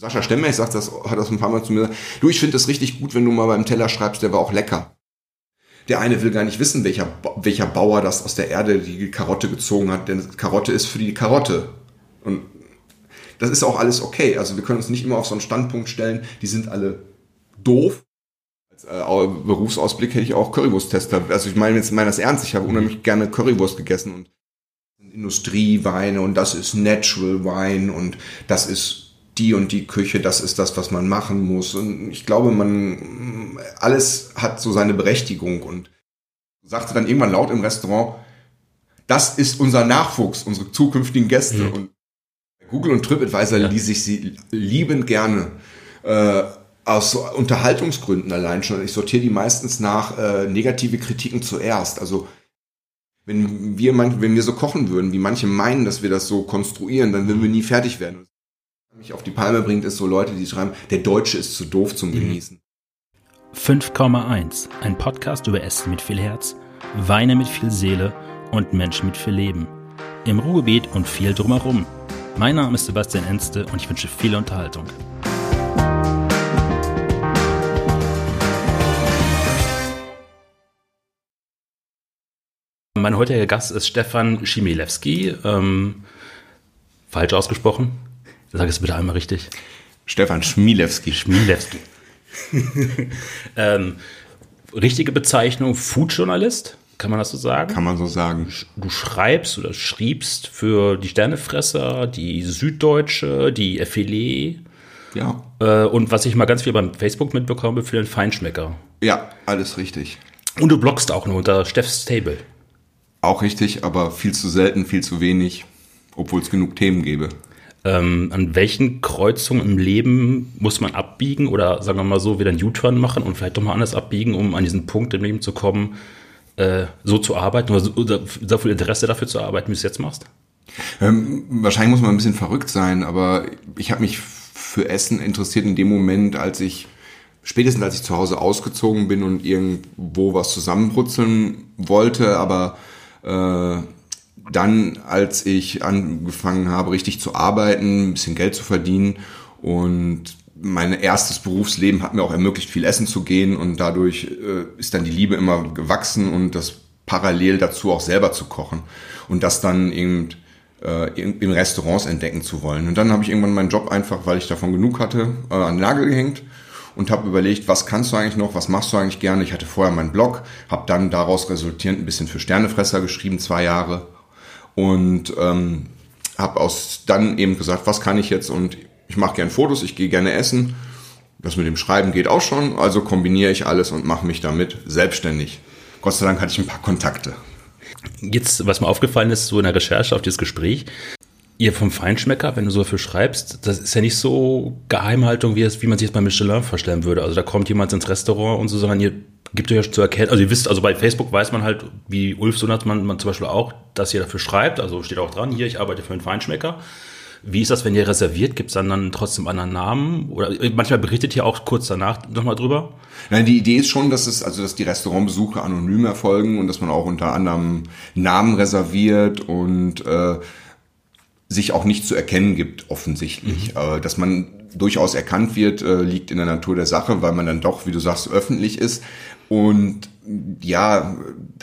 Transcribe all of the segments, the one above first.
Sascha Stemmer, ich sag das, hat das ein paar Mal zu mir gesagt, du, ich finde das richtig gut, wenn du mal beim Teller schreibst, der war auch lecker. Der eine will gar nicht wissen, welcher, welcher Bauer das aus der Erde die Karotte gezogen hat, denn Karotte ist für die Karotte. Und das ist auch alles okay. Also wir können uns nicht immer auf so einen Standpunkt stellen, die sind alle doof. Als äh, Berufsausblick hätte ich auch Currywurst-Tester. Also ich meine jetzt meine das ernst, ich habe unheimlich gerne Currywurst gegessen und Industrieweine und das ist Natural Wine und das ist die und die Küche, das ist das, was man machen muss. Und ich glaube, man, alles hat so seine Berechtigung und sagte dann irgendwann laut im Restaurant, das ist unser Nachwuchs, unsere zukünftigen Gäste. Mhm. Und Google und TripAdvisor ja. ließ ich sie liebend gerne. Äh, aus Unterhaltungsgründen allein schon. Ich sortiere die meistens nach äh, negative Kritiken zuerst. Also wenn wir, man, wenn wir so kochen würden, wie manche meinen, dass wir das so konstruieren, dann würden wir nie fertig werden mich auf die Palme bringt, ist so Leute, die schreiben, der Deutsche ist zu doof zum mhm. Genießen. 5,1, ein Podcast über Essen mit viel Herz, Weine mit viel Seele und Menschen mit viel Leben. Im Ruhrgebiet und viel drumherum. Mein Name ist Sebastian Enste und ich wünsche viel Unterhaltung. Mein heutiger Gast ist Stefan Schimilewski. Ähm, falsch ausgesprochen? Sag es bitte einmal richtig. Stefan Schmielewski. Schmielewski. ähm, richtige Bezeichnung Foodjournalist, kann man das so sagen? Kann man so sagen. Du schreibst oder schriebst für die Sternefresser, die Süddeutsche, die FLE. Ja. Äh, und was ich mal ganz viel beim Facebook mitbekomme, für den Feinschmecker. Ja, alles richtig. Und du bloggst auch nur unter Steffs Table. Auch richtig, aber viel zu selten, viel zu wenig, obwohl es genug Themen gäbe. Ähm, an welchen Kreuzungen im Leben muss man abbiegen oder sagen wir mal so, wieder einen U-Turn machen und vielleicht doch mal anders abbiegen, um an diesen Punkt im Leben zu kommen, äh, so zu arbeiten oder, so, so viel Interesse dafür zu arbeiten, wie du es jetzt machst? Ähm, wahrscheinlich muss man ein bisschen verrückt sein, aber ich habe mich für Essen interessiert in dem Moment, als ich spätestens als ich zu Hause ausgezogen bin und irgendwo was zusammenbrutzeln wollte, aber äh, dann, als ich angefangen habe, richtig zu arbeiten, ein bisschen Geld zu verdienen und mein erstes Berufsleben hat mir auch ermöglicht, viel essen zu gehen und dadurch äh, ist dann die Liebe immer gewachsen und das parallel dazu auch selber zu kochen und das dann eben äh, in Restaurants entdecken zu wollen. Und dann habe ich irgendwann meinen Job einfach, weil ich davon genug hatte, äh, an den Nagel gehängt und habe überlegt, was kannst du eigentlich noch, was machst du eigentlich gerne. Ich hatte vorher meinen Blog, habe dann daraus resultierend ein bisschen für Sternefresser geschrieben, zwei Jahre und ähm, habe aus dann eben gesagt, was kann ich jetzt und ich mache gern Fotos, ich gehe gerne essen. Das mit dem Schreiben geht auch schon, also kombiniere ich alles und mache mich damit selbstständig. Gott sei Dank hatte ich ein paar Kontakte. Jetzt, was mir aufgefallen ist, so in der Recherche auf dieses Gespräch, ihr vom Feinschmecker, wenn du so dafür schreibst, das ist ja nicht so Geheimhaltung, wie, es, wie man sich jetzt bei Michelin vorstellen würde. Also da kommt jemand ins Restaurant und so sagen, ihr gibt ja zu erkennen, also ihr wisst, also bei Facebook weiß man halt, wie Ulf Sonatmann man zum Beispiel auch, dass ihr dafür schreibt, also steht auch dran, hier, ich arbeite für einen Feinschmecker. Wie ist das, wenn ihr reserviert? Gibt es dann, dann trotzdem anderen Namen? Oder manchmal berichtet ihr auch kurz danach nochmal drüber? Nein, die Idee ist schon, dass es, also dass die Restaurantbesuche anonym erfolgen und dass man auch unter anderem Namen reserviert und äh, sich auch nicht zu erkennen gibt, offensichtlich. Mhm. Äh, dass man durchaus erkannt wird, äh, liegt in der Natur der Sache, weil man dann doch, wie du sagst, öffentlich ist. Und ja,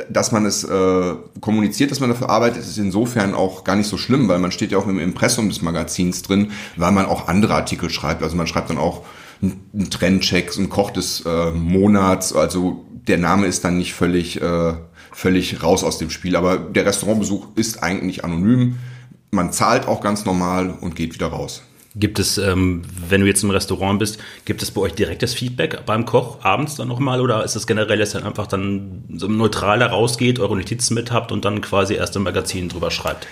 dass man es äh, kommuniziert, dass man dafür arbeitet, ist insofern auch gar nicht so schlimm, weil man steht ja auch im Impressum des Magazins drin, weil man auch andere Artikel schreibt. Also man schreibt dann auch einen Trendcheck, einen Koch des äh, Monats. Also der Name ist dann nicht völlig, äh, völlig raus aus dem Spiel. Aber der Restaurantbesuch ist eigentlich anonym. Man zahlt auch ganz normal und geht wieder raus. Gibt es, ähm, wenn du jetzt im Restaurant bist, gibt es bei euch direktes Feedback beim Koch abends dann nochmal oder ist es generell, dass ihr einfach dann so neutral rausgeht, eure Notizen mit habt und dann quasi erst im Magazin drüber schreibt?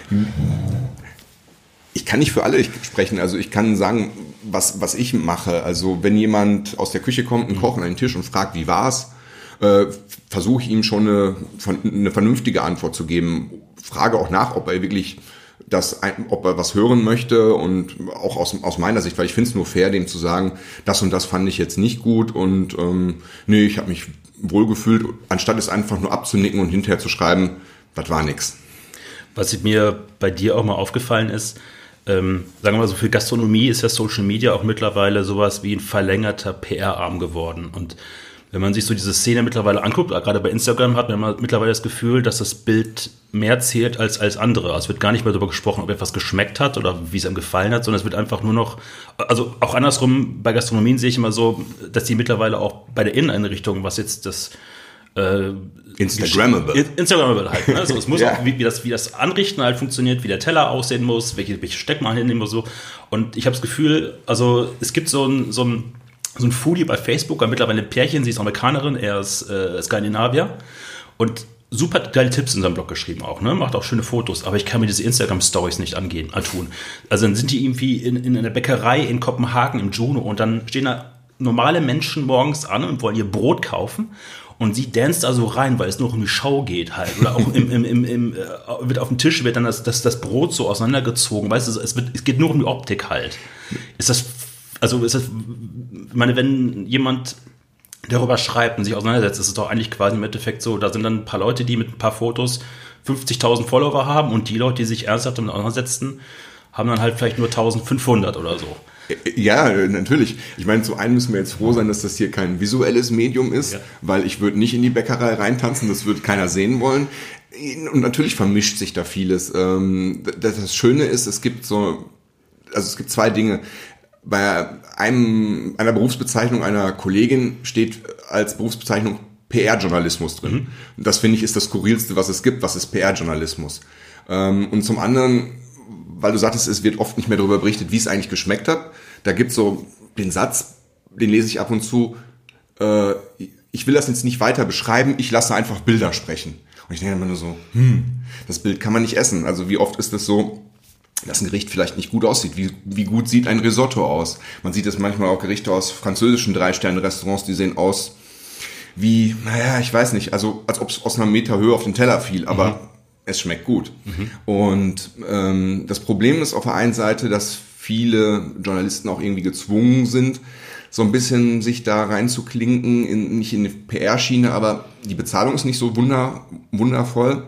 Ich kann nicht für alle sprechen, also ich kann sagen, was, was ich mache. Also wenn jemand aus der Küche kommt, ein Koch an den Tisch und fragt, wie war's, äh, versuche ich ihm schon eine, eine vernünftige Antwort zu geben. Frage auch nach, ob er wirklich das, ob er was hören möchte und auch aus, aus meiner Sicht, weil ich finde es nur fair, dem zu sagen, das und das fand ich jetzt nicht gut und ähm, nee, ich habe mich wohlgefühlt, anstatt es einfach nur abzunicken und hinterher zu schreiben, das war nix. Was mir bei dir auch mal aufgefallen ist, ähm, sagen wir mal so, für Gastronomie ist ja Social Media auch mittlerweile sowas wie ein verlängerter PR-Arm geworden. Und wenn man sich so diese Szene mittlerweile anguckt, gerade bei Instagram hat man mittlerweile das Gefühl, dass das Bild mehr zählt als, als andere. Also es wird gar nicht mehr darüber gesprochen, ob etwas geschmeckt hat oder wie es einem gefallen hat, sondern es wird einfach nur noch, also auch andersrum, bei Gastronomien sehe ich immer so, dass die mittlerweile auch bei der Inneneinrichtung, was jetzt das äh, Instagrammable. Instagrammable halt. Ne? Also es muss ja. auch, wie, wie, das, wie das Anrichten halt funktioniert, wie der Teller aussehen muss, welche, welche Steckmal hinnehmen muss so. Und ich habe das Gefühl, also es gibt so ein, so ein so ein Foodie bei Facebook, ein mittlerweile ein Pärchen, sie ist Amerikanerin, er ist äh, Skandinavier und super geile Tipps in seinem Blog geschrieben auch, ne? Macht auch schöne Fotos, aber ich kann mir diese Instagram-Stories nicht angehen, antun. Also dann sind die irgendwie in, in einer Bäckerei in Kopenhagen im Juno und dann stehen da normale Menschen morgens an und wollen ihr Brot kaufen und sie danst da so rein, weil es nur um die Schau geht halt. Oder auch im, im, im, im äh, wird auf dem Tisch wird dann das, das, das Brot so auseinandergezogen. Weißt du, es, wird, es geht nur um die Optik halt. Ist das also ist das, ich meine, wenn jemand darüber schreibt und sich auseinandersetzt, ist es doch eigentlich quasi im Endeffekt so, da sind dann ein paar Leute, die mit ein paar Fotos 50.000 Follower haben und die Leute, die sich ernsthaft damit auseinandersetzen, haben dann halt vielleicht nur 1500 oder so. Ja, natürlich. Ich meine, zu einem müssen wir jetzt froh sein, dass das hier kein visuelles Medium ist, ja. weil ich würde nicht in die Bäckerei reintanzen, das würde keiner sehen wollen. Und natürlich vermischt sich da vieles. Ähm, das Schöne ist, es gibt so, also es gibt zwei Dinge bei einem, einer Berufsbezeichnung einer Kollegin steht als Berufsbezeichnung PR-Journalismus drin. Mhm. Und das finde ich ist das skurrilste, was es gibt. Was ist PR-Journalismus? Ähm, und zum anderen, weil du sagtest, es wird oft nicht mehr darüber berichtet, wie es eigentlich geschmeckt hat. Da gibt so den Satz, den lese ich ab und zu, äh, ich will das jetzt nicht weiter beschreiben, ich lasse einfach Bilder sprechen. Und ich denke immer nur so, hm, das Bild kann man nicht essen. Also wie oft ist es so, dass ein Gericht vielleicht nicht gut aussieht. Wie, wie gut sieht ein Risotto aus? Man sieht es manchmal auch Gerichte aus französischen Drei-Sterne-Restaurants, die sehen aus wie, naja, ich weiß nicht, also als ob es aus einer Meter Höhe auf den Teller fiel, aber mhm. es schmeckt gut. Mhm. Und ähm, das Problem ist auf der einen Seite, dass viele Journalisten auch irgendwie gezwungen sind, so ein bisschen sich da reinzuklinken, in, nicht in eine PR-Schiene, aber die Bezahlung ist nicht so wunder, wundervoll.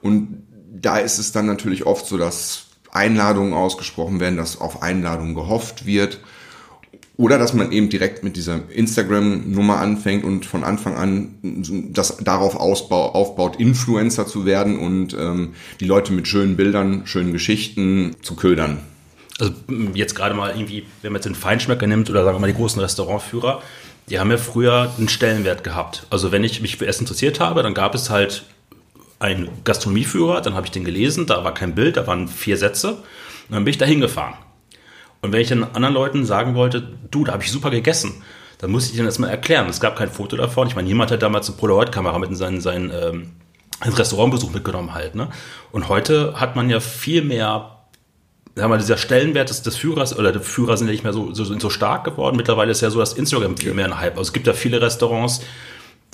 Und da ist es dann natürlich oft so, dass Einladungen ausgesprochen werden, dass auf Einladungen gehofft wird. Oder dass man eben direkt mit dieser Instagram-Nummer anfängt und von Anfang an das darauf ausbau, aufbaut, Influencer zu werden und ähm, die Leute mit schönen Bildern, schönen Geschichten zu ködern. Also jetzt gerade mal irgendwie, wenn man jetzt den Feinschmecker nimmt oder sagen wir mal die großen Restaurantführer, die haben ja früher einen Stellenwert gehabt. Also wenn ich mich für Essen interessiert habe, dann gab es halt ein Gastronomieführer, dann habe ich den gelesen, da war kein Bild, da waren vier Sätze und dann bin ich da hingefahren. Und wenn ich dann anderen Leuten sagen wollte, du, da habe ich super gegessen, dann musste ich denen das mal erklären. Es gab kein Foto davon. Ich meine, jemand hat damals eine Polaroid-Kamera mit in seinen, seinen ähm, Restaurantbesuch mitgenommen halt. Ne? Und heute hat man ja viel mehr sagen wir, dieser Stellenwert des, des Führers oder der Führer sind ja nicht mehr so, so, so stark geworden. Mittlerweile ist ja so, dass Instagram viel mehr ein Hype. Also es gibt ja viele Restaurants,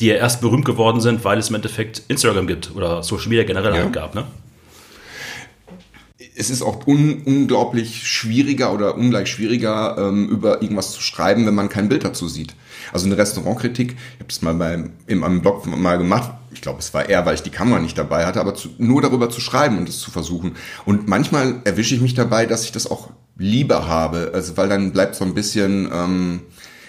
die ja erst berühmt geworden sind, weil es im Endeffekt Instagram gibt oder Social Media generell ja. gab. Ne? Es ist auch un unglaublich schwieriger oder ungleich schwieriger, ähm, über irgendwas zu schreiben, wenn man kein Bild dazu sieht. Also eine Restaurantkritik, ich habe das mal beim, in meinem Blog mal gemacht, ich glaube, es war eher, weil ich die Kamera nicht dabei hatte, aber zu, nur darüber zu schreiben und es zu versuchen. Und manchmal erwische ich mich dabei, dass ich das auch lieber habe, also weil dann bleibt so ein bisschen... Ähm,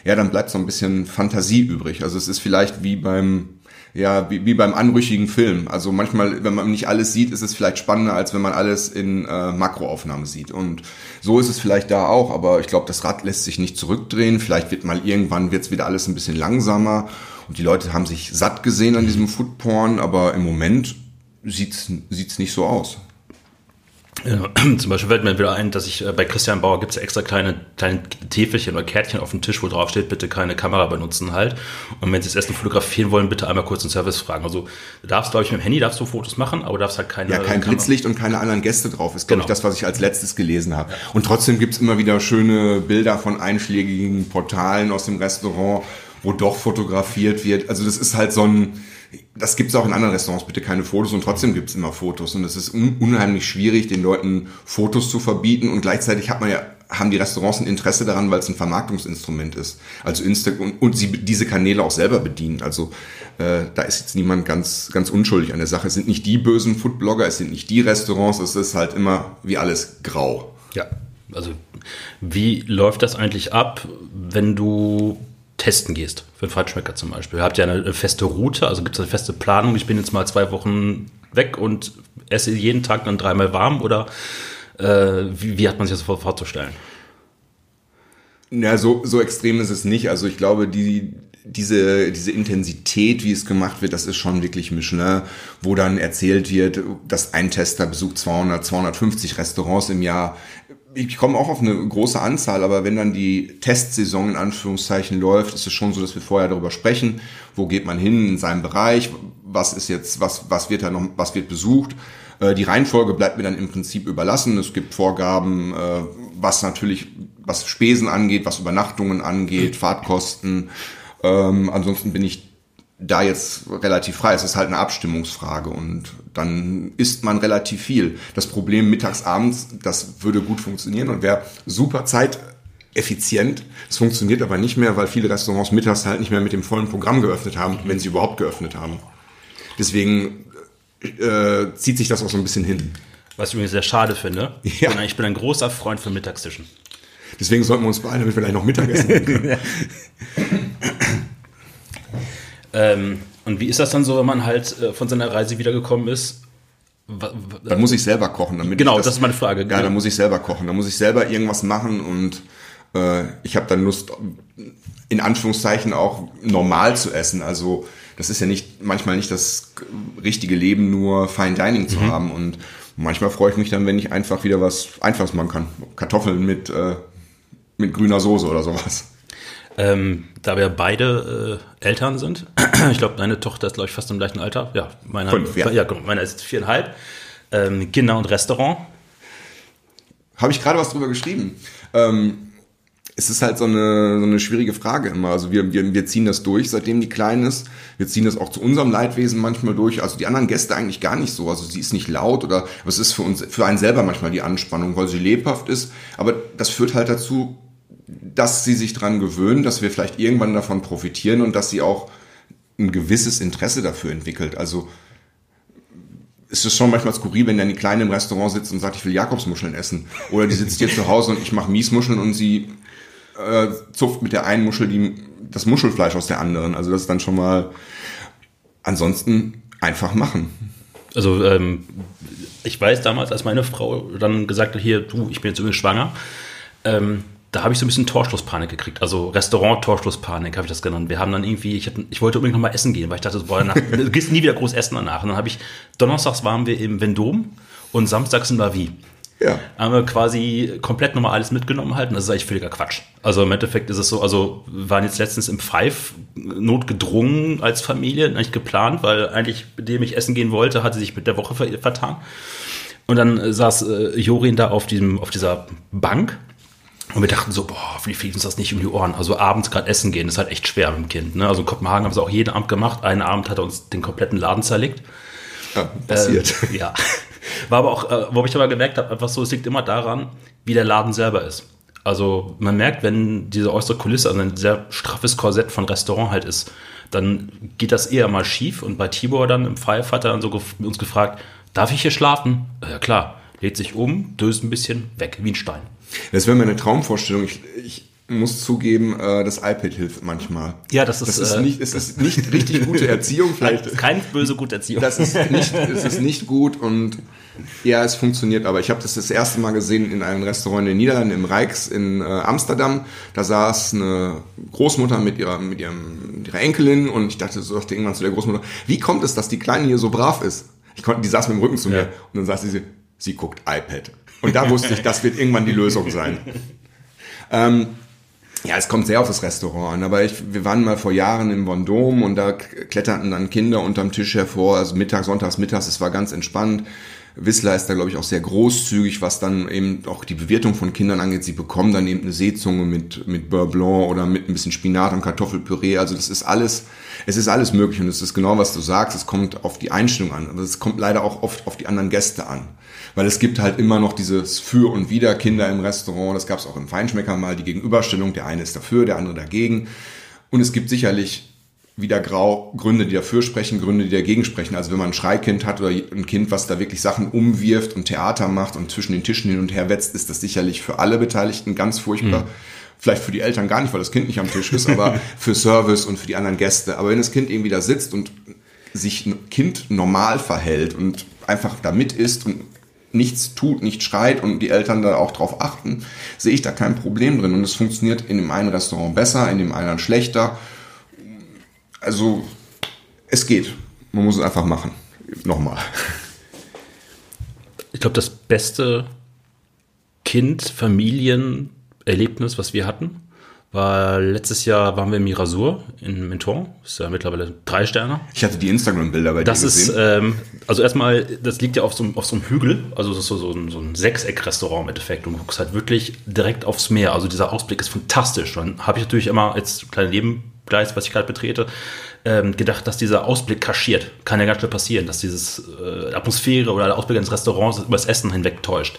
ja, dann bleibt so ein bisschen Fantasie übrig. Also es ist vielleicht wie beim, ja, wie, wie beim anrüchigen Film. Also manchmal, wenn man nicht alles sieht, ist es vielleicht spannender, als wenn man alles in äh, Makroaufnahme sieht. Und so ist es vielleicht da auch, aber ich glaube, das Rad lässt sich nicht zurückdrehen. Vielleicht wird mal irgendwann wird's wieder alles ein bisschen langsamer und die Leute haben sich satt gesehen an diesem Foodporn, aber im Moment sieht's sieht's nicht so aus. Ja, zum Beispiel fällt mir wieder ein, dass ich äh, bei Christian Bauer gibt es extra kleine, kleine Täfelchen oder Kärtchen auf dem Tisch, wo drauf steht, bitte keine Kamera benutzen halt. Und wenn Sie das Essen fotografieren wollen, bitte einmal kurz einen Service fragen. Also du darfst, glaube ich, mit dem Handy darfst du Fotos machen, aber darfst halt keine. Ja, kein Kamera. Blitzlicht und keine anderen Gäste drauf, ist, glaube genau. ich, das, was ich als letztes gelesen habe. Ja. Und trotzdem gibt es immer wieder schöne Bilder von einschlägigen Portalen aus dem Restaurant, wo doch fotografiert wird. Also das ist halt so ein das gibt es auch in anderen Restaurants, bitte keine Fotos und trotzdem gibt es immer Fotos. Und es ist un unheimlich schwierig, den Leuten Fotos zu verbieten und gleichzeitig hat man ja, haben die Restaurants ein Interesse daran, weil es ein Vermarktungsinstrument ist. Also Insta und, und sie diese Kanäle auch selber bedienen. Also äh, da ist jetzt niemand ganz, ganz unschuldig an der Sache. Es sind nicht die bösen Foodblogger, es sind nicht die Restaurants, es ist halt immer wie alles grau. Ja, also wie läuft das eigentlich ab, wenn du testen gehst, für einen Feinschmecker zum Beispiel? Habt ihr eine feste Route, also gibt es eine feste Planung? Ich bin jetzt mal zwei Wochen weg und esse jeden Tag dann dreimal warm oder äh, wie, wie, hat man sich das vorzustellen? Ja, so, so extrem ist es nicht. Also ich glaube, die, diese, diese Intensität, wie es gemacht wird, das ist schon wirklich Michelin, wo dann erzählt wird, dass ein Tester besucht 200, 250 Restaurants im Jahr. Ich komme auch auf eine große Anzahl, aber wenn dann die Testsaison in Anführungszeichen läuft, ist es schon so, dass wir vorher darüber sprechen, wo geht man hin in seinem Bereich, was ist jetzt, was, was wird da noch, was wird besucht. Äh, die Reihenfolge bleibt mir dann im Prinzip überlassen. Es gibt Vorgaben, äh, was natürlich, was Spesen angeht, was Übernachtungen angeht, Fahrtkosten. Ähm, ansonsten bin ich da jetzt relativ frei. Es ist halt eine Abstimmungsfrage und dann isst man relativ viel. Das Problem mittags, abends, das würde gut funktionieren und wäre super zeiteffizient. Es funktioniert aber nicht mehr, weil viele Restaurants mittags halt nicht mehr mit dem vollen Programm geöffnet haben, wenn sie überhaupt geöffnet haben. Deswegen äh, zieht sich das auch so ein bisschen hin. Was ich übrigens sehr schade finde. Ja. Ich bin ein großer Freund von Mittagstischen. Deswegen sollten wir uns beeilen, damit wir gleich noch Mittagessen können. ähm, und wie ist das dann so, wenn man halt äh, von seiner Reise wiedergekommen ist? Dann muss ich selber kochen. Damit genau, das, das, ist meine Frage. Ja, dann muss ich selber kochen. Dann muss ich selber irgendwas machen und äh, ich habe dann Lust, in Anführungszeichen auch normal zu essen. Also das ist ja nicht manchmal nicht das richtige Leben, nur Fine Dining zu mhm. haben. Und manchmal freue ich mich dann, wenn ich einfach wieder was Einfaches machen kann. Kartoffeln mit, äh, mit grüner Soße oder sowas. Ähm, da wir beide äh, Eltern sind, ich glaube, deine Tochter ist, glaube ich, fast im gleichen Alter. Ja, meine, Fünf, ja. ja meine ist viereinhalb. Ähm, Kinder und Restaurant. Habe ich gerade was drüber geschrieben. Ähm, es ist halt so eine, so eine schwierige Frage immer. Also wir, wir, wir ziehen das durch, seitdem die klein ist. Wir ziehen das auch zu unserem Leidwesen manchmal durch. Also die anderen Gäste eigentlich gar nicht so. Also sie ist nicht laut oder es ist für uns, für einen selber manchmal die Anspannung, weil sie lebhaft ist. Aber das führt halt dazu, dass sie sich dran gewöhnen, dass wir vielleicht irgendwann davon profitieren und dass sie auch ein gewisses Interesse dafür entwickelt. Also es ist schon manchmal skurril, wenn dann die Kleine im Restaurant sitzt und sagt, ich will Jakobsmuscheln essen. Oder die sitzt hier zu Hause und ich mache Miesmuscheln und sie äh, zupft mit der einen Muschel die, das Muschelfleisch aus der anderen. Also das ist dann schon mal ansonsten einfach machen. Also ähm, ich weiß damals, als meine Frau dann gesagt hat, hier, du, ich bin jetzt übrigens schwanger, ähm, da habe ich so ein bisschen Torschlusspanik gekriegt. Also Restaurant-Torschlusspanik habe ich das genannt. Wir haben dann irgendwie, ich, hab, ich wollte unbedingt noch mal essen gehen, weil ich dachte, boah, danach, du gehst nie wieder groß essen danach. Und dann habe ich, donnerstags waren wir im Vendôme und samstags in La Vie. Ja. Haben wir quasi komplett nochmal alles mitgenommen halten. Das ist eigentlich völliger Quatsch. Also im Endeffekt ist es so, also wir waren jetzt letztens im Pfeif notgedrungen als Familie, nicht geplant, weil eigentlich, mit dem ich essen gehen wollte, hatte sich mit der Woche vertan. Und dann saß äh, Jorin da auf diesem, auf dieser Bank und wir dachten so, boah, wie fliegt uns das nicht um die Ohren? Also abends gerade essen gehen, ist halt echt schwer mit dem Kind. Ne? Also in Kopenhagen haben sie auch jeden Abend gemacht. Einen Abend hat er uns den kompletten Laden zerlegt. Ja, passiert. Äh, ja. War aber auch, äh, wo ich aber gemerkt habe, einfach so, es liegt immer daran, wie der Laden selber ist. Also man merkt, wenn diese äußere Kulisse, also ein sehr straffes Korsett von Restaurant halt ist, dann geht das eher mal schief. Und bei Tibor dann im Pfeif hat er dann so gef uns gefragt, darf ich hier schlafen? Ja klar, lädt sich um, döst ein bisschen, weg, wie ein Stein. Das wäre meine Traumvorstellung. Ich, ich muss zugeben, äh, das iPad hilft manchmal. Ja, das ist, das ist, äh, nicht, es ist nicht richtig gute Erziehung. Vielleicht. Keine böse gute Erziehung. Das ist nicht, es ist nicht gut und ja, es funktioniert, aber ich habe das das erste Mal gesehen in einem Restaurant in den Niederlanden, im Rijks in äh, Amsterdam. Da saß eine Großmutter mit ihrer, mit ihrem, mit ihrer Enkelin und ich dachte, so dachte irgendwann zu der Großmutter, wie kommt es, dass die Kleine hier so brav ist? Ich konnte, die saß mit dem Rücken zu ja. mir und dann saß sie, sie guckt iPad. Und da wusste ich, das wird irgendwann die Lösung sein. Ähm, ja, es kommt sehr auf das Restaurant an, aber ich, wir waren mal vor Jahren im Vendôme und da kletterten dann Kinder unterm Tisch hervor, also Mittag, Sonntags, Mittags, es war ganz entspannt. Whistler ist da, glaube ich, auch sehr großzügig, was dann eben auch die Bewirtung von Kindern angeht. Sie bekommen dann eben eine Seezunge mit, mit Beurre Blanc oder mit ein bisschen Spinat und Kartoffelpüree. Also das ist alles, es ist alles möglich und es ist genau, was du sagst. Es kommt auf die Einstellung an, aber es kommt leider auch oft auf die anderen Gäste an. Weil es gibt halt immer noch dieses Für und Wider Kinder im Restaurant. Das gab es auch im Feinschmecker mal, die Gegenüberstellung. Der eine ist dafür, der andere dagegen. Und es gibt sicherlich wieder grau, Gründe, die dafür sprechen, Gründe, die dagegen sprechen. Also wenn man ein Schreikind hat oder ein Kind, was da wirklich Sachen umwirft und Theater macht und zwischen den Tischen hin und her wetzt, ist das sicherlich für alle Beteiligten ganz furchtbar. Mhm. Vielleicht für die Eltern gar nicht, weil das Kind nicht am Tisch ist, aber für Service und für die anderen Gäste. Aber wenn das Kind irgendwie da sitzt und sich ein Kind normal verhält und einfach da mit ist und nichts tut, nicht schreit und die Eltern da auch drauf achten, sehe ich da kein Problem drin. Und es funktioniert in dem einen Restaurant besser, in dem anderen schlechter also es geht. Man muss es einfach machen. Nochmal. Ich glaube, das beste Kind-Familien-Erlebnis, was wir hatten, war letztes Jahr waren wir im Mirasur in Menton. Ist ja mittlerweile drei Sterne. Ich hatte die Instagram-Bilder bei das dir gesehen. Das ist, ähm, also erstmal, das liegt ja auf so, auf so einem Hügel. Also das ist so, so ein, so ein Sechseck-Restaurant im Endeffekt. Und du guckst halt wirklich direkt aufs Meer. Also dieser Ausblick ist fantastisch. Dann habe ich natürlich immer jetzt kleine Leben Gleis, was ich gerade betrete, ähm, gedacht, dass dieser Ausblick kaschiert. Kann ja ganz schnell passieren, dass dieses äh, Atmosphäre oder der Ausblick eines Restaurants über das Essen hinweg täuscht.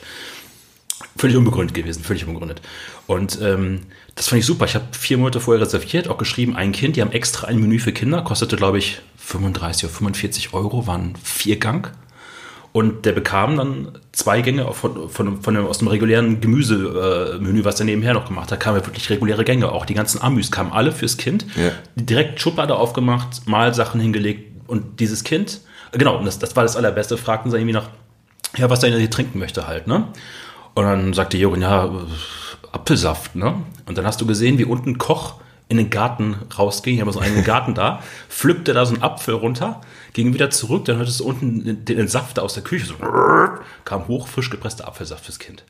Völlig unbegründet gewesen, völlig unbegründet. Und ähm, das fand ich super. Ich habe vier Monate vorher reserviert, auch geschrieben, ein Kind, die haben extra ein Menü für Kinder, kostete, glaube ich, 35 oder 45 Euro, waren vier Gang. Und der bekam dann zwei Gänge von, von, von dem, aus dem regulären Gemüsemenü, was er nebenher noch gemacht hat, kamen ja wirklich reguläre Gänge. Auch die ganzen Amüs kamen alle fürs Kind. Ja. Direkt Schublade aufgemacht, Malsachen hingelegt und dieses Kind, genau, das, das war das Allerbeste, fragten sie irgendwie nach, ja, was er hier trinken möchte halt, ne? Und dann sagte Jorin, ja, Apfelsaft, ne? Und dann hast du gesehen, wie unten Koch in den Garten rausging, ich habe so einen Garten da, pflückte da so einen Apfel runter, ging wieder zurück, dann hörtest du unten den, Saft aus der Küche, so kam hoch, frisch gepresster Apfelsaft fürs Kind.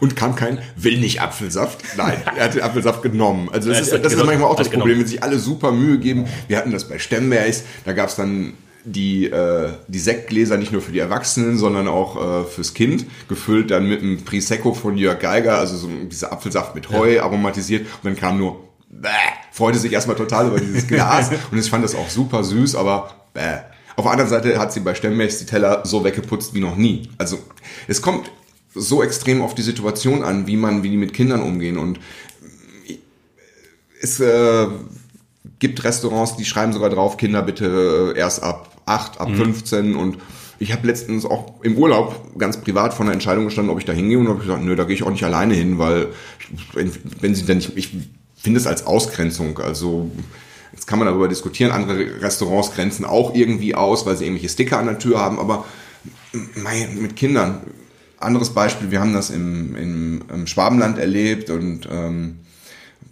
Und kam kein, will nicht Apfelsaft. Nein, er hat den Apfelsaft genommen. Also das, ist, das ist manchmal auch das Problem, wenn sich alle super Mühe geben. Wir hatten das bei Stembergs, da gab es dann die, äh, die Sektgläser nicht nur für die Erwachsenen, sondern auch äh, fürs Kind, gefüllt dann mit einem Prosecco von Jörg Geiger, also so dieser Apfelsaft mit Heu ja. aromatisiert. Und dann kam nur bäh, freute sich erstmal total über dieses Glas und ich fand das auch super süß, aber bäh. Auf der anderen Seite hat sie bei Stemmbechs die Teller so weggeputzt wie noch nie. Also es kommt so extrem auf die Situation an, wie man, wie die mit Kindern umgehen und es äh, gibt Restaurants, die schreiben sogar drauf, Kinder bitte äh, erst ab 8, ab mhm. 15 und ich habe letztens auch im Urlaub ganz privat von der Entscheidung gestanden, ob ich da hingehe und habe gesagt, nö, da gehe ich auch nicht alleine hin, weil wenn, wenn sie dann nicht, ich finde es als Ausgrenzung. Also jetzt kann man darüber diskutieren. Andere Restaurants grenzen auch irgendwie aus, weil sie irgendwelche Sticker an der Tür haben. Aber mein, mit Kindern. Anderes Beispiel, wir haben das im, im, im Schwabenland erlebt und ähm,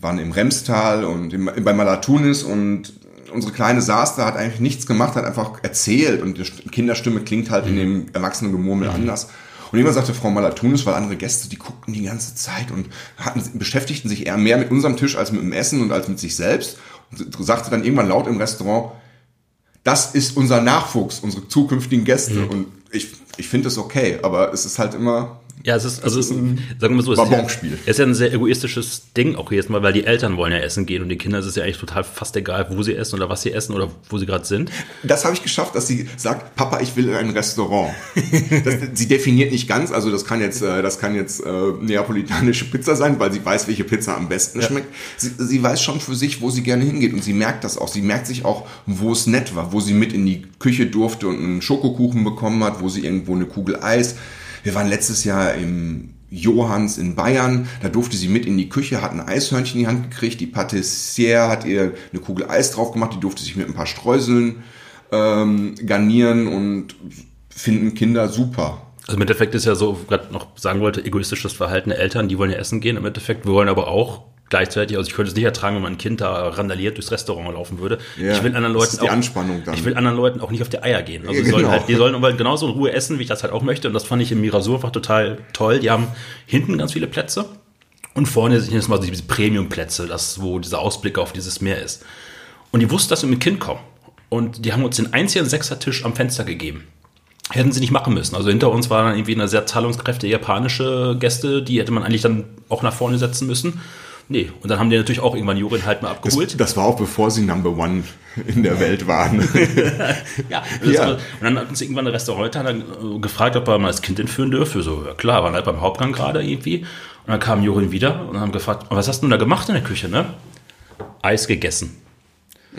waren im Remstal und im, bei Malatunis und unsere Kleine saß da, hat eigentlich nichts gemacht, hat einfach erzählt und die Kinderstimme klingt halt in dem Erwachsenengemurmel mhm. anders. Und immer sagte Frau Malatunis, weil andere Gäste, die guckten die ganze Zeit und hatten, beschäftigten sich eher mehr mit unserem Tisch als mit dem Essen und als mit sich selbst. Und sagte dann irgendwann laut im Restaurant, das ist unser Nachwuchs, unsere zukünftigen Gäste. Mhm. Und ich, ich finde es okay, aber es ist halt immer, ja, es ist, also es ist ein, sagen wir so, es ist, ja, es ist ja ein sehr egoistisches Ding auch jetzt mal, weil die Eltern wollen ja essen gehen und den Kindern ist es ja eigentlich total fast egal, wo sie essen oder was sie essen oder wo sie gerade sind. Das habe ich geschafft, dass sie sagt, Papa, ich will in ein Restaurant. das, sie definiert nicht ganz, also das kann jetzt, äh, das kann jetzt äh, neapolitanische Pizza sein, weil sie weiß, welche Pizza am besten ja. schmeckt. Sie, sie weiß schon für sich, wo sie gerne hingeht und sie merkt das auch. Sie merkt sich auch, wo es nett war, wo sie mit in die Küche durfte und einen Schokokuchen bekommen hat, wo sie irgendwo eine Kugel Eis wir waren letztes Jahr im Johanns in Bayern, da durfte sie mit in die Küche, hat ein Eishörnchen in die Hand gekriegt, die Patissiere hat ihr eine Kugel Eis drauf gemacht, die durfte sich mit ein paar Streuseln ähm, garnieren und finden Kinder super. Also im Endeffekt ist ja so, gerade noch sagen wollte, egoistisches Verhalten der Eltern, die wollen ja essen gehen im Endeffekt, wir wollen aber auch gleichzeitig, also ich könnte es nicht ertragen, wenn mein Kind da randaliert durchs Restaurant laufen würde. Ja, ich will anderen Leuten die auch. Ich will anderen Leuten auch nicht auf die Eier gehen. Also ja, genau. sollen halt, die sollen aber genauso in Ruhe essen, wie ich das halt auch möchte. Und das fand ich im Mirasur einfach total toll. Die haben hinten ganz viele Plätze und vorne sind jetzt mal diese Premium-Plätze, das wo dieser Ausblick auf dieses Meer ist. Und die wussten, dass wir mit Kind kommen. Und die haben uns den einzigen Sechsertisch am Fenster gegeben. Hätten sie nicht machen müssen. Also hinter uns waren dann irgendwie eine sehr zahlungskräftige japanische Gäste, die hätte man eigentlich dann auch nach vorne setzen müssen. Nee, und dann haben die natürlich auch irgendwann Jurin halt mal abgeholt. Das, das war auch bevor sie Number One in der Welt waren. ja, ja. und dann hat uns irgendwann ein Restaurant dann äh, gefragt, ob er mal das Kind entführen dürfe. So, ja klar, waren halt beim Hauptgang gerade irgendwie. Und dann kam Jurin wieder und haben gefragt, was hast du denn da gemacht in der Küche, ne? Eis gegessen.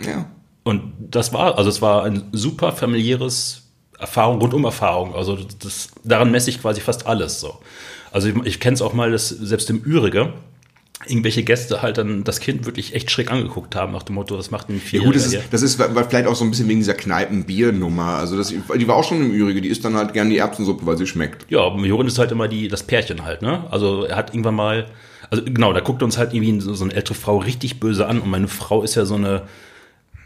Ja. Und das war, also es war ein super familiäres Erfahrung, rundum Erfahrung. Also das, daran messe ich quasi fast alles so. Also ich, ich kenne es auch mal, dass selbst im Ürige irgendwelche Gäste halt dann das Kind wirklich echt schräg angeguckt haben, nach dem Motto, was macht denn viel? Ja gut, das ist, das ist vielleicht auch so ein bisschen wegen dieser Kneipenbiernummer. Also das, die war auch schon im Ürige, die isst dann halt gerne die Erbsensuppe, weil sie schmeckt. Ja, Jorin ist halt immer die, das Pärchen halt, ne? Also er hat irgendwann mal, also genau, da guckt uns halt irgendwie so, so eine ältere Frau richtig böse an und meine Frau ist ja so eine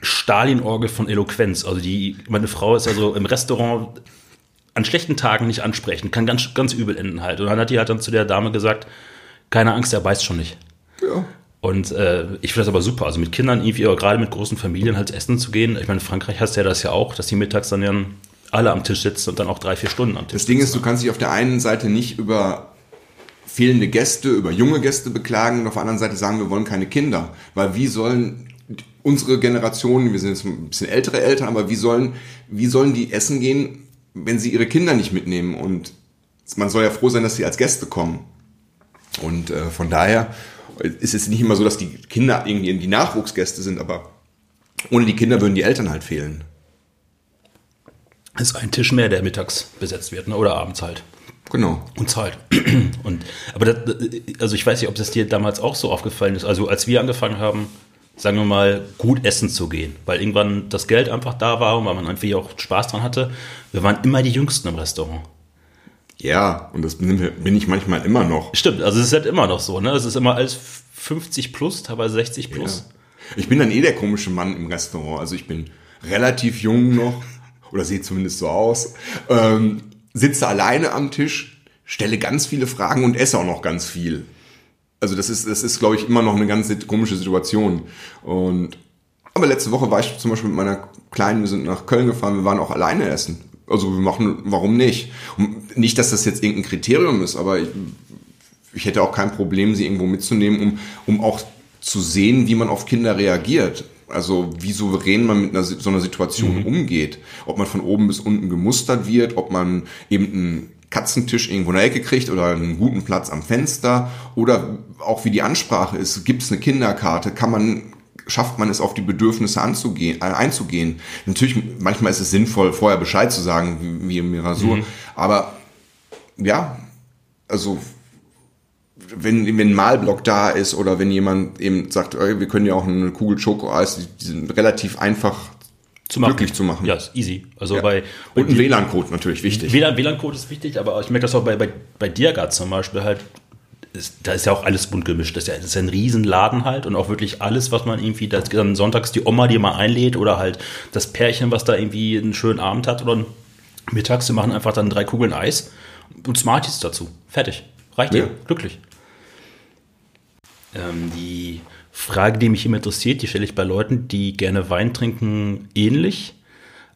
Stalin-Orgel von Eloquenz. Also die, meine Frau ist ja so im Restaurant an schlechten Tagen nicht ansprechen, kann ganz, ganz übel enden halt. Und dann hat die halt dann zu der Dame gesagt, keine Angst, er beißt schon nicht. Ja. Und äh, ich finde das aber super. Also mit Kindern irgendwie, oder gerade mit großen Familien halt essen zu gehen. Ich meine, in Frankreich hast du ja das ja auch, dass die mittags dann ja alle am Tisch sitzen und dann auch drei, vier Stunden am Tisch Das Ding ist, du kannst dich auf der einen Seite nicht über fehlende Gäste, über junge Gäste beklagen und auf der anderen Seite sagen, wir wollen keine Kinder. Weil wie sollen unsere Generation, wir sind jetzt ein bisschen ältere Eltern, aber wie sollen, wie sollen die essen gehen, wenn sie ihre Kinder nicht mitnehmen? Und man soll ja froh sein, dass sie als Gäste kommen. Und äh, von daher ist es nicht immer so, dass die Kinder irgendwie die Nachwuchsgäste sind, aber ohne die Kinder würden die Eltern halt fehlen. Es ist ein Tisch mehr, der mittags besetzt wird, ne? oder abends halt. Genau. Und zahlt. Und, aber das, also ich weiß nicht, ob das dir damals auch so aufgefallen ist. Also als wir angefangen haben, sagen wir mal, gut essen zu gehen, weil irgendwann das Geld einfach da war und weil man einfach auch Spaß dran hatte. Wir waren immer die Jüngsten im Restaurant. Ja, und das bin, ich manchmal immer noch. Stimmt, also es ist halt immer noch so, ne? Es ist immer als 50 plus, teilweise 60 plus. Ja. Ich bin dann eh der komische Mann im Restaurant. Also ich bin relativ jung noch, oder sehe zumindest so aus, ähm, sitze alleine am Tisch, stelle ganz viele Fragen und esse auch noch ganz viel. Also das ist, das ist, glaube ich, immer noch eine ganz komische Situation. Und aber letzte Woche war ich zum Beispiel mit meiner Kleinen, wir sind nach Köln gefahren, wir waren auch alleine essen. Also wir machen, warum nicht? Und nicht, dass das jetzt irgendein Kriterium ist, aber ich, ich hätte auch kein Problem, sie irgendwo mitzunehmen, um, um auch zu sehen, wie man auf Kinder reagiert. Also wie souverän man mit einer, so einer Situation mhm. umgeht. Ob man von oben bis unten gemustert wird, ob man eben einen Katzentisch irgendwo in der Ecke kriegt oder einen guten Platz am Fenster oder auch wie die Ansprache ist. Gibt es eine Kinderkarte? Kann man schafft man es auf die Bedürfnisse anzugehen, äh, einzugehen. Natürlich, manchmal ist es sinnvoll, vorher Bescheid zu sagen, wie, im Mirasur. Mhm. Aber ja, also wenn, wenn ein Malblock da ist oder wenn jemand eben sagt, wir können ja auch eine Kugel Schokoeis, die, sind relativ einfach zu machen. glücklich zu machen. Ja, ist easy. Also ja. bei, Und ein WLAN-Code natürlich wichtig. WLAN-Code ist wichtig, aber ich merke das auch bei, bei, bei Diagat zum Beispiel halt, ist, da ist ja auch alles bunt gemischt. Das ist ja, das ist ja ein Riesenladen halt und auch wirklich alles, was man irgendwie, das dann sonntags die Oma, die mal einlädt oder halt das Pärchen, was da irgendwie einen schönen Abend hat oder mittags, die machen einfach dann drei Kugeln Eis und Smarties dazu. Fertig. Reicht ja. Glücklich. Ähm, die Frage, die mich immer interessiert, die stelle ich bei Leuten, die gerne Wein trinken, ähnlich.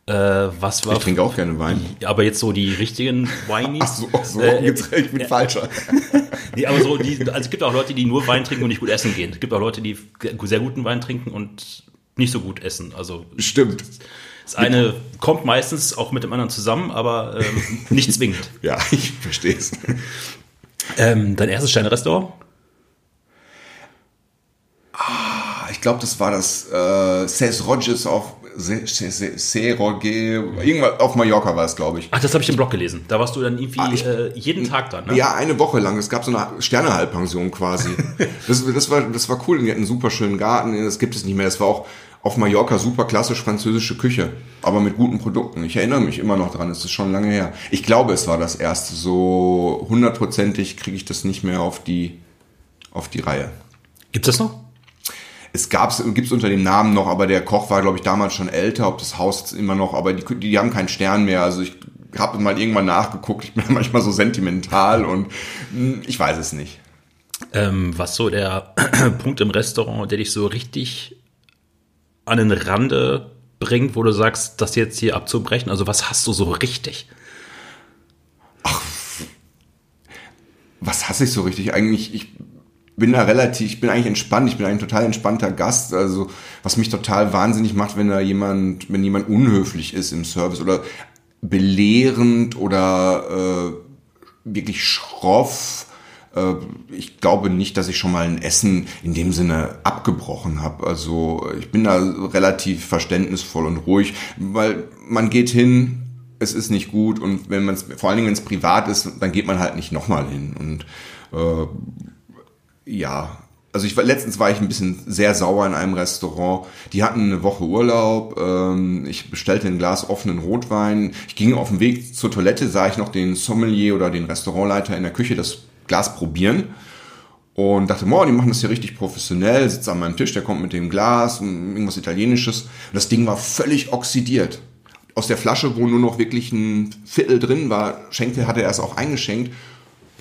Äh, was war ich trinke auch gerne Wein. Aber jetzt so die richtigen Weinies. Ach so, ach so äh, ich bin falscher. nee, aber so die, also es gibt auch Leute, die nur Wein trinken und nicht gut essen gehen. Es gibt auch Leute, die sehr guten Wein trinken und nicht so gut essen. Also stimmt. Das eine kommt meistens auch mit dem anderen zusammen, aber ähm, nicht zwingend. ja, ich verstehe es. Ähm, dein erstes Sterne-Restaurant? Ah, ich glaube, das war das äh, Cés Rogers auf Seroge, irgendwas auf Mallorca war es, glaube ich. Ach, das habe ich im Blog gelesen. Da warst du dann irgendwie ah, ich, äh, jeden Tag dann, ne? Ja, eine Woche lang. Es gab so eine Sternehalbpension quasi. das, das, war, das war cool. Die hatten einen super schönen Garten. Das gibt es nicht mehr. Das war auch auf Mallorca super klassisch französische Küche, aber mit guten Produkten. Ich erinnere mich immer noch dran, es ist schon lange her. Ich glaube, es war das erste. So hundertprozentig kriege ich das nicht mehr auf die, auf die Reihe. Gibt es das noch? Es gab's, gibt's unter dem Namen noch, aber der Koch war, glaube ich, damals schon älter, ob das Haus immer noch, aber die, die haben keinen Stern mehr. Also ich habe mal irgendwann nachgeguckt, ich bin manchmal so sentimental und hm, ich weiß es nicht. Ähm, was so der Punkt im Restaurant, der dich so richtig an den Rande bringt, wo du sagst, das jetzt hier abzubrechen? Also was hast du so richtig? Ach, was hasse ich so richtig? Eigentlich, ich bin da relativ, ich bin eigentlich entspannt, ich bin ein total entspannter Gast. Also was mich total wahnsinnig macht, wenn da jemand, wenn jemand unhöflich ist im Service oder belehrend oder äh, wirklich schroff. Äh, ich glaube nicht, dass ich schon mal ein Essen in dem Sinne abgebrochen habe. Also ich bin da relativ verständnisvoll und ruhig, weil man geht hin, es ist nicht gut und wenn man es, vor allen Dingen wenn es privat ist, dann geht man halt nicht nochmal hin. Und äh, ja, also ich war letztens war ich ein bisschen sehr sauer in einem Restaurant. Die hatten eine Woche Urlaub. Ähm, ich bestellte ein Glas offenen Rotwein. Ich ging auf dem Weg zur Toilette, sah ich noch den Sommelier oder den Restaurantleiter in der Küche das Glas probieren und dachte, boah, die machen das hier richtig professionell. Sitzt an meinem Tisch, der kommt mit dem Glas, irgendwas Italienisches. Und das Ding war völlig oxidiert. Aus der Flasche, wo nur noch wirklich ein Viertel drin war, schenkte, hatte er es auch eingeschenkt.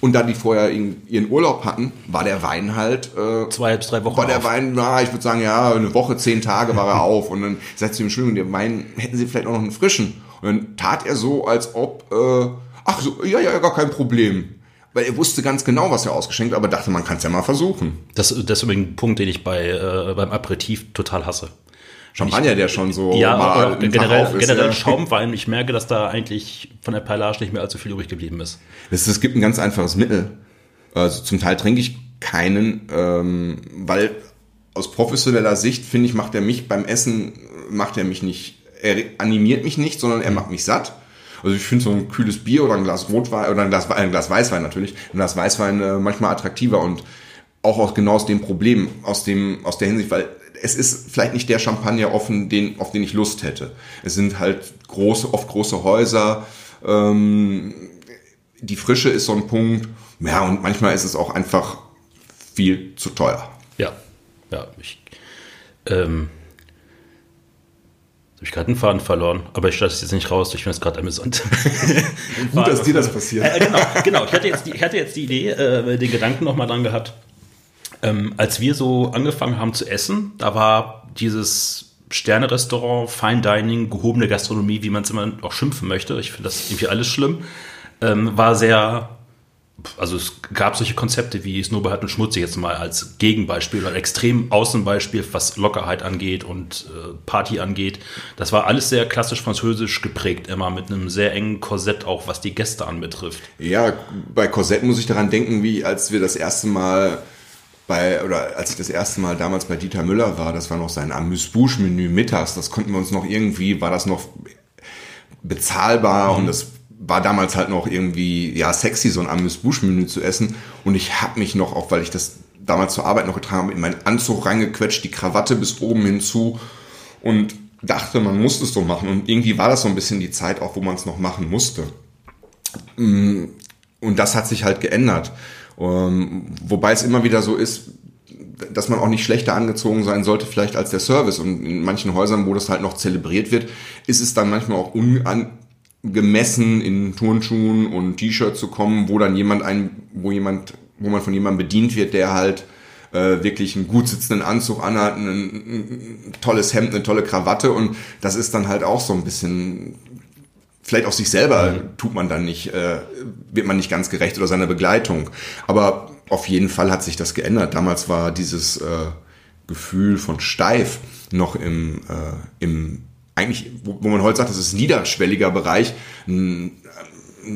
Und da die vorher ihren Urlaub hatten, war der Wein halt äh, zwei bis drei Wochen. War der auf. Wein, na, ich würde sagen, ja, eine Woche, zehn Tage war er auf. Und dann sagte sie ihm, Entschuldigung, der Wein hätten Sie vielleicht auch noch einen frischen. Und dann tat er so, als ob, äh, ach so, ja, ja, gar kein Problem. Weil er wusste ganz genau, was er ausgeschenkt hat, aber dachte, man kann es ja mal versuchen. Das, das ist übrigens ein Punkt, den ich bei äh, beim Aperitif total hasse. Champagner, der schon so ja, mal generell, ist, generell ja. Schaumwein. Ich merke, dass da eigentlich von der Perlage nicht mehr allzu viel übrig geblieben ist. Es, es gibt ein ganz einfaches Mittel. Also zum Teil trinke ich keinen, ähm, weil aus professioneller Sicht finde ich, macht er mich beim Essen, macht er mich nicht, er animiert mich nicht, sondern er macht mich satt. Also ich finde so ein kühles Bier oder ein Glas Rotwein oder ein Glas, ein Glas Weißwein natürlich, ein Glas Weißwein äh, manchmal attraktiver und auch aus genau aus dem Problem, aus dem aus der Hinsicht, weil es ist vielleicht nicht der Champagner offen, den, auf den ich Lust hätte. Es sind halt große, oft große Häuser. Ähm, die Frische ist so ein Punkt. Ja, und manchmal ist es auch einfach viel zu teuer. Ja, ja, ich, ähm, habe ich gerade einen Faden verloren, aber ich lasse es jetzt nicht raus, ich bin jetzt gerade amüsant. Gut, dass dir das passiert. Äh, genau, genau. Ich hatte jetzt die, ich hatte jetzt die Idee, äh, den Gedanken nochmal dran gehabt, ähm, als wir so angefangen haben zu essen, da war dieses Sterne-Restaurant, Fine Dining, gehobene Gastronomie, wie man es immer auch schimpfen möchte, ich finde das irgendwie alles schlimm, ähm, war sehr, also es gab solche Konzepte wie Snowball und Schmutzig jetzt mal als Gegenbeispiel oder extrem Außenbeispiel, was Lockerheit angeht und äh, Party angeht. Das war alles sehr klassisch französisch geprägt, immer mit einem sehr engen Korsett auch, was die Gäste anbetrifft. Ja, bei Korsett muss ich daran denken, wie als wir das erste Mal bei, oder als ich das erste Mal damals bei Dieter Müller war, das war noch sein Amüs-Bouche-Menü mittags, das konnten wir uns noch irgendwie, war das noch bezahlbar mhm. und das war damals halt noch irgendwie, ja, sexy, so ein Amüs-Bouche-Menü zu essen und ich habe mich noch, auch weil ich das damals zur Arbeit noch getragen habe, in meinen Anzug reingequetscht, die Krawatte bis oben hinzu und dachte, man muss es so machen und irgendwie war das so ein bisschen die Zeit auch, wo man es noch machen musste. Mm, und das hat sich halt geändert. Ähm, wobei es immer wieder so ist, dass man auch nicht schlechter angezogen sein sollte, vielleicht als der Service. Und in manchen Häusern, wo das halt noch zelebriert wird, ist es dann manchmal auch unangemessen, in Turnschuhen und T-Shirt zu kommen, wo dann jemand ein, wo jemand, wo man von jemandem bedient wird, der halt äh, wirklich einen gut sitzenden Anzug anhat, ein, ein tolles Hemd, eine tolle Krawatte und das ist dann halt auch so ein bisschen vielleicht auch sich selber mhm. tut man dann nicht, äh, wird man nicht ganz gerecht oder seiner Begleitung. Aber auf jeden Fall hat sich das geändert. Damals war dieses äh, Gefühl von steif noch im, äh, im eigentlich, wo, wo man heute sagt, das ist ein niederschwelliger Bereich, ein,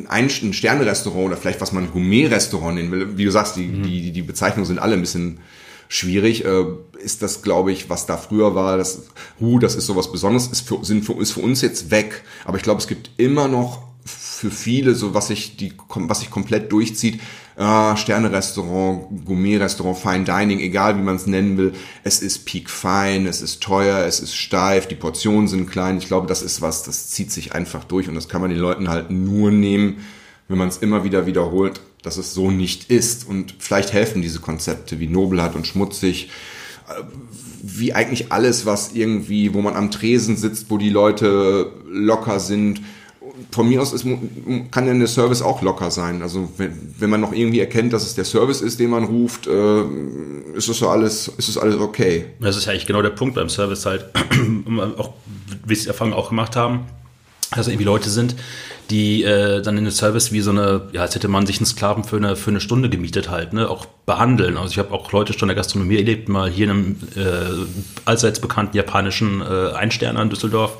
ein, ein Sterne-Restaurant oder vielleicht was man Gourmet-Restaurant nennen will. Wie du sagst, die, mhm. die, die Bezeichnungen sind alle ein bisschen schwierig. Äh, ist das, glaube ich, was da früher war, das, huh, das ist sowas Besonderes, ist für, sind für, ist für uns jetzt weg. Aber ich glaube, es gibt immer noch für viele, so was sich die, was sich komplett durchzieht, äh, Sterne-Restaurant, Gourmet-Restaurant, Fine Dining, egal wie man es nennen will. Es ist peak fine, es ist teuer, es ist steif, die Portionen sind klein. Ich glaube, das ist was, das zieht sich einfach durch und das kann man den Leuten halt nur nehmen, wenn man es immer wieder wiederholt dass es so nicht ist. Und vielleicht helfen diese Konzepte wie Nobelhart und Schmutzig, äh, wie eigentlich alles, was irgendwie, wo man am Tresen sitzt, wo die Leute locker sind. Von mir aus ist, kann denn der Service auch locker sein. Also wenn, wenn man noch irgendwie erkennt, dass es der Service ist, den man ruft, äh, ist es so alles, ist es alles okay. Das ist ja eigentlich genau der Punkt beim Service halt, auch wie sie Erfahrung auch gemacht haben, dass irgendwie Leute sind, die äh, dann in den Service wie so eine, ja, als hätte man sich einen Sklaven für eine, für eine Stunde gemietet halt, ne, auch behandeln. Also ich habe auch Leute schon in der Gastronomie erlebt, mal hier in einem äh, allseits bekannten japanischen äh, Einsterner in Düsseldorf,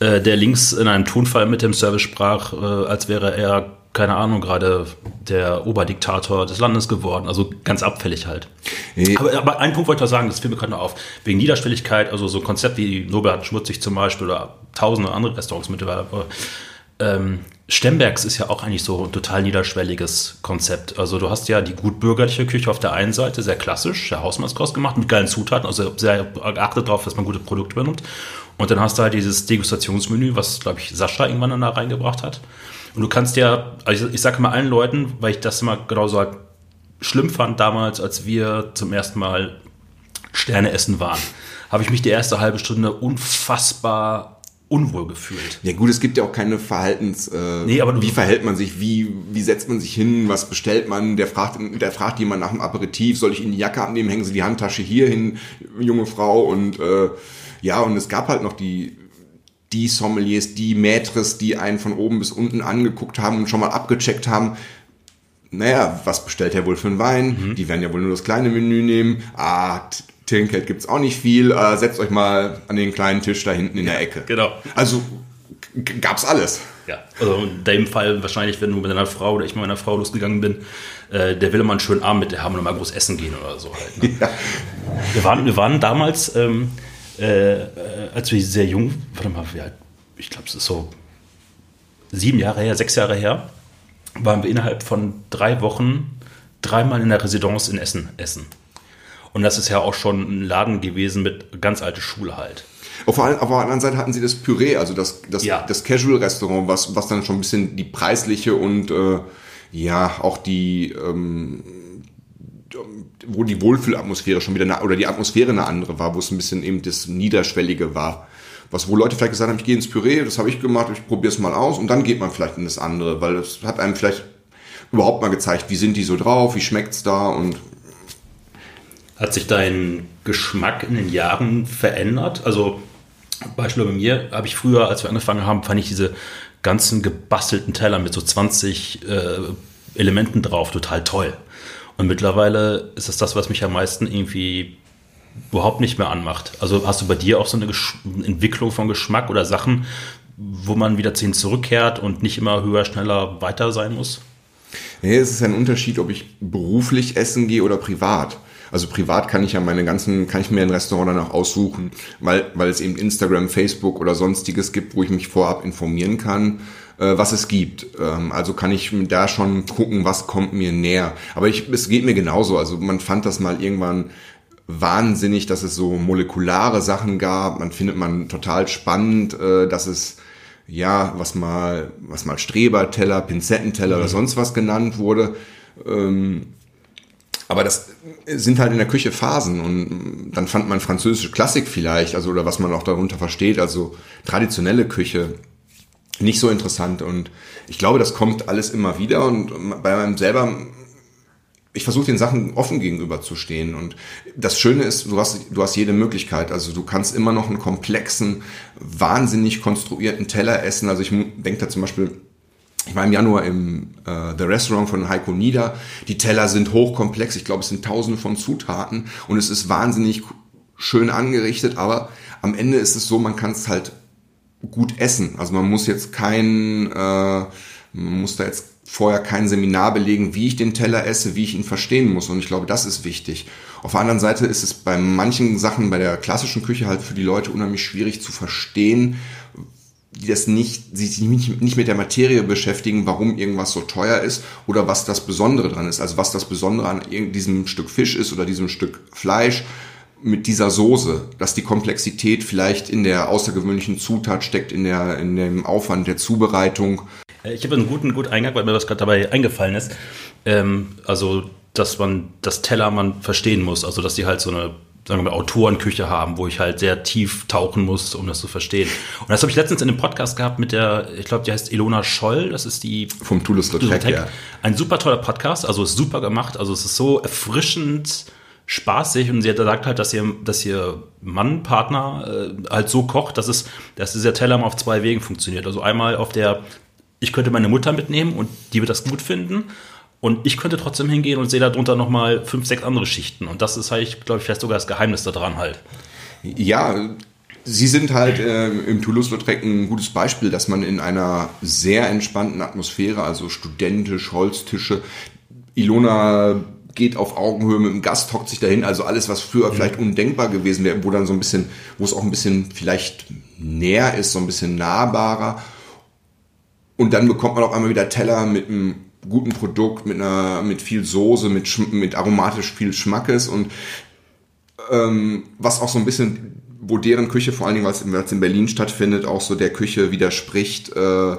äh, der links in einem Tonfall mit dem Service sprach, äh, als wäre er keine Ahnung, gerade der Oberdiktator des Landes geworden. Also ganz abfällig halt. Nee. Aber, aber einen Punkt wollte ich noch sagen, das fiel mir gerade noch auf. Wegen Niederschwelligkeit, also so ein Konzept wie Nobel hat schmutzig zum Beispiel oder tausende andere Restaurants mittlerweile. Ähm, Stembergs ist ja auch eigentlich so ein total niederschwelliges Konzept. Also du hast ja die gutbürgerliche Küche auf der einen Seite, sehr klassisch, sehr Hausmannskost gemacht, mit geilen Zutaten, also sehr geachtet darauf, dass man gute Produkte benutzt. Und dann hast du halt dieses Degustationsmenü, was, glaube ich, Sascha irgendwann dann da reingebracht hat. Und du kannst ja, also ich sage mal allen Leuten, weil ich das immer genauso halt schlimm fand damals, als wir zum ersten Mal Sterne essen waren, habe ich mich die erste halbe Stunde unfassbar unwohl gefühlt. Ja gut, es gibt ja auch keine Verhaltens. Äh, Nee, aber wie verhält man sich? Wie wie setzt man sich hin? Was bestellt man? Der fragt, der fragt jemand nach dem Aperitif. Soll ich Ihnen die Jacke abnehmen? Hängen Sie die Handtasche hier hin, junge Frau? Und äh, ja, und es gab halt noch die die Sommeliers, die Maîtres, die einen von oben bis unten angeguckt haben und schon mal abgecheckt haben. Naja, was bestellt er wohl für einen Wein? Mhm. Die werden ja wohl nur das kleine Menü nehmen. Ah, T- Trinkgeld gibt's auch nicht viel. Äh, setzt euch mal an den kleinen Tisch da hinten in der Ecke. Genau. Also g- gab's alles. Ja, also in dem Fall wahrscheinlich, wenn du mit deiner Frau oder ich mit meiner Frau losgegangen bin, äh, der will immer einen schönen Abend mit der haben und mal groß essen gehen oder so halt. Ne? Ja. Wir, waren, wir waren damals, ähm, äh, als wir sehr jung, warte mal, ich glaube, es ist so sieben Jahre her, sechs Jahre her, waren wir innerhalb von drei Wochen dreimal in der Residenz in Essen essen. Und das ist ja auch schon ein Laden gewesen mit ganz alte Schule halt. Auf, der- auf der anderen Seite hatten sie das Püree, also das, das, Ja. das Casual-Restaurant, was, was dann schon ein bisschen die preisliche und äh, ja, auch die, ähm, wo die Wohlfühlatmosphäre schon wieder, eine, oder die Atmosphäre eine andere war, wo es ein bisschen eben das Niederschwellige war. Was, wo Leute vielleicht gesagt haben, ich gehe ins Püree, das habe ich gemacht, ich probiere es mal aus und dann geht man vielleicht in das andere, weil das hat einem vielleicht überhaupt mal gezeigt, wie sind die so drauf, wie schmeckt's da und Hat sich dein Geschmack in den Jahren verändert? Also Beispiel bei mir habe ich früher, als wir angefangen haben, fand ich diese ganzen gebastelten Teller mit so 20 äh, Elementen drauf total toll. Und mittlerweile ist es das, was mich am meisten irgendwie überhaupt nicht mehr anmacht. Also hast du bei dir auch so eine Gesch Entwicklung von Geschmack oder Sachen, wo man wieder zu zurückkehrt und nicht immer höher, schneller, weiter sein muss? Nee, es ist ein Unterschied, ob ich beruflich essen gehe oder privat. Also privat kann ich ja meine ganzen, kann ich mir ein Restaurant danach aussuchen, weil, weil es eben Instagram, Facebook oder sonstiges gibt, wo ich mich vorab informieren kann, äh, was es gibt. Ähm, also kann ich da schon gucken, was kommt mir näher. Aber ich, es geht mir genauso. Also man fand das mal irgendwann wahnsinnig, dass es so molekulare Sachen gab. Man findet man total spannend, äh, dass es ja, was mal, was mal Streberteller, Pinzettenteller oder sonst was genannt wurde. Ähm, aber das sind halt in der Küche Phasen und dann fand man französische Klassik vielleicht, also oder was man auch darunter versteht, also traditionelle Küche nicht so interessant und ich glaube, das kommt alles immer wieder und bei meinem selber ich versuche den Sachen offen gegenüber zu stehen. Und das Schöne ist, du hast, du hast jede Möglichkeit. Also du kannst immer noch einen komplexen, wahnsinnig konstruierten Teller essen. Also ich denke da zum Beispiel, ich war im Januar im äh, The Restaurant von Heiko Nieder. Die Teller sind hochkomplex. Ich glaube, es sind tausende von Zutaten und es ist wahnsinnig schön angerichtet. Aber am Ende ist es so, man kann es halt gut essen. Also man muss jetzt kein, äh, man muss da jetzt vorher kein Seminar belegen, wie ich den Teller esse, wie ich ihn verstehen muss. Und ich glaube, das ist wichtig. Auf der anderen Seite ist es bei manchen Sachen bei der klassischen Küche halt für die Leute unheimlich schwierig zu verstehen, die das nicht, sich nicht, mit der Materie beschäftigen, warum irgendwas so teuer ist oder was das Besondere dran ist. Also was das Besondere an diesem Stück Fisch ist oder diesem Stück Fleisch mit dieser Soße, dass die Komplexität vielleicht in der außergewöhnlichen Zutat steckt, in der, in dem Aufwand der Zubereitung. Ich habe einen guten, guten Eingang, weil mir was gerade dabei eingefallen ist. Ähm, also, dass man das Tellermann verstehen muss. Also, dass die halt so eine, sagen wir mal, Autorenküche haben, wo ich halt sehr tief tauchen muss, um das zu verstehen. Und das habe ich letztens in einem Podcast gehabt mit der, ich glaube, die heißt Ilona Scholl. Das ist die Vom Toulouse-Lautrec, ja. Ein super toller Podcast, also ist super gemacht. Also, es ist so erfrischend spaßig und sie hat gesagt halt, dass ihr, dass ihr Mann, Partner äh, halt so kocht, dass es, dass dieser Teller mal auf zwei Wegen funktioniert. Also einmal auf der ich könnte meine Mutter mitnehmen und die wird das gut finden. Und ich könnte trotzdem hingehen und sehe darunter nochmal fünf, sechs andere Schichten. Und das ist halt, glaube ich, vielleicht sogar das Geheimnis daran halt. Ja, Sie sind halt äh, im Toulouse-Lautrec ein gutes Beispiel, dass man in einer sehr entspannten Atmosphäre, also studentisch, Holztische, Ilona geht auf Augenhöhe mit dem Gast, hockt sich dahin, also alles, was früher mhm. vielleicht undenkbar gewesen wäre, wo dann so ein bisschen, wo es auch ein bisschen vielleicht näher ist, so ein bisschen nahbarer. Und dann bekommt man auch einmal wieder Teller mit einem guten Produkt, mit einer, mit viel Soße, mit, mit aromatisch viel Schmackes und ähm, was auch so ein bisschen, wo deren Küche, vor allen Dingen, weil es in Berlin stattfindet, auch so der Küche widerspricht, äh,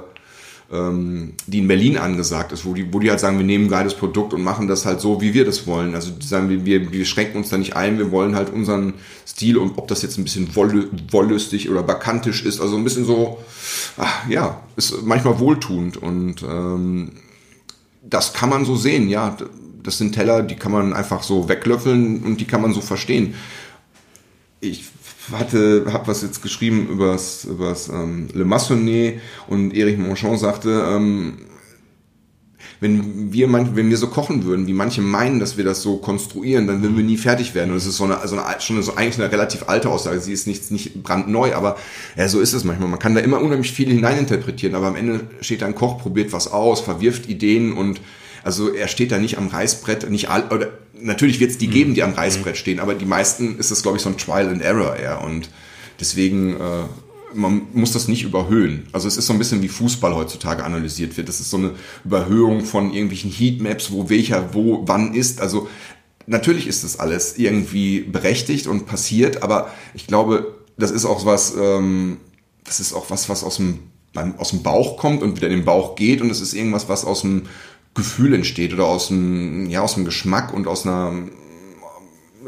ähm, die in Berlin angesagt ist, wo die, wo die halt sagen, wir nehmen ein geiles Produkt und machen das halt so, wie wir das wollen. Also die sagen, wir, wir, wir schränken uns da nicht ein, wir wollen halt unseren Stil und ob das jetzt ein bisschen woll, wollüstig oder bakantisch ist, also ein bisschen so, ach, ja, ist manchmal wohltuend und ähm, das kann man so sehen, ja. Das sind Teller, die kann man einfach so weglöffeln und die kann man so verstehen. Ich hatte, habe was jetzt geschrieben übers, übers ähm, Le Massonnet und Erich Monchon sagte, ähm, wenn wir, manch, wenn wir so kochen würden, wie manche meinen, dass wir das so konstruieren, dann würden wir nie fertig werden. Und das ist so eine, also eine, schon so eigentlich eine relativ alte Aussage. Sie ist nicht, nicht brandneu, aber ja, so ist es manchmal. Man kann da immer unheimlich viel hineininterpretieren, aber am Ende steht ein Koch, probiert was aus, verwirft Ideen und also er steht da nicht am Reißbrett, nicht all, oder natürlich wird es die geben, die am Reißbrett stehen, aber die meisten ist es, glaube ich, so ein Trial and Error eher. Und deswegen, äh, man muss das nicht überhöhen. Also es ist so ein bisschen wie Fußball heutzutage analysiert wird. Das ist so eine Überhöhung von irgendwelchen Heatmaps, wo welcher, wo, wann ist. Also natürlich ist das alles irgendwie berechtigt und passiert, aber ich glaube, das ist auch was, ähm, das ist auch was, was aus dem, aus dem Bauch kommt und wieder in den Bauch geht und es ist irgendwas, was aus dem Gefühl entsteht oder aus dem, ja, aus dem Geschmack und aus einer,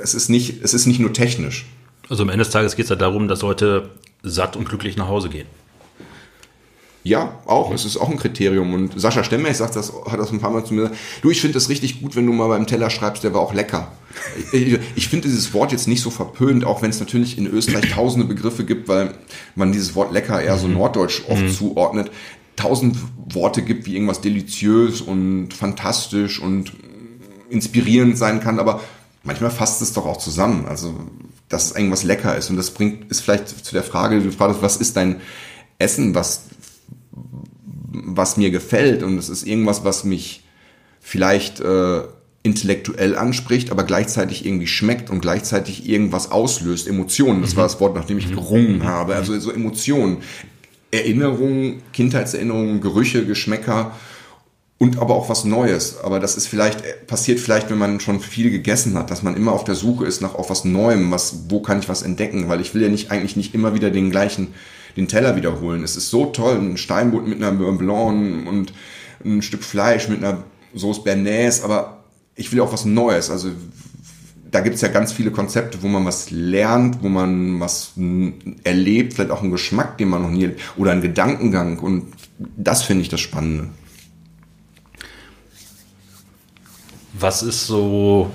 es ist nicht, es ist nicht nur technisch. Also am Ende des Tages geht es ja darum, dass Leute satt und glücklich nach Hause gehen. Ja, auch. Es ist auch ein Kriterium. Und Sascha Stemmer, ich sag das, hat das ein paar Mal zu mir gesagt. Du, ich finde es richtig gut, wenn du mal beim Teller schreibst, der war auch lecker. Ich, ich finde dieses Wort jetzt nicht so verpönt, auch wenn es natürlich in Österreich tausende Begriffe gibt, weil man dieses Wort lecker eher so mhm. norddeutsch oft mhm. zuordnet tausend Worte gibt, wie irgendwas deliziös und fantastisch und inspirierend sein kann, aber manchmal fasst es doch auch zusammen. Also, dass es irgendwas lecker ist. Und das bringt, ist vielleicht zu der Frage, du fragst, was ist dein Essen, was, was mir gefällt? Und es ist irgendwas, was mich vielleicht äh, intellektuell anspricht, aber gleichzeitig irgendwie schmeckt und gleichzeitig irgendwas auslöst, Emotionen. Das war das Wort, nach dem ich mhm. gerungen habe. Also so Emotionen. Erinnerungen, Kindheitserinnerungen, Gerüche, Geschmäcker und aber auch was Neues. Aber das ist vielleicht, passiert vielleicht, wenn man schon viel gegessen hat, dass man immer auf der Suche ist nach auch was Neuem, was, wo kann ich was entdecken, weil ich will ja nicht, eigentlich nicht immer wieder den gleichen, den Teller wiederholen. Es ist so toll, ein Steinbutt mit einer Beurre Blanc und ein Stück Fleisch mit einer Sauce Bernays, aber ich will auch was Neues. Also da gibt es ja ganz viele Konzepte, wo man was lernt, wo man was erlebt, vielleicht auch einen Geschmack, den man noch nie oder einen Gedankengang. Und das finde ich das Spannende. Was ist so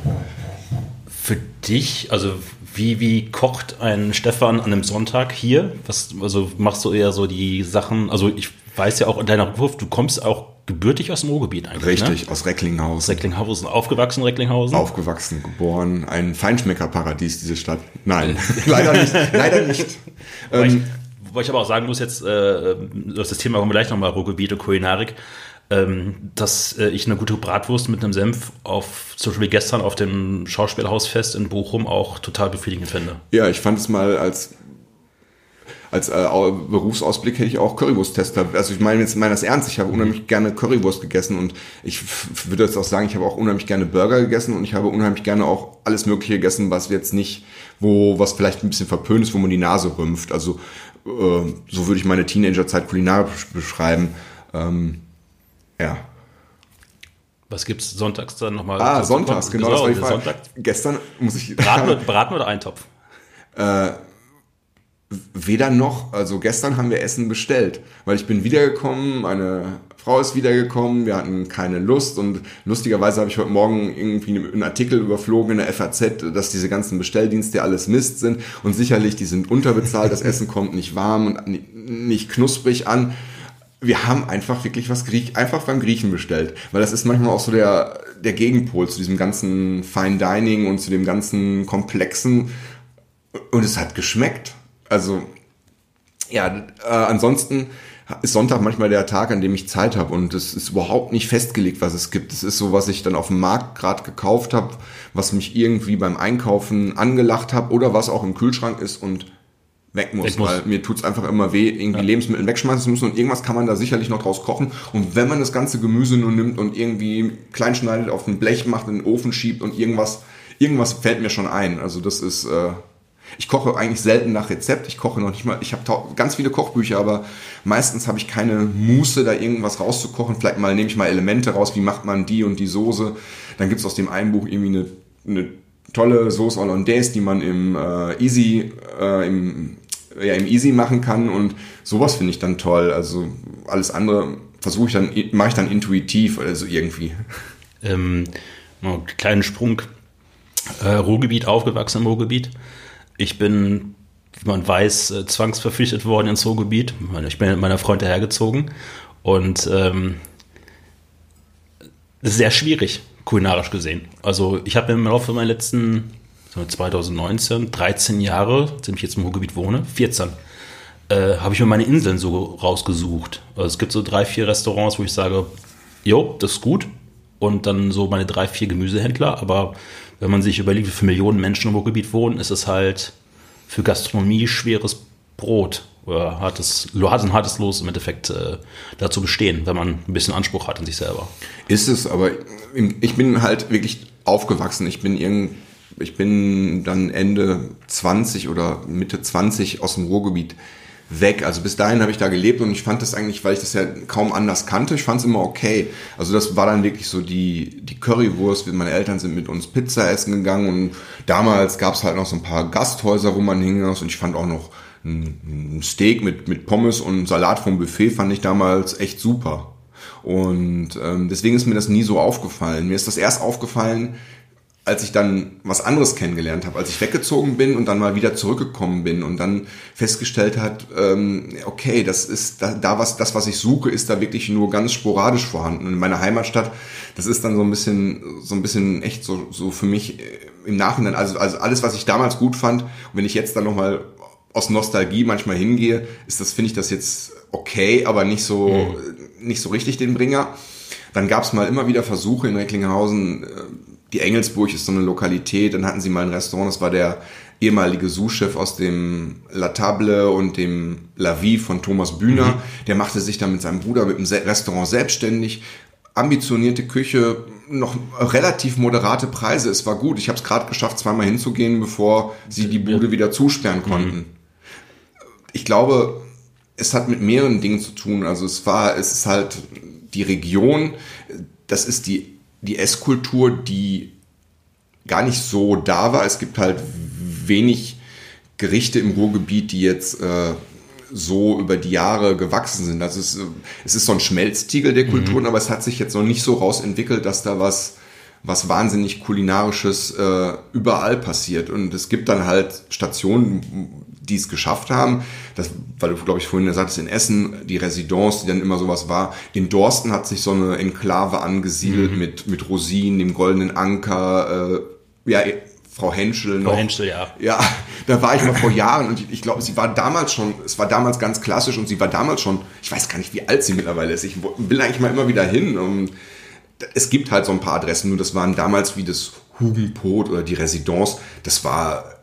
für dich, also wie, wie kocht ein Stefan an einem Sonntag hier? Was, also machst du eher so die Sachen, also ich weiß ja auch in deiner Ruf, du kommst auch gebürtig aus dem Ruhrgebiet eigentlich. Ne? Richtig, ne? aus Recklinghausen. Aus Recklinghausen, aufgewachsen Recklinghausen? Aufgewachsen, geboren, ein Feinschmeckerparadies, diese Stadt. Nein, leider nicht, leider nicht. Wobei, ähm, ich, wobei ich aber auch sagen muss, jetzt, äh, das Thema kommen wir gleich nochmal, Ruhrgebiet und Kulinarik, ähm, dass äh, ich eine gute Bratwurst mit einem Senf auf, zum Beispiel gestern auf dem Schauspielhausfest in Bochum auch total befriedigend finde. Ja, ich fand es mal als als äh, Berufsausblick hätte ich auch Currywurst-Tester. Also ich meine jetzt meine das ernst. Ich habe unheimlich gerne Currywurst gegessen und ich würde jetzt auch sagen, ich habe auch unheimlich gerne Burger gegessen und ich habe unheimlich gerne auch alles Mögliche gegessen, was jetzt nicht, wo was vielleicht ein bisschen verpönt ist, wo man die Nase rümpft. Also äh, so würde ich meine Teenagerzeit kulinarisch beschreiben. Ähm, ja. Was gibt's sonntags dann nochmal? Ah, sonntags, genau. Das war. Sonntag? Gestern muss ich. Braten, braten oder Eintopf? Äh, weder noch. Also gestern haben wir Essen bestellt, weil ich bin wiedergekommen, meine Frau ist wiedergekommen, wir hatten keine Lust und lustigerweise habe ich heute Morgen irgendwie einen Artikel überflogen in der FAZ, dass diese ganzen Bestelldienste alles Mist sind und sicherlich die sind unterbezahlt, das Essen kommt nicht warm und nicht knusprig an. Wir haben einfach wirklich was Griech, einfach beim Griechen bestellt, weil das ist manchmal auch so der, der Gegenpol zu diesem ganzen Fine Dining und zu dem ganzen Komplexen. Und es hat geschmeckt. Also, ja, äh, ansonsten ist Sonntag manchmal der Tag, an dem ich Zeit habe und es ist überhaupt nicht festgelegt, was es gibt. Es ist so, was ich dann auf dem Markt gerade gekauft habe, was mich irgendwie beim Einkaufen angelacht habe oder was auch im Kühlschrank ist und weg muss, muss. weil mir tut's einfach immer weh, irgendwie ja. Lebensmittel wegschmeißen zu müssen und irgendwas kann man da sicherlich noch draus kochen. Und wenn man das ganze Gemüse nur nimmt und irgendwie klein schneidet, auf ein Blech macht, in den Ofen schiebt und irgendwas, irgendwas fällt mir schon ein. Also das ist, äh, ich koche eigentlich selten nach Rezept. Ich koche noch nicht mal, ich habe ganz viele Kochbücher, aber meistens habe ich keine Muße, da irgendwas rauszukochen. Vielleicht mal nehme ich mal Elemente raus, wie macht man die und die Soße. Dann gibt's aus dem einen Buch irgendwie eine, eine tolle Sauce Hollandaise, die man im äh, Easy, äh, im, ja, im Easy machen kann und sowas finde ich dann toll. Also alles andere versuche ich dann, mache ich dann intuitiv, also irgendwie. Ähm, kleinen Sprung. Äh, Ruhrgebiet, aufgewachsen im Ruhrgebiet. Ich bin, wie man weiß, äh, zwangsverpflichtet worden ins Ruhrgebiet. Ich bin mit meiner Freundin hergezogen und ähm, sehr schwierig, kulinarisch gesehen. Also ich habe im Laufe meiner letzten 2019, 13 Jahre, seitdem ich jetzt im Ruhrgebiet wohne, 14, äh, habe ich mir meine Inseln so rausgesucht. Also es gibt so drei, vier Restaurants, wo ich sage, jo, das ist gut. Und dann so meine drei, vier Gemüsehändler, aber wenn man sich überlegt, wie viele Millionen Menschen im Ruhrgebiet wohnen, ist es halt für Gastronomie schweres Brot oder hartes, ein hartes Los im Endeffekt äh, dazu bestehen, wenn man ein bisschen Anspruch hat in sich selber. Ist es, aber ich bin halt wirklich aufgewachsen. Ich bin irgend, ich bin dann Ende 20 oder Mitte 20 aus dem Ruhrgebiet weg. Also bis dahin habe ich da gelebt und ich fand das eigentlich, weil ich das ja kaum anders kannte, ich fand es immer okay. Also das war dann wirklich so die, die Currywurst. Meine Eltern sind mit uns Pizza essen gegangen und damals gab es halt noch so ein paar Gasthäuser, wo man hinging und ich fand auch noch ein Steak mit, mit Pommes und Salat vom Buffet fand ich damals echt super. Und ähm, deswegen ist mir das nie so aufgefallen. Mir ist das erst aufgefallen, als ich dann was anderes kennengelernt habe, als ich weggezogen bin und dann mal wieder zurückgekommen bin und dann festgestellt hat, ähm, okay, das ist da, da was, das was ich suche, ist da wirklich nur ganz sporadisch vorhanden. Und in meiner Heimatstadt, das ist dann so ein bisschen, so ein bisschen echt so, so für mich äh, im Nachhinein, also, also alles, was ich damals gut fand, und wenn ich jetzt dann nochmal aus Nostalgie manchmal hingehe, ist das, finde ich das jetzt okay, aber nicht so, mhm. nicht so richtig den Bringer. Dann gab es mal immer wieder Versuche in Recklinghausen, äh, die Engelsburg ist so eine Lokalität, dann hatten sie mal ein Restaurant, das war der ehemalige Sous-Chef aus dem La Table und dem La Vie von Thomas Bühner. Mhm. Der machte sich dann mit seinem Bruder mit dem Restaurant selbstständig. Ambitionierte Küche, noch relativ moderate Preise. Es war gut. Ich habe es gerade geschafft, zweimal hinzugehen, bevor sie die Bude wieder zusperren konnten. Mhm. Ich glaube, es hat mit mehreren Dingen zu tun. Also es war, es ist halt die Region, das ist die die Esskultur, die gar nicht so da war. Es gibt halt wenig Gerichte im Ruhrgebiet, die jetzt äh, so über die Jahre gewachsen sind. Also es, es ist so ein Schmelztiegel der Kulturen, mhm. aber es hat sich jetzt noch nicht so rausentwickelt, dass da was was wahnsinnig kulinarisches äh, überall passiert. Und es gibt dann halt Stationen, die es geschafft haben. Das, weil du, glaube ich, vorhin sagtest, in Essen, die Residence, die dann immer sowas war. In Dorsten hat sich so eine Enklave angesiedelt mhm. mit, mit Rosinen, dem goldenen Anker, äh, ja, Frau Henschel noch. Frau Henschel, ja. Ja, da war ich mal vor Jahren und ich, ich glaube, sie war damals schon, es war damals ganz klassisch und sie war damals schon, ich weiß gar nicht, wie alt sie mittlerweile ist. Ich will eigentlich mal immer wieder hin. Und es gibt halt so ein paar Adressen, nur das waren damals wie das Hugenpot oder die Residence, das war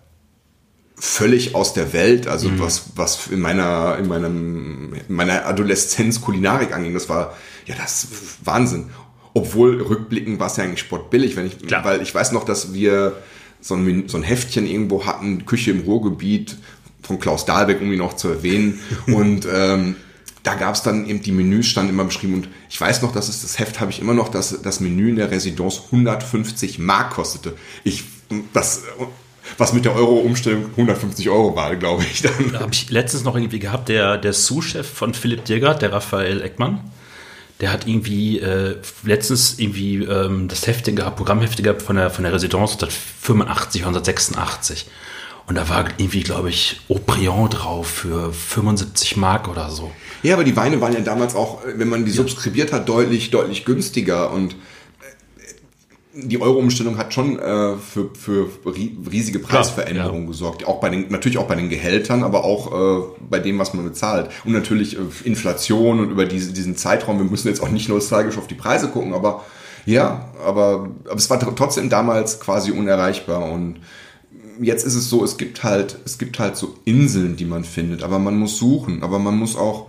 völlig aus der Welt, also mhm. was, was in meiner, in meinem, in meiner Adoleszenz Kulinarik anging, das war, ja, das Wahnsinn. Obwohl rückblickend war es ja eigentlich sportbillig, wenn ich, Klar. weil ich weiß noch, dass wir so ein, so ein Heftchen irgendwo hatten, Küche im Ruhrgebiet, von Klaus Dahlbeck, um ihn noch zu erwähnen. und ähm, da gab es dann eben die Menüs stand immer beschrieben und ich weiß noch, dass es das Heft habe ich immer noch, dass das Menü in der Residence 150 Mark kostete. Ich das was mit der Euro-Umstellung 150 Euro war, glaube ich. Dann. Da habe ich letztens noch irgendwie gehabt, der, der Sous-Chef von Philipp Dirgert, der Raphael Eckmann, der hat irgendwie äh, letztens irgendwie ähm, das Heftchen gehabt, Programmhefte gehabt von der, von der Residence 1985, 1986. Und da war irgendwie, glaube ich, Aubryon drauf für 75 Mark oder so. Ja, aber die Weine waren ja damals auch, wenn man die ja. subskribiert hat, deutlich, deutlich günstiger. Und die Euro-Umstellung hat schon äh, für, für riesige Preisveränderungen ja. gesorgt. Auch bei den, natürlich auch bei den Gehältern, aber auch äh, bei dem, was man bezahlt. Und natürlich äh, Inflation und über diese, diesen Zeitraum. Wir müssen jetzt auch nicht nostalgisch auf die Preise gucken, aber ja, aber, aber es war trotzdem damals quasi unerreichbar. Und jetzt ist es so, es gibt halt, es gibt halt so Inseln, die man findet, aber man muss suchen, aber man muss auch,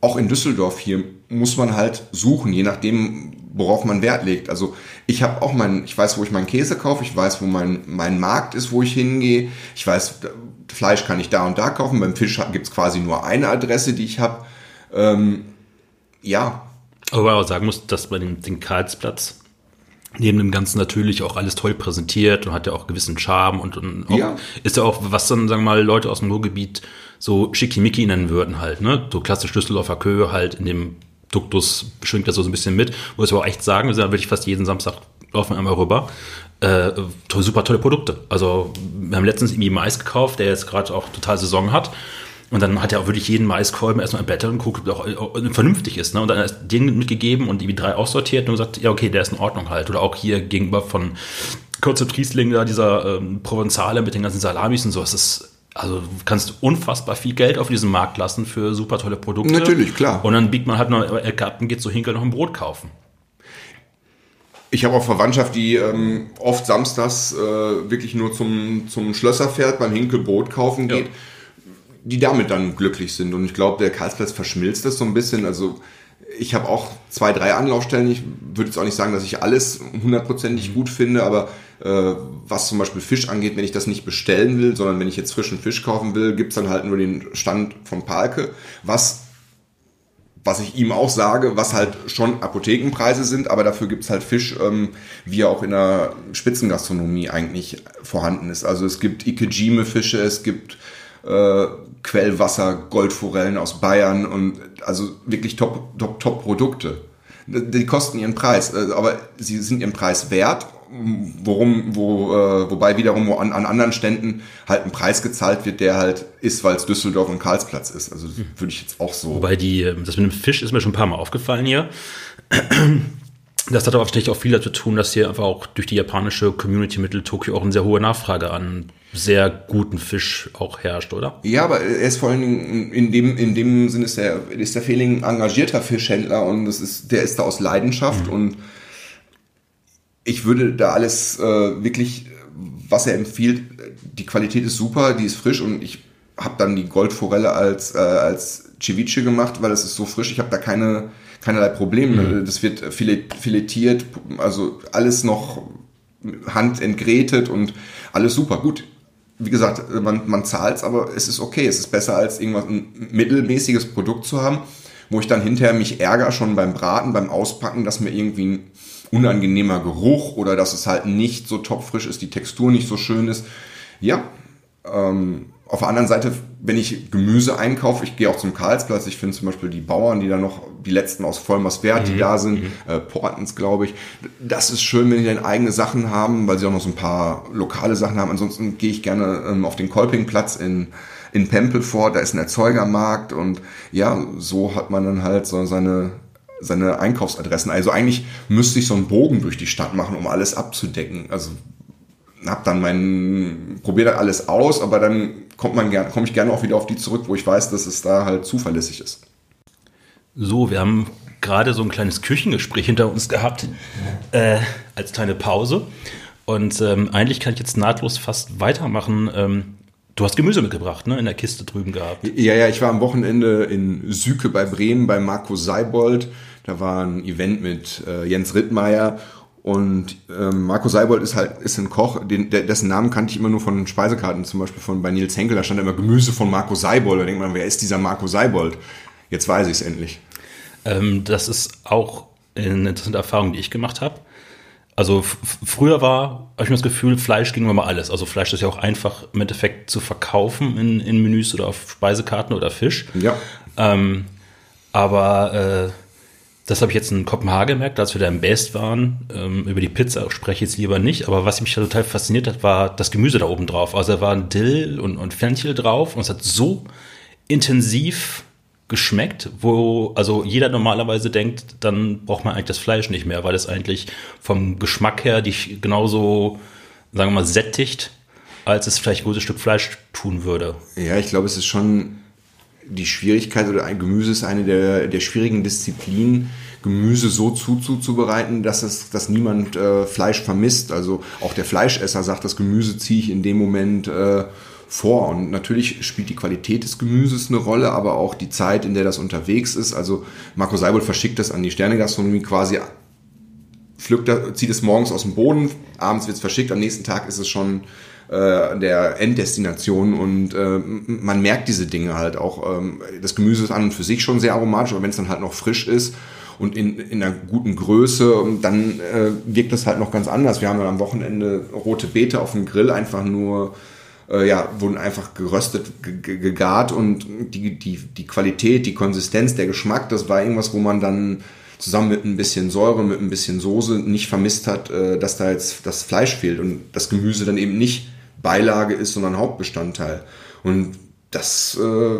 auch in Düsseldorf hier muss man halt suchen, je nachdem, worauf man Wert legt. Also ich habe auch mein, ich weiß, wo ich meinen Käse kaufe, ich weiß, wo mein, mein Markt ist, wo ich hingehe, ich weiß, Fleisch kann ich da und da kaufen, beim Fisch gibt's quasi nur eine Adresse, die ich habe. Ähm, ja. Aber man auch sagen muss, dass bei dem den Karlsplatz neben dem Ganzen natürlich auch alles toll präsentiert und hat ja auch gewissen Charme und, und auch, ja. ist ja auch, was dann, sagen wir mal, Leute aus dem Ruhrgebiet so schickimicki nennen würden halt, ne? So klassisch Düsseldorfer Köhe halt in dem Duktus schwingt das so ein bisschen mit. Muss ich aber auch echt sagen, wir sind wirklich fast jeden Samstag laufen wir einmal rüber. Äh, super tolle Produkte. Also wir haben letztens irgendwie Mais gekauft, der jetzt gerade auch total Saison hat. Und dann hat er auch wirklich jeden Maiskolben erstmal im und guckt, ob er auch vernünftig ist. Ne? Und dann ist den mitgegeben und die drei aussortiert und gesagt, ja, okay, der ist in Ordnung halt. Oder auch hier gegenüber von Kurze Triesling, da dieser ähm, Provenzale mit den ganzen Salamis und so. Es ist also du kannst unfassbar viel Geld auf diesem Markt lassen für super tolle Produkte. Natürlich, klar. Und dann biegt man halt noch ab und geht so Hinkel noch ein Brot kaufen. Ich habe auch Verwandtschaft, die ähm, oft samstags äh, wirklich nur zum, zum Schlösser fährt, beim Hinkel Brot kaufen geht, ja. die damit dann glücklich sind. Und ich glaube, der Karlsplatz verschmilzt das so ein bisschen. Also ich habe auch zwei, drei Anlaufstellen. Ich würde jetzt auch nicht sagen, dass ich alles hundertprozentig gut finde, aber was zum Beispiel Fisch angeht, wenn ich das nicht bestellen will, sondern wenn ich jetzt frischen Fisch kaufen will, gibt's dann halt nur den Stand von Palke, was was ich ihm auch sage, was halt schon Apothekenpreise sind, aber dafür gibt's halt Fisch, ähm, wie er auch in der Spitzengastronomie eigentlich vorhanden ist. Also es gibt Ikejime-Fische, es gibt äh, Quellwasser, Goldforellen aus Bayern und also wirklich top, top, top Produkte. Die kosten ihren Preis, äh, aber sie sind ihren Preis wert worum, wo, äh, wobei wiederum an, an anderen Ständen halt ein Preis gezahlt wird, der halt ist, weil es Düsseldorf und Karlsplatz ist. Also würde ich jetzt auch so. Wobei die, ähm, das mit dem Fisch ist mir schon ein paar Mal aufgefallen hier. Das hat aber natürlich auch viel dazu tun, dass hier einfach auch durch die japanische Community Mittel Tokio auch eine sehr hohe Nachfrage an sehr guten Fisch auch herrscht, oder? Ja, aber er ist vor allen Dingen in dem, in dem Sinne ist der, ist der Fehling engagierter Fischhändler und das ist, der ist da aus Leidenschaft mhm. und ich würde da alles äh, wirklich, was er empfiehlt, die Qualität ist super, die ist frisch und ich habe dann die Goldforelle als, äh, als Ceviche gemacht, weil das ist so frisch, ich habe da keine, keinerlei Probleme. Mhm. Das wird filetiert, also alles noch handentgrätet und alles super. Gut, wie gesagt, man, man zahlt es, aber es ist okay. Es ist besser als irgendwas ein mittelmäßiges Produkt zu haben, wo ich dann hinterher mich ärgere schon beim Braten, beim Auspacken, dass mir irgendwie ein unangenehmer Geruch oder dass es halt nicht so topfrisch ist, die Textur nicht so schön ist. Ja, ähm, auf der anderen Seite, wenn ich Gemüse einkaufe, ich gehe auch zum Karlsplatz, ich finde zum Beispiel die Bauern, die da noch, die letzten aus Vollmerswert, die mhm. da sind, mhm. äh, Portens, glaube ich, das ist schön, wenn die dann eigene Sachen haben, weil sie auch noch so ein paar lokale Sachen haben. Ansonsten gehe ich gerne ähm, auf den Kolpingplatz in, in Pempelfort, da ist ein Erzeugermarkt und ja, so hat man dann halt so seine, seine Einkaufsadressen. Also eigentlich müsste ich so einen Bogen durch die Stadt machen, um alles abzudecken. Also hab dann mein, probiere dann alles aus, aber dann kommt man gern, komme ich gerne auch wieder auf die zurück, wo ich weiß, dass es da halt zuverlässig ist. So, wir haben gerade so ein kleines Küchengespräch hinter uns gehabt, äh, als kleine Pause. Und ähm, eigentlich kann ich jetzt nahtlos fast weitermachen. Ähm, Du hast Gemüse mitgebracht, ne? In der Kiste drüben gehabt. Ja, ja, ich war am Wochenende in Süke bei Bremen bei Marco Seibold. Da war ein Event mit äh, Jens Rittmeier und ähm, Marco Seibold ist halt ist ein Koch, den, dessen Namen kannte ich immer nur von Speisekarten, zum Beispiel von bei Nils Henkel. Da stand immer Gemüse von Marco Seibold. Da denkt man, wer ist dieser Marco Seibold? Jetzt weiß ich es endlich. Ähm, das ist auch eine interessante Erfahrung, die ich gemacht habe. Also früher war, habe ich mir das Gefühl, Fleisch ging immer alles. Also Fleisch ist ja auch einfach im Endeffekt zu verkaufen in, in Menüs oder auf Speisekarten oder Fisch. Ja. Ähm, aber äh, das habe ich jetzt in Kopenhagen gemerkt, als wir da im Best waren. Ähm, über die Pizza spreche ich jetzt lieber nicht. Aber was mich total fasziniert hat, war das Gemüse da oben drauf. Also da waren Dill und, und Fenchel drauf und es hat so intensiv geschmeckt, wo also jeder normalerweise denkt, dann braucht man eigentlich das Fleisch nicht mehr, weil es eigentlich vom Geschmack her dich genauso, sagen wir mal, sättigt, als es vielleicht ein gutes Stück Fleisch tun würde. Ja, ich glaube, es ist schon die Schwierigkeit oder ein Gemüse ist eine der, der schwierigen Disziplinen, Gemüse so zuzubereiten, dass es, dass niemand äh, Fleisch vermisst. Also auch der Fleischesser sagt, das Gemüse ziehe ich in dem Moment äh, vor. Und natürlich spielt die Qualität des Gemüses eine Rolle, aber auch die Zeit, in der das unterwegs ist. Also Marco Seibold verschickt das an die Sternegastronomie quasi, pflückt, zieht es morgens aus dem Boden, abends wird es verschickt, am nächsten Tag ist es schon äh, der Enddestination und äh, man merkt diese Dinge halt auch. Ähm, das Gemüse ist an und für sich schon sehr aromatisch, aber wenn es dann halt noch frisch ist und in, in einer guten Größe, dann äh, wirkt das halt noch ganz anders. Wir haben dann am Wochenende rote Beete auf dem Grill einfach nur äh, ja, wurden einfach geröstet, gegart und die, die, die Qualität, die Konsistenz, der Geschmack, das war irgendwas, wo man dann zusammen mit ein bisschen Säure, mit ein bisschen Soße nicht vermisst hat, äh, dass da jetzt das Fleisch fehlt und das Gemüse dann eben nicht Beilage ist, sondern Hauptbestandteil. Und das äh,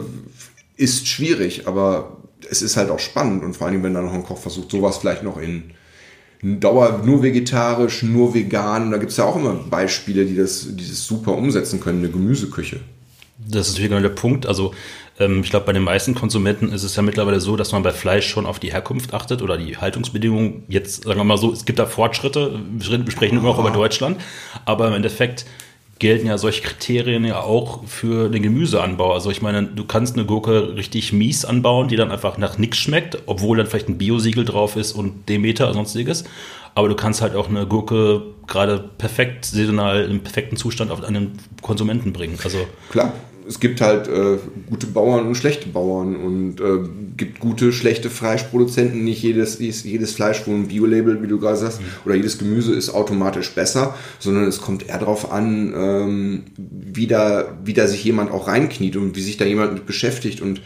ist schwierig, aber es ist halt auch spannend und vor allem, wenn da noch ein Koch versucht, sowas vielleicht noch in Dauer nur vegetarisch, nur vegan. Da gibt es ja auch immer Beispiele, die das, die das super umsetzen können, eine Gemüseküche. Das ist natürlich genau der Punkt. Also ähm, ich glaube, bei den meisten Konsumenten ist es ja mittlerweile so, dass man bei Fleisch schon auf die Herkunft achtet oder die Haltungsbedingungen. Jetzt sagen wir mal so, es gibt da Fortschritte. Wir sprechen immer auch über Deutschland. Aber im Endeffekt gelten ja solche Kriterien ja auch für den Gemüseanbau. Also ich meine, du kannst eine Gurke richtig mies anbauen, die dann einfach nach nichts schmeckt, obwohl dann vielleicht ein Biosiegel drauf ist und Demeter oder sonstiges. Aber du kannst halt auch eine Gurke gerade perfekt saisonal im perfekten Zustand auf einen Konsumenten bringen. Also klar, es gibt halt äh, gute Bauern und schlechte Bauern und äh, gibt gute, schlechte Fleischproduzenten. Nicht jedes, jedes Fleisch, wo ein Biolabel, wie du gerade sagst, mhm. oder jedes Gemüse ist automatisch besser, sondern es kommt eher darauf an, ähm, wie, da, wie da sich jemand auch reinkniet und wie sich da jemand mit beschäftigt und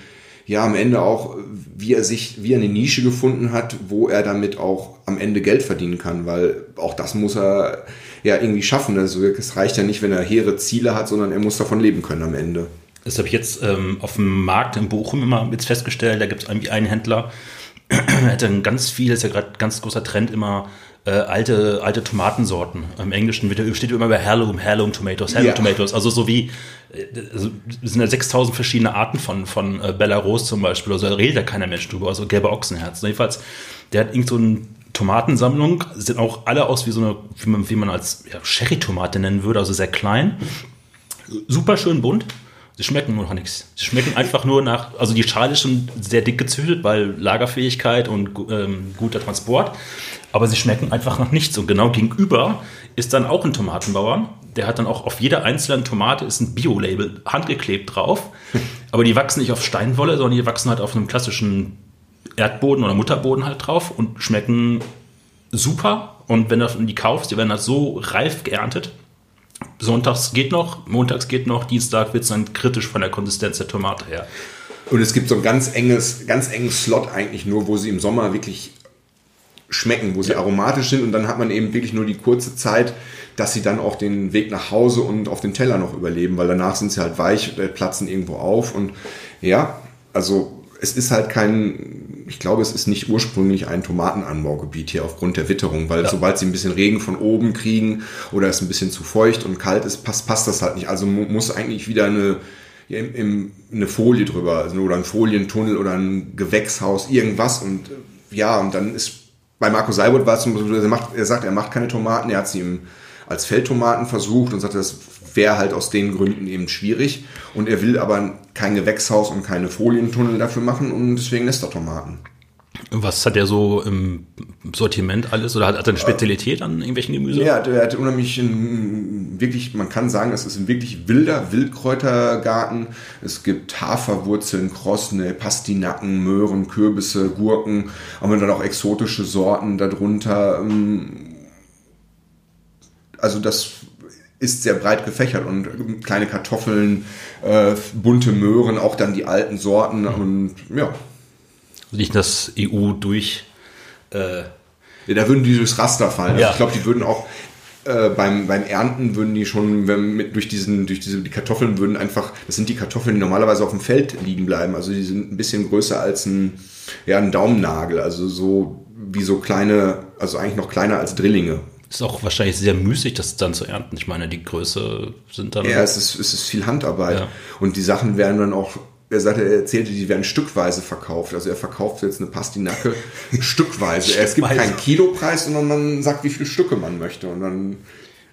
ja, am Ende auch, wie er sich, wie er eine Nische gefunden hat, wo er damit auch am Ende Geld verdienen kann, weil auch das muss er ja irgendwie schaffen. Also es reicht ja nicht, wenn er hehre Ziele hat, sondern er muss davon leben können am Ende. Das habe ich jetzt ähm, auf dem Markt in Bochum immer jetzt festgestellt. Da gibt es irgendwie einen Händler, der hat dann ganz viel, das ist ja gerade ganz großer Trend immer, äh, alte, alte Tomatensorten. Im Englischen steht immer bei Heirloom, Heirloom Tomatoes, Heirloom ja. Tomatoes. Also so wie, also, es sind ja 6000 verschiedene Arten von, von äh, Belarus zum Beispiel. Also da redet ja keiner Mensch drüber. Also gelbe Ochsenherz. Jedenfalls, der hat irgend so ein Tomatensammlung, sehen auch alle aus wie so eine, wie man, wie man als ja, Sherry-Tomate nennen würde, also sehr klein. Super schön bunt. Sie schmecken nur noch nichts. Sie schmecken einfach nur nach, also die Schale ist schon sehr dick gezüchtet, weil Lagerfähigkeit und ähm, guter Transport. Aber sie schmecken einfach nach nichts. Und genau gegenüber ist dann auch ein Tomatenbauer. Der hat dann auch auf jeder einzelnen Tomate ist ein Bio-Label handgeklebt drauf. Aber die wachsen nicht auf Steinwolle, sondern die wachsen halt auf einem klassischen Erdboden oder Mutterboden halt drauf und schmecken super. Und wenn du die kaufst, die werden halt so reif geerntet. Sonntags geht noch, montags geht noch, Dienstag wird es dann kritisch von der Konsistenz der Tomate her. Und es gibt so ein ganz enges, ganz enges Slot eigentlich nur, wo sie im Sommer wirklich schmecken, wo sie aromatisch sind und dann hat man eben wirklich nur die kurze Zeit, dass sie dann auch den Weg nach Hause und auf den Teller noch überleben, weil danach sind sie halt weich, äh, platzen irgendwo auf und ja, also es ist halt kein, ich glaube, es ist nicht ursprünglich ein Tomatenanbaugebiet hier aufgrund der Witterung, weil ja. sobald sie ein bisschen Regen von oben kriegen oder es ein bisschen zu feucht und kalt ist, passt, passt das halt nicht. Also muss eigentlich wieder eine, im, im, eine Folie drüber, also oder ein Folientunnel oder ein Gewächshaus, irgendwas und ja, und dann ist bei Marco Seibert war es zum Beispiel, er, macht, er sagt, er macht keine Tomaten, er hat sie im, als Feldtomaten versucht und sagt, das wäre halt aus den Gründen eben schwierig. Und er will aber kein Gewächshaus und keine Folientunnel dafür machen und deswegen lässt er Tomaten. Was hat er so im Sortiment alles? Oder hat er eine Spezialität an irgendwelchen Gemüse? Ja, er hat unheimlich ein, wirklich, man kann sagen, es ist ein wirklich wilder Wildkräutergarten. Es gibt Haferwurzeln, Krosne, Pastinaken, Möhren, Kürbisse, Gurken, aber dann auch exotische Sorten darunter. Ähm, also das ist sehr breit gefächert und kleine Kartoffeln, äh, bunte Möhren, auch dann die alten Sorten und ja. Nicht das EU durch. Äh ja, da würden die durchs Raster fallen. Also ja. ich glaube, die würden auch äh, beim, beim Ernten würden die schon, wenn mit, durch diesen, durch diese, die Kartoffeln würden einfach, das sind die Kartoffeln, die normalerweise auf dem Feld liegen bleiben. Also die sind ein bisschen größer als ein, ja, ein Daumennagel. Also so wie so kleine, also eigentlich noch kleiner als Drillinge. Ist auch wahrscheinlich sehr müßig, das dann zu ernten. Ich meine, die Größe sind dann. Ja, es ist, es ist viel Handarbeit. Ja. Und die Sachen werden dann auch er sagte, er erzählte, die werden stückweise verkauft. Also er verkauft jetzt eine Pastinacke stückweise. Es gibt keinen Kilopreis, sondern man sagt, wie viele Stücke man möchte. Und dann,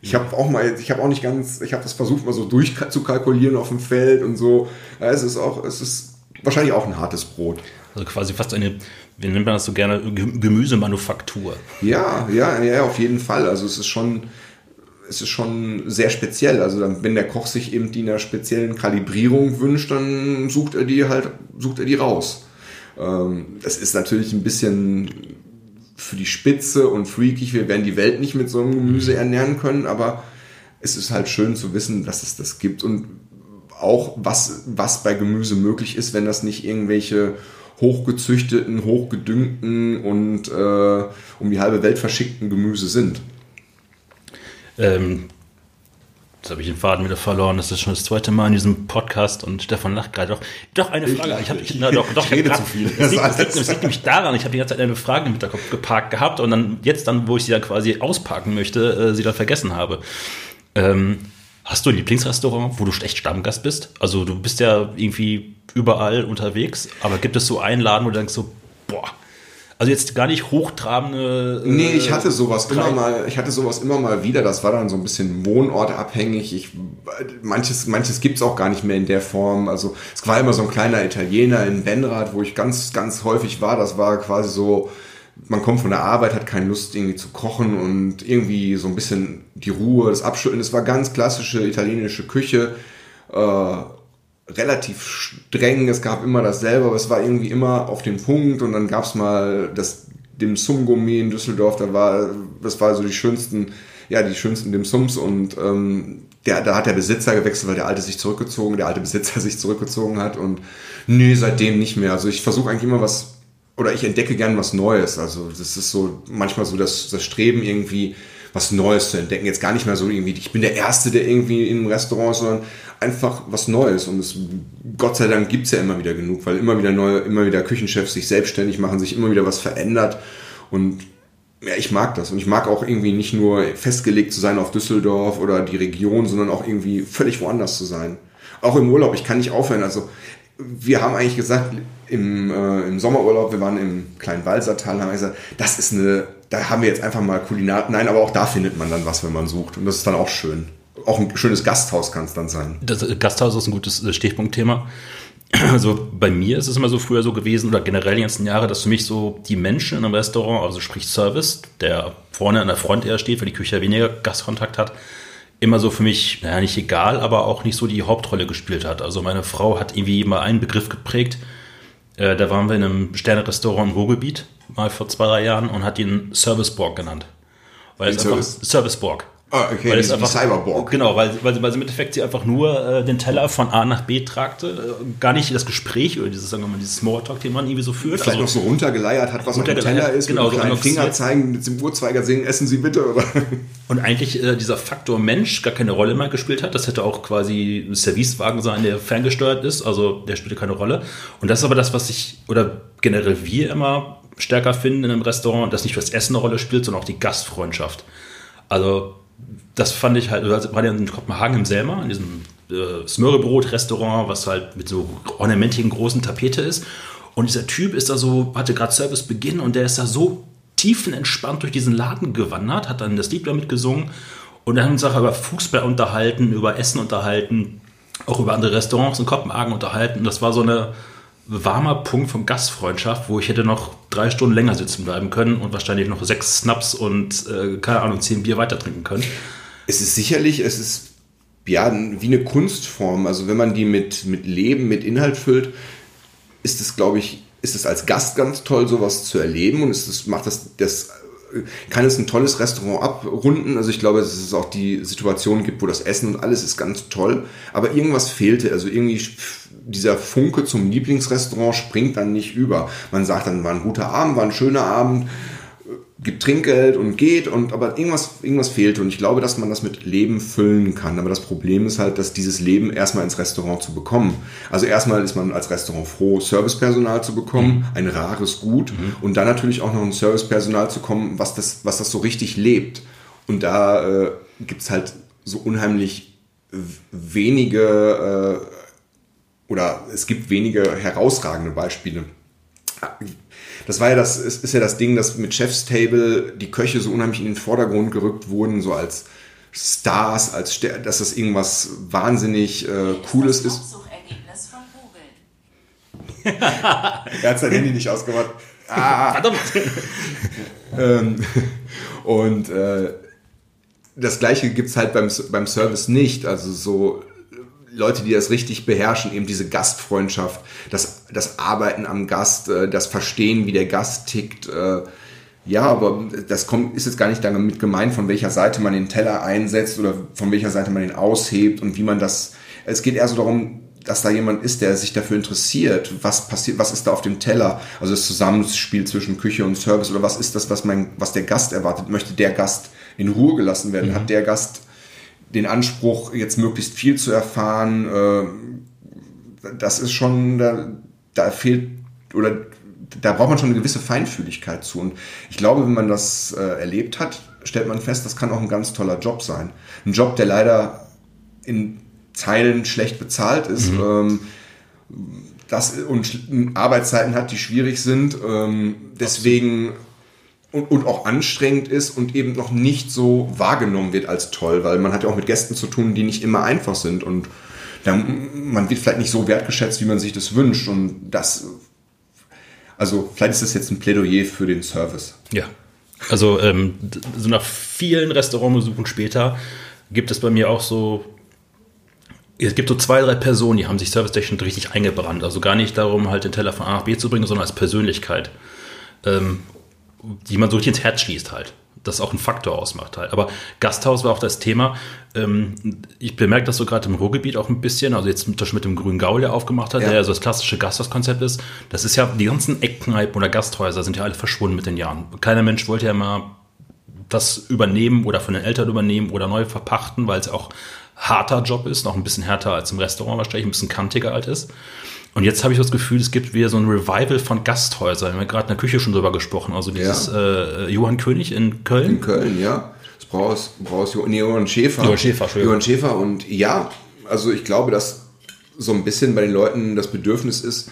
ich habe auch mal, ich habe auch nicht ganz, ich habe das versucht mal so durchzukalkulieren auf dem Feld und so. Ja, es ist auch, es ist wahrscheinlich auch ein hartes Brot. Also quasi fast eine, wie nennt man das so gerne, Gemüsemanufaktur. Ja, ja, ja, auf jeden Fall. Also es ist schon, es ist schon sehr speziell. Also dann, wenn der Koch sich eben die in einer speziellen Kalibrierung wünscht, dann sucht er die halt, sucht er die raus. Ähm, das ist natürlich ein bisschen für die Spitze und freakig. Wir werden die Welt nicht mit so einem Gemüse mhm. ernähren können, aber es ist halt schön zu wissen, dass es das gibt und auch was, was bei Gemüse möglich ist, wenn das nicht irgendwelche hochgezüchteten, hochgedüngten und äh, um die halbe Welt verschickten Gemüse sind. Ähm, jetzt habe ich den Faden wieder verloren. Das ist schon das zweite Mal in diesem Podcast und Stefan lacht gerade doch. Doch, eine Frage. Ich, ich habe ich, na, doch, doch, ich rede grad, zu viel. Es liegt, liegt, liegt nämlich daran, ich habe die ganze Zeit eine Frage im Hinterkopf geparkt gehabt und dann jetzt dann, wo ich sie dann quasi auspacken möchte, äh, sie dann vergessen habe. Ähm, hast du ein Lieblingsrestaurant, wo du echt Stammgast bist? Also du bist ja irgendwie überall unterwegs, aber gibt es so einen Laden, wo du denkst so, boah, also jetzt gar nicht hochtrabende. Äh, nee, ich hatte sowas immer mal, ich hatte sowas immer mal wieder. Das war dann so ein bisschen wohnortabhängig. Ich, manches, manches gibt's auch gar nicht mehr in der Form. Also es war immer so ein kleiner Italiener in Benrad, wo ich ganz, ganz häufig war. Das war quasi so, man kommt von der Arbeit, hat keine Lust irgendwie zu kochen und irgendwie so ein bisschen die Ruhe, das Abschütteln. Es war ganz klassische italienische Küche. Äh, relativ streng, es gab immer dasselbe, aber es war irgendwie immer auf den Punkt und dann gab es mal das dem Gourmet in Düsseldorf, da war, das war so die schönsten, ja, die schönsten Dim Sums und ähm, der, da hat der Besitzer gewechselt, weil der alte sich zurückgezogen, der alte Besitzer sich zurückgezogen hat und nee, seitdem nicht mehr. Also ich versuche eigentlich immer was, oder ich entdecke gern was Neues. Also das ist so manchmal so das, das Streben irgendwie, was Neues zu entdecken. Jetzt gar nicht mehr so irgendwie, ich bin der Erste, der irgendwie im Restaurant ist, sondern einfach was Neues. Und es, Gott sei Dank gibt's ja immer wieder genug, weil immer wieder neue, immer wieder Küchenchefs sich selbstständig machen, sich immer wieder was verändert. Und ja, ich mag das. Und ich mag auch irgendwie nicht nur festgelegt zu sein auf Düsseldorf oder die Region, sondern auch irgendwie völlig woanders zu sein. Auch im Urlaub, ich kann nicht aufhören. Also wir haben eigentlich gesagt, im, äh, im Sommerurlaub, wir waren im kleinen Walsertal, haben gesagt, das ist eine, da haben wir jetzt einfach mal Kulinar. Nein, aber auch da findet man dann was, wenn man sucht. Und das ist dann auch schön. Auch ein schönes Gasthaus kann es dann sein. Das Gasthaus ist ein gutes äh, Stichpunktthema. Also bei mir ist es immer so früher so gewesen oder generell die ganzen Jahre, dass für mich so die Menschen in einem Restaurant, also sprich Service, der vorne an der Front eher steht, weil die Küche weniger Gastkontakt hat, immer so für mich, naja, nicht egal, aber auch nicht so die Hauptrolle gespielt hat. Also meine Frau hat irgendwie immer einen Begriff geprägt. Äh, da waren wir in einem Sterne-Restaurant im Ruhrgebiet, mal vor zwei, drei Jahren, und hat ihn Serviceborg genannt. Weil es einfach Serviceborg. Ah, okay, weil es einfach, Cyberborg. Genau, weil, weil, weil sie im Endeffekt sie einfach nur äh, den Teller von A nach B tragte, äh, gar nicht das Gespräch oder dieses, sagen wir mal, dieses Smalltalk, den man irgendwie so führt. Vielleicht also, noch so runtergeleiert hat, was auf dem Teller ist, genau, mit so Finger zeigen, mit dem Uhrzeiger singen, essen Sie bitte, oder? Und eigentlich äh, dieser Faktor Mensch gar keine Rolle mehr gespielt hat. Das hätte auch quasi ein Servicewagen sein, der ferngesteuert ist, also der spielte keine Rolle. Und das ist aber das, was ich, oder generell wir immer stärker finden in einem Restaurant, dass nicht nur das Essen eine Rolle spielt, sondern auch die Gastfreundschaft. Also das fand ich halt, also war in Kopenhagen im Selma, in diesem äh, Smörrebrot-Restaurant, was halt mit so ornamentigen großen Tapete ist. Und dieser Typ ist da so, hatte gerade Servicebeginn und der ist da so tiefenentspannt durch diesen Laden gewandert, hat dann das Lied damit gesungen und dann haben wir uns auch über Fußball unterhalten, über Essen unterhalten, auch über andere Restaurants in Kopenhagen unterhalten. Und das war so eine warmer Punkt von Gastfreundschaft, wo ich hätte noch drei Stunden länger sitzen bleiben können und wahrscheinlich noch sechs Snaps und, äh, keine Ahnung, zehn Bier weiter trinken können. Es ist sicherlich, es ist ja wie eine Kunstform. Also wenn man die mit, mit Leben, mit Inhalt füllt, ist es, glaube ich, ist es als Gast ganz toll, sowas zu erleben und es macht das, das kann es ein tolles Restaurant abrunden. Also ich glaube, dass es auch die Situation gibt, wo das Essen und alles ist ganz toll, aber irgendwas fehlte. Also irgendwie dieser Funke zum Lieblingsrestaurant springt dann nicht über. Man sagt dann, war ein guter Abend, war ein schöner Abend. Gibt Trinkgeld und geht und aber irgendwas, irgendwas fehlt und ich glaube, dass man das mit Leben füllen kann. Aber das Problem ist halt, dass dieses Leben erstmal ins Restaurant zu bekommen. Also erstmal ist man als Restaurant froh, Servicepersonal zu bekommen, mhm. ein rares Gut mhm. und dann natürlich auch noch ein Servicepersonal zu kommen, was das, was das so richtig lebt. Und da äh, gibt's halt so unheimlich wenige äh, oder es gibt wenige herausragende Beispiele das war ja das, ist, ist ja das Ding, dass mit Chef's Table die Köche so unheimlich in den Vordergrund gerückt wurden, so als Stars, als dass das irgendwas wahnsinnig äh, Cooles ist. er hat sein Handy nicht ausgemacht. Ah. Verdammt! ähm, und äh, das gleiche gibt es halt beim, beim Service nicht. Also so Leute, die das richtig beherrschen, eben diese Gastfreundschaft, das, das Arbeiten am Gast, äh, das Verstehen, wie der Gast tickt. Äh, ja, aber das kommt, ist jetzt gar nicht damit gemeint, von welcher Seite man den Teller einsetzt oder von welcher Seite man den aushebt und wie man das. Es geht eher so darum, dass da jemand ist, der sich dafür interessiert, was passiert, was ist da auf dem Teller, also das Zusammenspiel zwischen Küche und Service oder was ist das, was mein, was der Gast erwartet, möchte der Gast in Ruhe gelassen werden, mhm. hat der Gast den Anspruch, jetzt möglichst viel zu erfahren, äh, das ist schon, da, da fehlt, oder da braucht man schon eine gewisse Feinfühligkeit zu. Und ich glaube, wenn man das äh, erlebt hat, stellt man fest, das kann auch ein ganz toller Job sein. Ein Job, der leider in Teilen schlecht bezahlt ist. Mhm. Ähm, das, und Arbeitszeiten hat, die schwierig sind. Ähm, deswegen und, und auch anstrengend ist und eben noch nicht so wahrgenommen wird als toll, weil man hat ja auch mit Gästen zu tun, die nicht immer einfach sind und dann, man wird vielleicht nicht so wertgeschätzt, wie man sich das wünscht und das, also vielleicht ist das jetzt ein Plädoyer für den Service. Ja, also ähm, so nach vielen Restaurantbesuchen später gibt es bei mir auch so es gibt so zwei, drei Personen, die haben sich servicetechnisch richtig eingebrannt. Also gar nicht darum, halt den Teller von A nach B zu bringen, sondern als Persönlichkeit. Die man so richtig ins Herz schließt halt. Das auch ein Faktor ausmacht halt. Aber Gasthaus war auch das Thema. Ähm, ich bemerke das so gerade im Ruhrgebiet auch ein bisschen. Also jetzt zum Beispiel mit dem Grünen Gaul, der aufgemacht hat, ja. der ja so das klassische Gasthauskonzept ist. Das ist ja, die ganzen Eckkneipen oder Gasthäuser sind ja alle verschwunden mit den Jahren. Keiner Mensch wollte ja mal das übernehmen oder von den Eltern übernehmen oder neu verpachten, weil es auch harter Job ist, noch ein bisschen härter als im Restaurant wahrscheinlich, ein bisschen kantiger alt ist. Und jetzt habe ich das Gefühl, es gibt wieder so ein Revival von Gasthäusern. Wir haben gerade in der Küche schon drüber gesprochen. Also dieses ja. äh, Johann König in Köln. In Köln, ja. Das Braus, Braus Johann Schäfer. Johann Schäfer, Johann Schäfer. Und ja, also ich glaube, dass so ein bisschen bei den Leuten das Bedürfnis ist,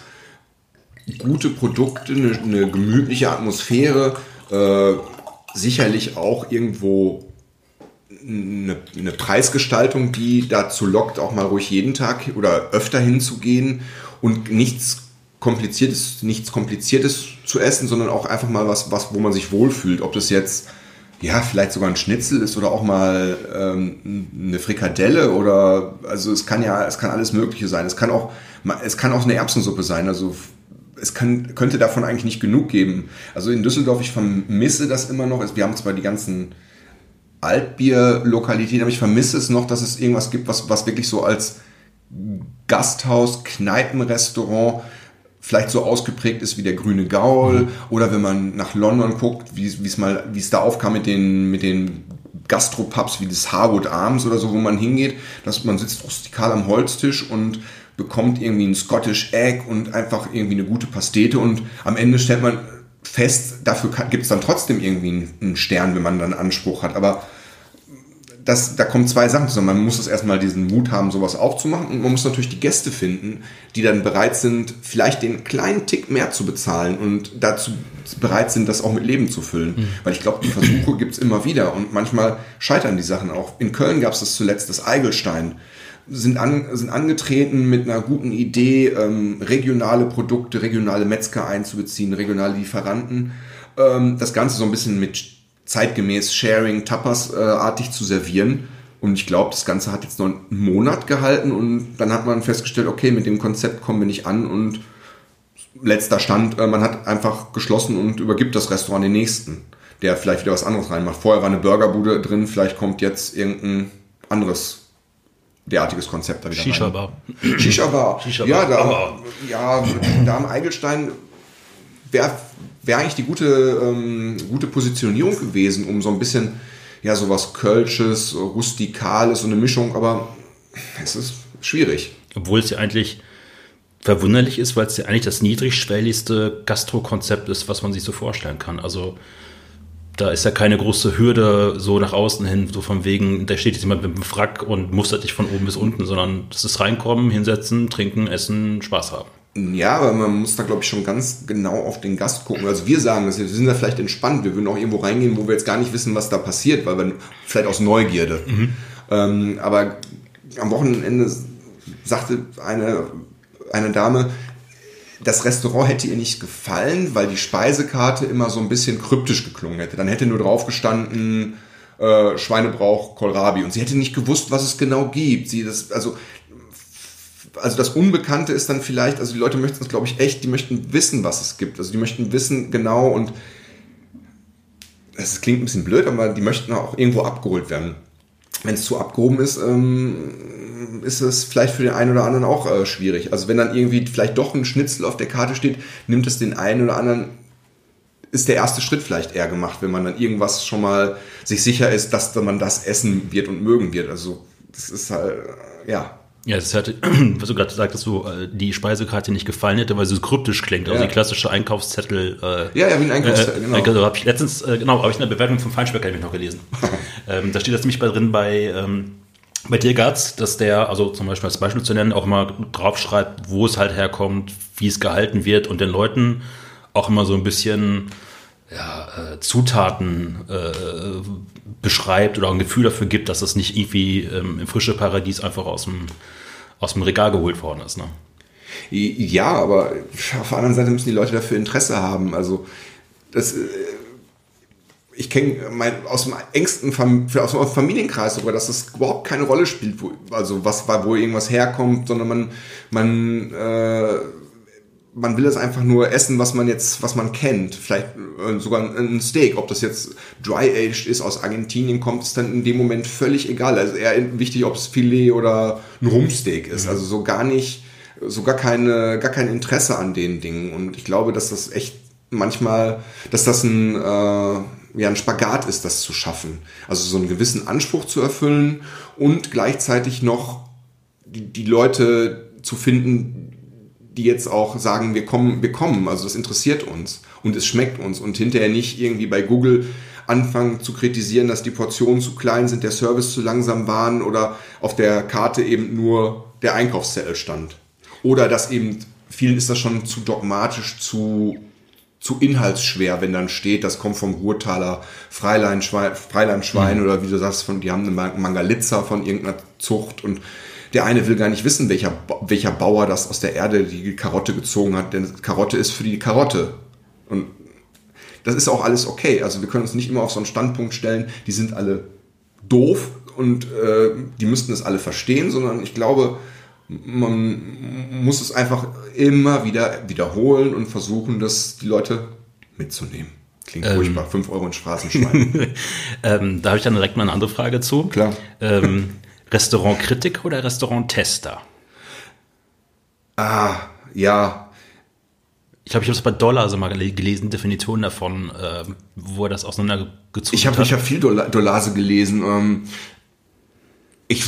gute Produkte, eine, eine gemütliche Atmosphäre, äh, sicherlich auch irgendwo eine, eine, Preisgestaltung, die dazu lockt, auch mal ruhig jeden Tag oder öfter hinzugehen und nichts Kompliziertes, nichts Kompliziertes zu essen, sondern auch einfach mal was, was, wo man sich wohlfühlt. Ob das jetzt ja, vielleicht sogar ein Schnitzel ist oder auch mal ähm, eine Frikadelle oder also es kann ja, es kann alles Mögliche sein. Es kann auch, es kann auch eine Erbsensuppe sein. Also es kann, könnte davon eigentlich nicht genug geben. Also in Düsseldorf, ich vermisse das immer noch. Wir haben zwar die ganzen Altbier-Lokalitäten, aber ich vermisse es noch, dass es irgendwas gibt, was, was wirklich so als Gasthaus, Kneipenrestaurant vielleicht so ausgeprägt ist wie der grüne Gaul mhm. oder wenn man nach London guckt, wie es mal, wie es da aufkam mit den, mit den Gastropubs wie das Harwood Arms oder so, wo man hingeht, dass man sitzt rustikal am Holztisch und bekommt irgendwie ein Scottish Egg und einfach irgendwie eine gute Pastete. Und am Ende stellt man fest, dafür gibt es dann trotzdem irgendwie einen Stern, wenn man dann Anspruch hat, aber das, da kommen zwei Sachen zusammen. Man muss es erstmal diesen Mut haben, sowas aufzumachen und man muss natürlich die Gäste finden, die dann bereit sind, vielleicht den kleinen Tick mehr zu bezahlen und dazu bereit sind, das auch mit Leben zu füllen. Mhm. Weil ich glaube, die Versuche gibt's immer wieder und manchmal scheitern die Sachen auch. In Köln gab's das zuletzt, das Eigelstein. Sind, an, sind angetreten mit einer guten Idee, ähm, regionale Produkte, regionale Metzger einzubeziehen, regionale Lieferanten. Ähm, das Ganze so ein bisschen mit zeitgemäß Sharing, Tapas-artig zu servieren. Und ich glaube, das Ganze hat jetzt noch einen Monat gehalten und dann hat man festgestellt, okay, mit dem Konzept kommen wir nicht an und letzter Stand, äh, man hat einfach geschlossen und übergibt das Restaurant den nächsten, der vielleicht wieder was anderes reinmacht. Vorher war eine Burgerbude drin, vielleicht kommt jetzt irgendein anderes derartiges Konzept da wieder Shisha Bar. Shisha Bar. Shisha Bar. Ja, da, ja, da am Eigelstein wäre wäre eigentlich die gute, ähm, gute Positionierung gewesen, um so ein bisschen, ja, sowas Kölsches, Rustikales, so eine Mischung, aber es ist schwierig. Obwohl es ja eigentlich verwunderlich ist, weil es ja eigentlich das niedrigschwelligste Gastrokonzept ist, was man sich so vorstellen kann. Also da ist ja keine große Hürde so nach außen hin, so von wegen, da steht jetzt jemand mit einem Frack und mustert dich von oben bis unten, sondern das ist reinkommen, hinsetzen, trinken, essen, Spaß haben. Ja, aber man muss da, glaube ich, schon ganz genau auf den Gast gucken. Also wir sagen das, wir sind da vielleicht entspannt. Wir würden auch irgendwo reingehen, wo wir jetzt gar nicht wissen, was da passiert, weil wir vielleicht aus Neugierde. Mhm. Ähm, aber am Wochenende sagte eine, eine Dame, das Restaurant hätte ihr nicht gefallen, weil die Speisekarte immer so ein bisschen kryptisch geklungen hätte. Dann hätte nur drauf gestanden, äh, Schweinebrauch, Kohlrabi. Und sie hätte nicht gewusst, was es genau gibt. Sie das, also, also das Unbekannte ist dann vielleicht, also die Leute möchten es, glaube ich, echt, die möchten wissen, was es gibt. Also die möchten wissen genau und es klingt ein bisschen blöd, aber die möchten auch irgendwo abgeholt werden. Wenn es zu abgehoben ist, ähm, ist es vielleicht für den einen oder anderen auch äh, schwierig. Also wenn dann irgendwie vielleicht doch ein Schnitzel auf der Karte steht, nimmt es den einen oder anderen, ist der erste Schritt vielleicht eher gemacht, wenn man dann irgendwas schon mal sich sicher ist, dass man das essen wird und mögen wird. Also das ist halt, ja. Ja, es hatte, was du gerade gesagt hast, so äh, die Speisekarte nicht gefallen hätte, weil sie so kryptisch klingt. Also ja. die klassische Einkaufszettel. Äh, ja, ja, wie ein Einkaufszettel, äh, genau. Also habe ich letztens, äh, genau, habe ich eine Bewertung vom Feinschmecker noch gelesen. ähm, da steht das nämlich bei drin bei ähm, bei dir Tiergarts, dass der, also zum Beispiel als Beispiel zu nennen, auch mal draufschreibt, wo es halt herkommt, wie es gehalten wird und den Leuten auch immer so ein bisschen ja, äh, Zutaten äh, beschreibt oder ein Gefühl dafür gibt, dass das nicht irgendwie ähm, im frische Paradies einfach aus dem, aus dem Regal geholt worden ist. Ne? Ja, aber auf der anderen Seite müssen die Leute dafür Interesse haben. Also das, äh, ich kenne mein aus dem engsten Fam aus dem Familienkreis sogar, dass das überhaupt keine Rolle spielt, wo, also was wo irgendwas herkommt, sondern man man äh, man will es einfach nur essen, was man jetzt was man kennt, vielleicht äh, sogar ein Steak, ob das jetzt dry aged ist aus Argentinien kommt, ist dann in dem Moment völlig egal. Also eher wichtig, ob es Filet oder ein Rumpsteak ist, mhm. also so gar nicht so gar keine gar kein Interesse an den Dingen und ich glaube, dass das echt manchmal, dass das ein äh, ja ein Spagat ist, das zu schaffen. Also so einen gewissen Anspruch zu erfüllen und gleichzeitig noch die, die Leute zu finden, die jetzt auch sagen, wir kommen, wir kommen, also das interessiert uns und es schmeckt uns und hinterher nicht irgendwie bei Google anfangen zu kritisieren, dass die Portionen zu klein sind, der Service zu langsam waren oder auf der Karte eben nur der Einkaufszettel stand. Oder dass eben vielen ist das schon zu dogmatisch, zu zu inhaltsschwer, wenn dann steht, das kommt vom Ruhrtaler Freilandschwein, Freilandschwein mhm. oder wie du sagst, von, die haben eine Mangalitza von irgendeiner Zucht und der eine will gar nicht wissen, welcher, welcher Bauer das aus der Erde die Karotte gezogen hat, denn Karotte ist für die Karotte. Und das ist auch alles okay. Also wir können uns nicht immer auf so einen Standpunkt stellen, die sind alle doof und äh, die müssten es alle verstehen, sondern ich glaube, man muss es einfach immer wieder wiederholen und versuchen, das die Leute mitzunehmen. Klingt ähm, furchtbar, 5 Euro in Straßenschwein. ähm, da habe ich dann direkt mal eine andere Frage zu. Klar. Ähm, Restaurantkritiker oder Restauranttester? Ah, ja. Ich glaube, ich habe es bei Dollar mal gelesen, Definitionen davon, äh, wo er das auseinandergezogen ich hab, hat. Ich habe viel Dollase gelesen. Ähm, ich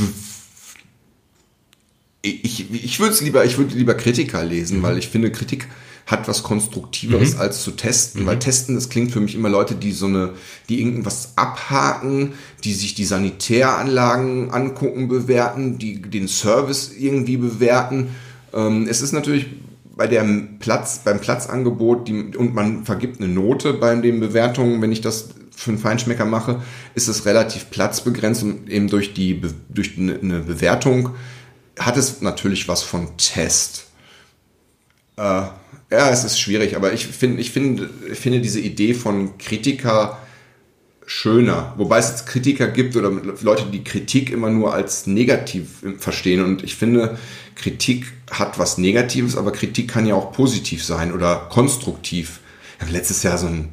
ich, ich würde es lieber, ich würde lieber Kritiker lesen, mhm. weil ich finde, Kritik hat was Konstruktiveres mhm. als zu testen, mhm. weil testen, das klingt für mich immer Leute, die so eine, die irgendwas abhaken, die sich die Sanitäranlagen angucken, bewerten, die den Service irgendwie bewerten. Ähm, es ist natürlich bei dem Platz, beim Platzangebot, die, und man vergibt eine Note bei den Bewertungen, wenn ich das für einen Feinschmecker mache, ist es relativ platzbegrenzt und eben durch die, durch eine Bewertung hat es natürlich was von Test. Äh, ja, es ist schwierig, aber ich, find, ich, find, ich finde diese Idee von Kritiker schöner. Wobei es jetzt Kritiker gibt oder Leute, die Kritik immer nur als negativ verstehen. Und ich finde, Kritik hat was Negatives, aber Kritik kann ja auch positiv sein oder konstruktiv. Ich habe letztes Jahr so ein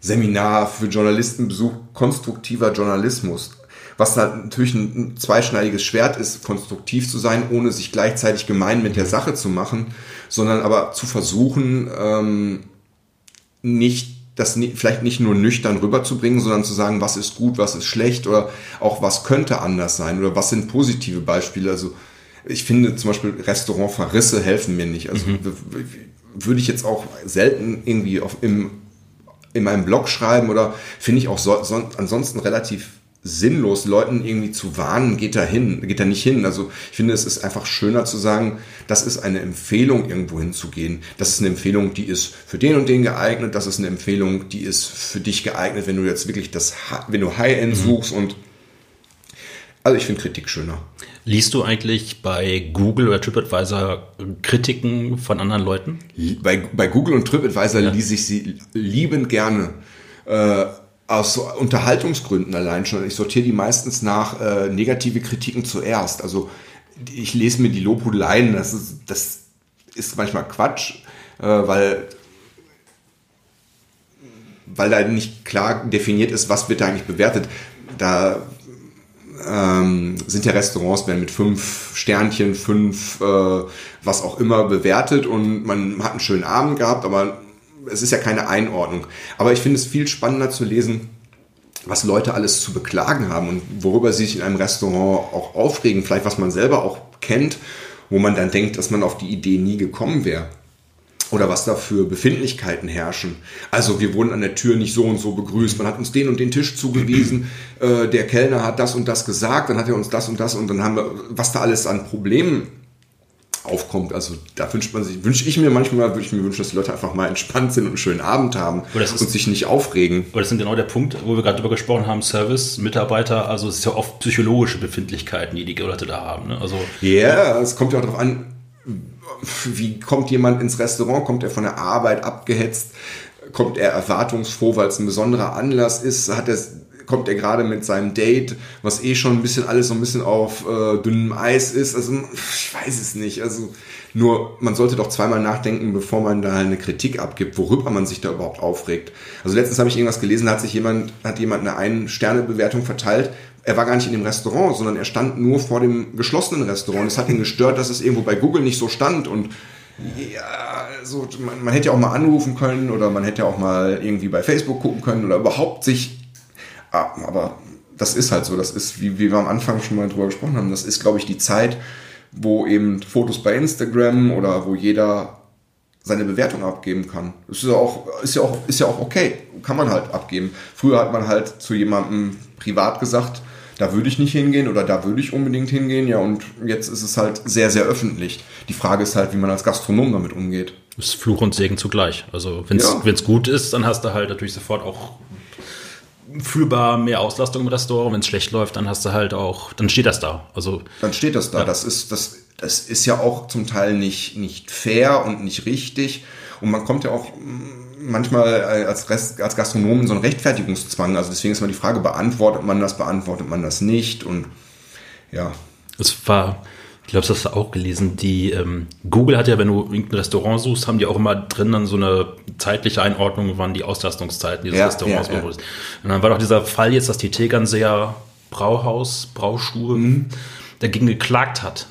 Seminar für Journalisten besucht, konstruktiver Journalismus was natürlich ein zweischneidiges Schwert ist, konstruktiv zu sein, ohne sich gleichzeitig gemein mit der Sache zu machen, sondern aber zu versuchen, ähm, nicht das vielleicht nicht nur nüchtern rüberzubringen, sondern zu sagen, was ist gut, was ist schlecht oder auch was könnte anders sein oder was sind positive Beispiele. Also ich finde zum Beispiel Restaurantverrisse helfen mir nicht. Also mhm. würde ich jetzt auch selten irgendwie auf, im, in meinem Blog schreiben oder finde ich auch so, so, ansonsten relativ sinnlos, Leuten irgendwie zu warnen, geht da hin, geht da nicht hin. Also ich finde, es ist einfach schöner zu sagen, das ist eine Empfehlung, irgendwo hinzugehen. Das ist eine Empfehlung, die ist für den und den geeignet. Das ist eine Empfehlung, die ist für dich geeignet, wenn du jetzt wirklich das, wenn du High-End mhm. suchst und also ich finde Kritik schöner. Liest du eigentlich bei Google oder TripAdvisor Kritiken von anderen Leuten? Bei, bei Google und TripAdvisor ja. lese ich sie liebend gerne. Äh, aus Unterhaltungsgründen allein schon. Ich sortiere die meistens nach äh, negative Kritiken zuerst. Also ich lese mir die Lobhudeleien, das ist, das ist manchmal Quatsch, äh, weil, weil da nicht klar definiert ist, was wird da eigentlich bewertet. Da ähm, sind ja Restaurants mit fünf Sternchen, fünf äh, was auch immer bewertet und man hat einen schönen Abend gehabt, aber es ist ja keine Einordnung. Aber ich finde es viel spannender zu lesen, was Leute alles zu beklagen haben und worüber sie sich in einem Restaurant auch aufregen, vielleicht was man selber auch kennt, wo man dann denkt, dass man auf die Idee nie gekommen wäre. Oder was da für Befindlichkeiten herrschen. Also wir wurden an der Tür nicht so und so begrüßt. Man hat uns den und den Tisch zugewiesen. Äh, der Kellner hat das und das gesagt. Dann hat er uns das und das und dann haben wir, was da alles an Problemen aufkommt. Also da wünscht man sich, wünsche ich mir manchmal, würde ich mir wünschen, dass die Leute einfach mal entspannt sind und einen schönen Abend haben ist, und sich nicht aufregen. Aber das ist genau der Punkt, wo wir gerade drüber gesprochen haben, Service, Mitarbeiter, also es ist ja oft psychologische Befindlichkeiten, die die Leute da haben. Ne? Also, ja, yeah, es kommt ja auch darauf an, wie kommt jemand ins Restaurant, kommt er von der Arbeit abgehetzt, kommt er erwartungsfroh, weil es ein besonderer Anlass ist, hat er kommt er gerade mit seinem Date, was eh schon ein bisschen alles so ein bisschen auf äh, dünnem Eis ist. Also ich weiß es nicht. Also nur man sollte doch zweimal nachdenken, bevor man da eine Kritik abgibt, worüber man sich da überhaupt aufregt. Also letztens habe ich irgendwas gelesen, da hat sich jemand, hat jemand eine Ein-Sterne-Bewertung verteilt. Er war gar nicht in dem Restaurant, sondern er stand nur vor dem geschlossenen Restaurant. Es hat ihn gestört, dass es irgendwo bei Google nicht so stand und ja, so, man, man hätte ja auch mal anrufen können oder man hätte ja auch mal irgendwie bei Facebook gucken können oder überhaupt sich Aber das ist halt so. Das ist, wie, wie wir am Anfang schon mal drüber gesprochen haben, das ist, glaube ich, die Zeit, wo eben Fotos bei Instagram oder wo jeder seine Bewertung abgeben kann. Das ist ja auch, ist ja auch, ist ja auch okay. Kann man halt abgeben. Früher hat man halt zu jemandem privat gesagt, da würde ich nicht hingehen oder da würde ich unbedingt hingehen. Ja, und jetzt ist es halt sehr, sehr öffentlich. Die Frage ist halt, wie man als Gastronom damit umgeht. Das ist Fluch und Segen zugleich. Also wenn es ja. gut ist, dann hast du halt natürlich sofort auch fühlbar mehr Auslastung im Restaurant. Wenn es schlecht läuft, dann hast du halt auch, dann steht das da. Also dann steht das da. Ja. Das ist das, das ist ja auch zum Teil nicht nicht fair und nicht richtig. Und man kommt ja auch manchmal als, Rest, als Gastronom in so einen Rechtfertigungszwang. Also deswegen ist immer die Frage, beantwortet man das, beantwortet man das nicht? Und ja. Es war ich glaube, das hast du auch gelesen. Die ähm, Google hat ja, wenn du irgendein Restaurant suchst, haben die auch immer drin dann so eine zeitliche Einordnung, wann die Auslastungszeiten dieses ja, Restaurants ja, ja. Und dann war doch dieser Fall jetzt, dass die Tegernseer Brauhaus, Brauschuhe mhm. dagegen geklagt hat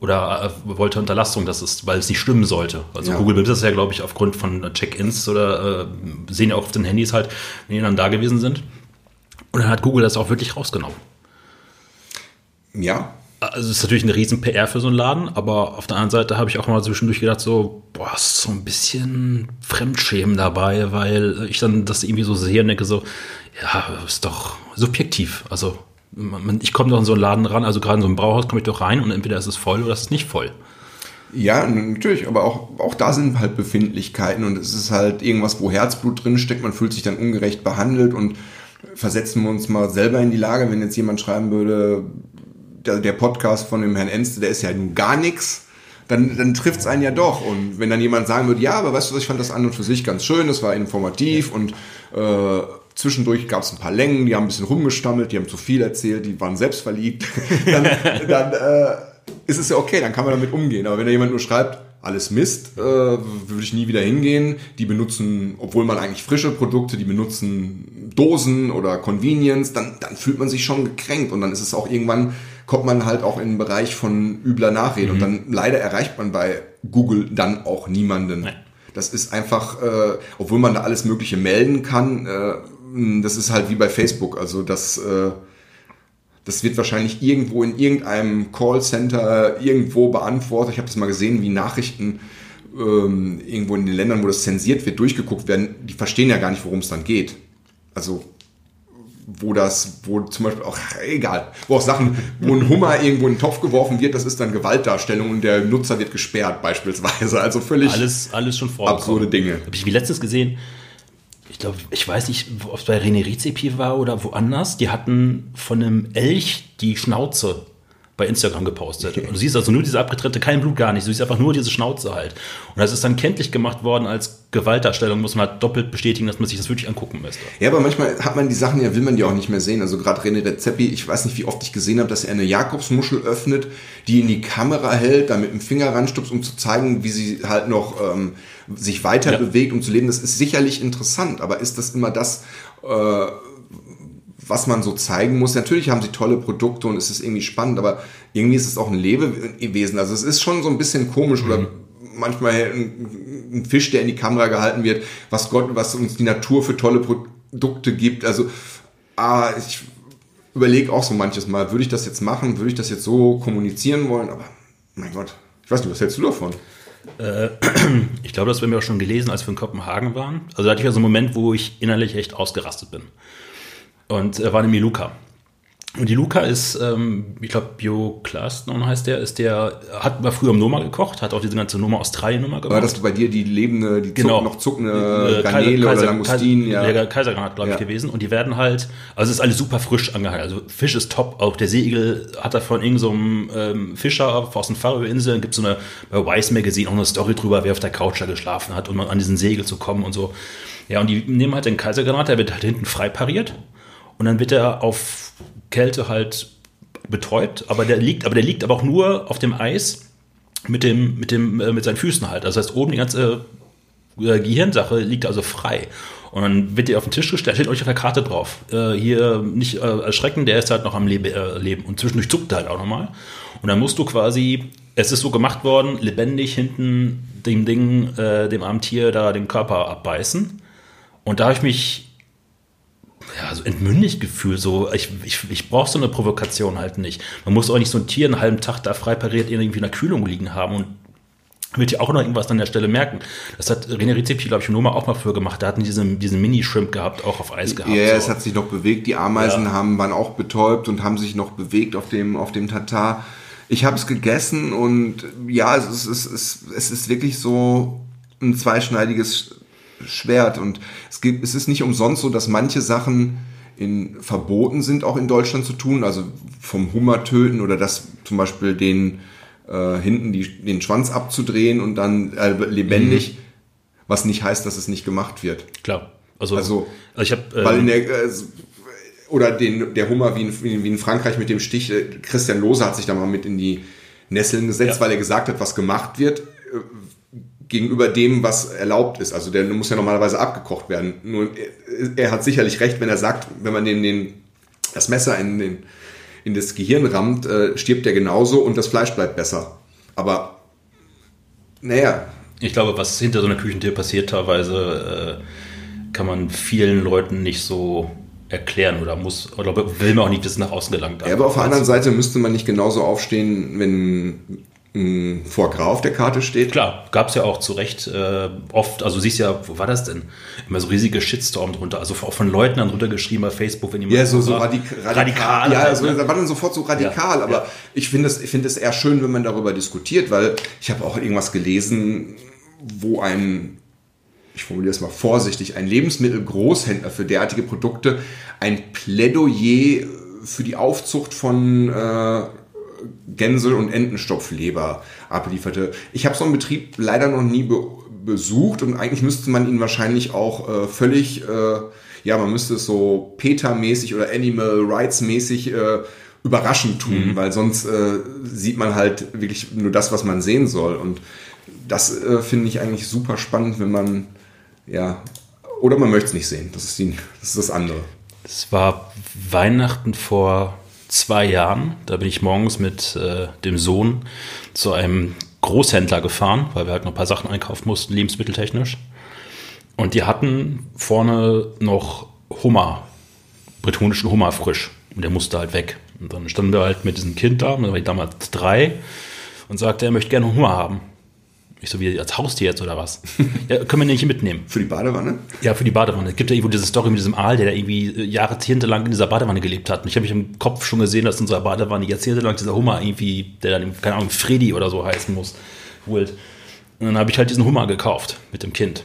oder äh, wollte Unterlassung, das ist, weil es nicht stimmen sollte. Also ja. Google besitzt das ja, glaube ich, aufgrund von Check-ins oder äh, sehen ja auch auf den Handys halt, wenn die dann da gewesen sind. Und dann hat Google das auch wirklich rausgenommen. Ja, also ist natürlich eine riesen PR für so einen Laden, aber auf der anderen Seite habe ich auch mal zwischendurch gedacht, so, boah, ist so ein bisschen Fremdschämen dabei, weil ich dann das irgendwie so sehe und denke so, ja, ist doch subjektiv. Also ich komme doch in so einen Laden ran, also gerade in so ein Brauhaus komme ich doch rein und entweder ist es voll oder ist es nicht voll. Ja, natürlich, aber auch, auch da sind halt Befindlichkeiten und es ist halt irgendwas, wo Herzblut drin steckt, man fühlt sich dann ungerecht behandelt und versetzen wir uns mal selber in die Lage, wenn jetzt jemand schreiben würde, der, der Podcast von dem Herrn Enste, der ist ja nun gar nichts dann, dann trifft es einen ja doch. Und wenn dann jemand sagen würde, ja, aber weißt du, ich fand das an und für sich ganz schön, das war informativ und äh, zwischendurch gab es ein paar Längen, die haben ein bisschen rumgestammelt, die haben zu viel erzählt, die waren selbst verliebt, dann, dann äh, ist es ja okay, dann kann man damit umgehen. Aber wenn da jemand nur schreibt, alles Mist, äh, würde ich nie wieder hingehen. Die benutzen, obwohl man eigentlich frische Produkte, die benutzen Dosen oder Convenience, dann, dann fühlt man sich schon gekränkt und dann ist es auch irgendwann, kommt man halt auch in den Bereich von übler Nachrede mhm. und dann leider erreicht man bei Google dann auch niemanden. Nein. Das ist einfach, äh, obwohl man da alles Mögliche melden kann, äh, das ist halt wie bei Facebook. Also das, äh, das wird wahrscheinlich irgendwo in irgendeinem Callcenter irgendwo beantwortet. Ich habe das mal gesehen, wie Nachrichten ähm, irgendwo in den Ländern, wo das zensiert wird, durchgeguckt werden. Die verstehen ja gar nicht, worum es dann geht. Also wo das, wo zum Beispiel auch, egal, wo auch Sachen, wo ein Hummer irgendwo in den Topf geworfen wird, das ist dann Gewaltdarstellung und der Nutzer wird gesperrt beispielsweise. Also völlig alles, alles schon absurde Dinge. Habe ich wie letztes gesehen, ich glaube, ich weiß nicht, ob es bei René Rizepi war oder woanders, die hatten von einem Elch die Schnauze bei Instagram gepostet. Und du siehst also nur diese abgetrennte, kein Blut gar nicht. Du siehst einfach nur diese Schnauze halt. Und das ist dann kenntlich gemacht worden als Gewaltdarstellung, muss man halt doppelt bestätigen, dass man sich das wirklich angucken müsste. Ja, aber manchmal hat man die Sachen ja, will man die auch nicht mehr sehen. Also gerade René Rezeppi, ich weiß nicht, wie oft ich gesehen habe, dass er eine Jakobsmuschel öffnet, die in die Kamera hält, da mit dem Finger ranstupst, um zu zeigen, wie sie halt noch ähm, sich weiter ja. bewegt, um zu leben. Das ist sicherlich interessant, aber ist das immer das, äh, was man so zeigen muss. Natürlich haben sie tolle Produkte und es ist irgendwie spannend, aber irgendwie ist es auch ein Lebewesen. Also es ist schon so ein bisschen komisch mhm. oder manchmal ein, Fisch, der in die Kamera gehalten wird, was Gott, was uns die Natur für tolle Produkte gibt. Also ah, ich überlege auch so manches Mal, würde ich das jetzt machen, würde ich das jetzt so kommunizieren wollen, aber mein Gott, ich weiß nicht, was hältst du davon? Äh, ich glaube, das haben wir auch schon gelesen, als wir in Kopenhagen waren. Also da hatte ich ja so einen Moment, wo ich innerlich echt ausgerastet bin und äh, war nämlich Luca. Und die Luca ist, ähm, ich glaube, Bio Klaston heißt der, ist der, hat mal früher im Noma gekocht, hat auch diese ganze Noma Australien-Nummer gemacht. War das bei dir die lebende, die genau. Zuck, noch zuckende äh, Garnele Kaiser, oder Langustin? Kaiser, ja. Kaisergranat, glaube ich, gewesen. Und die werden halt, also es ist alles super frisch angehalten. Also Fisch ist top. Auch der Seeigel hat da von irgendeinem so ähm, Fischer aus den Färöerinseln, gibt so eine, bei Wise Magazine auch eine Story drüber, wer auf der Couch da geschlafen hat, um an diesen Segel zu kommen und so. Ja, und die nehmen halt den Kaisergranat, der wird halt hinten frei pariert und dann wird er auf Kälte halt betäubt, aber der liegt, aber der liegt aber auch nur auf dem Eis mit dem, mit dem, äh, mit seinen Füßen halt. Das heißt, oben die ganze äh, Gehirnsache liegt also frei. Und dann wird der auf den Tisch gestellt, steht euch auf der Karte drauf. Äh, hier nicht äh, erschrecken, der ist halt noch am Lebe, äh, Leben. Und zwischendurch zuckt er halt auch nochmal. Und dann musst du quasi, es ist so gemacht worden, lebendig hinten dem Ding, äh, dem armen Tier da den Körper abbeißen. Und da habe ich mich ja, so entmündigt gefühlt. So, ich, ich, ich brauche so eine Provokation halt nicht. Man muss auch nicht so ein Tier einen halben Tag da frei pariert irgendwie in der Kühlung liegen haben und wird ja auch noch irgendwas an der Stelle merken. Das hat René Rezepi, glaube ich, nur mal auch mal für gemacht. Da hatten diesen, diesen Mini-Shrimp gehabt, auch auf Eis gehabt. Ja, so. es hat sich noch bewegt. Die Ameisen ja. haben, waren auch betäubt und haben sich noch bewegt auf dem, auf dem Tatar. Ich habe es gegessen und ja, es ist, es, ist, es ist wirklich so ein zweischneidiges Schwert. Und es, gibt, es ist nicht umsonst so, dass manche Sachen in, verboten sind, auch in Deutschland zu tun. Also vom Hummer töten oder das zum Beispiel den äh, hinten die, den Schwanz abzudrehen und dann äh, lebendig, mhm. was nicht heißt, dass es nicht gemacht wird. Klar. Also, also, also ich habe. Ähm, weil in der, äh, oder den, der Hummer wie in, wie in Frankreich mit dem Stich, äh, Christian Lose hat sich da mal mit in die Nesseln gesetzt, ja. weil er gesagt hat, was gemacht wird, äh, gegenüber dem, was erlaubt ist. Also der muss ja normalerweise abgekocht werden. Nur er, hat sicherlich recht, wenn er sagt, wenn man den, den das Messer in, den, in das Gehirn rammt, äh, stirbt er genauso und das Fleisch bleibt besser. Aber naja. Ich glaube, was hinter so einer Küchentür passiert teilweise, äh, kann man vielen Leuten nicht so erklären oder muss oder will man auch nicht, dass es nach außen gelangt. Ja, aber auf der anderen Seite müsste man nicht genauso aufstehen, wenn Foie Gras auf der Karte steht. Klar, gab es ja auch zu Recht äh, oft, also siehst ja, wo war das denn? Immer so riesige Shitstorm drunter, also auch von Leuten dann runtergeschrieben bei Facebook, wenn jemand Ja, so, so radik radikal. radikal. Ja, halt, also, ne? da war dann sofort so radikal, ja, aber ja. ich finde es find eher schön, wenn man darüber diskutiert, weil ich habe auch irgendwas gelesen, wo ein, ich formuliere es mal vorsichtig, ein Lebensmittelgroßhändler für derartige Produkte ein Plädoyer für die Aufzucht von äh, Gänse- und Entenstopfleber ablieferte. Ich habe so einen Betrieb leider noch nie be besucht und eigentlich müsste man ihn wahrscheinlich auch äh, völlig, äh, ja, man müsste es so PETA-mäßig oder Animal Rights-mäßig äh, überraschend tun, mhm. weil sonst äh, sieht man halt wirklich nur das, was man sehen soll. Und das äh, finde ich eigentlich super spannend, wenn man, ja, oder man möchte es nicht sehen. Das ist, die, das ist das andere. Es war Weihnachten vor zwei Jahren. Da bin ich morgens mit äh, dem Sohn zu einem Großhändler gefahren, weil wir halt noch ein paar Sachen einkaufen mussten, lebensmitteltechnisch. Und die hatten vorne noch Hummer, bretonischen Hummer frisch. Und der musste halt weg. Und dann standen wir halt mit diesem Kind da, da war ich damals drei, und sagte, er möchte gerne Hummer haben. Ich so, wie als Haustier jetzt oder was? ja, können wir nicht mitnehmen. Für die Badewanne? Ja, für die Badewanne. Es gibt ja irgendwo diese Story mit diesem Aal, der da irgendwie äh, jahrzehntelang in dieser Badewanne gelebt hat. Und ich habe mich im Kopf schon gesehen, dass in unserer Badewanne jahrzehntelang dieser Hummer irgendwie, der dann, keine Ahnung, Freddy oder so heißen muss, holt. Und dann habe ich halt diesen Hummer gekauft mit dem Kind.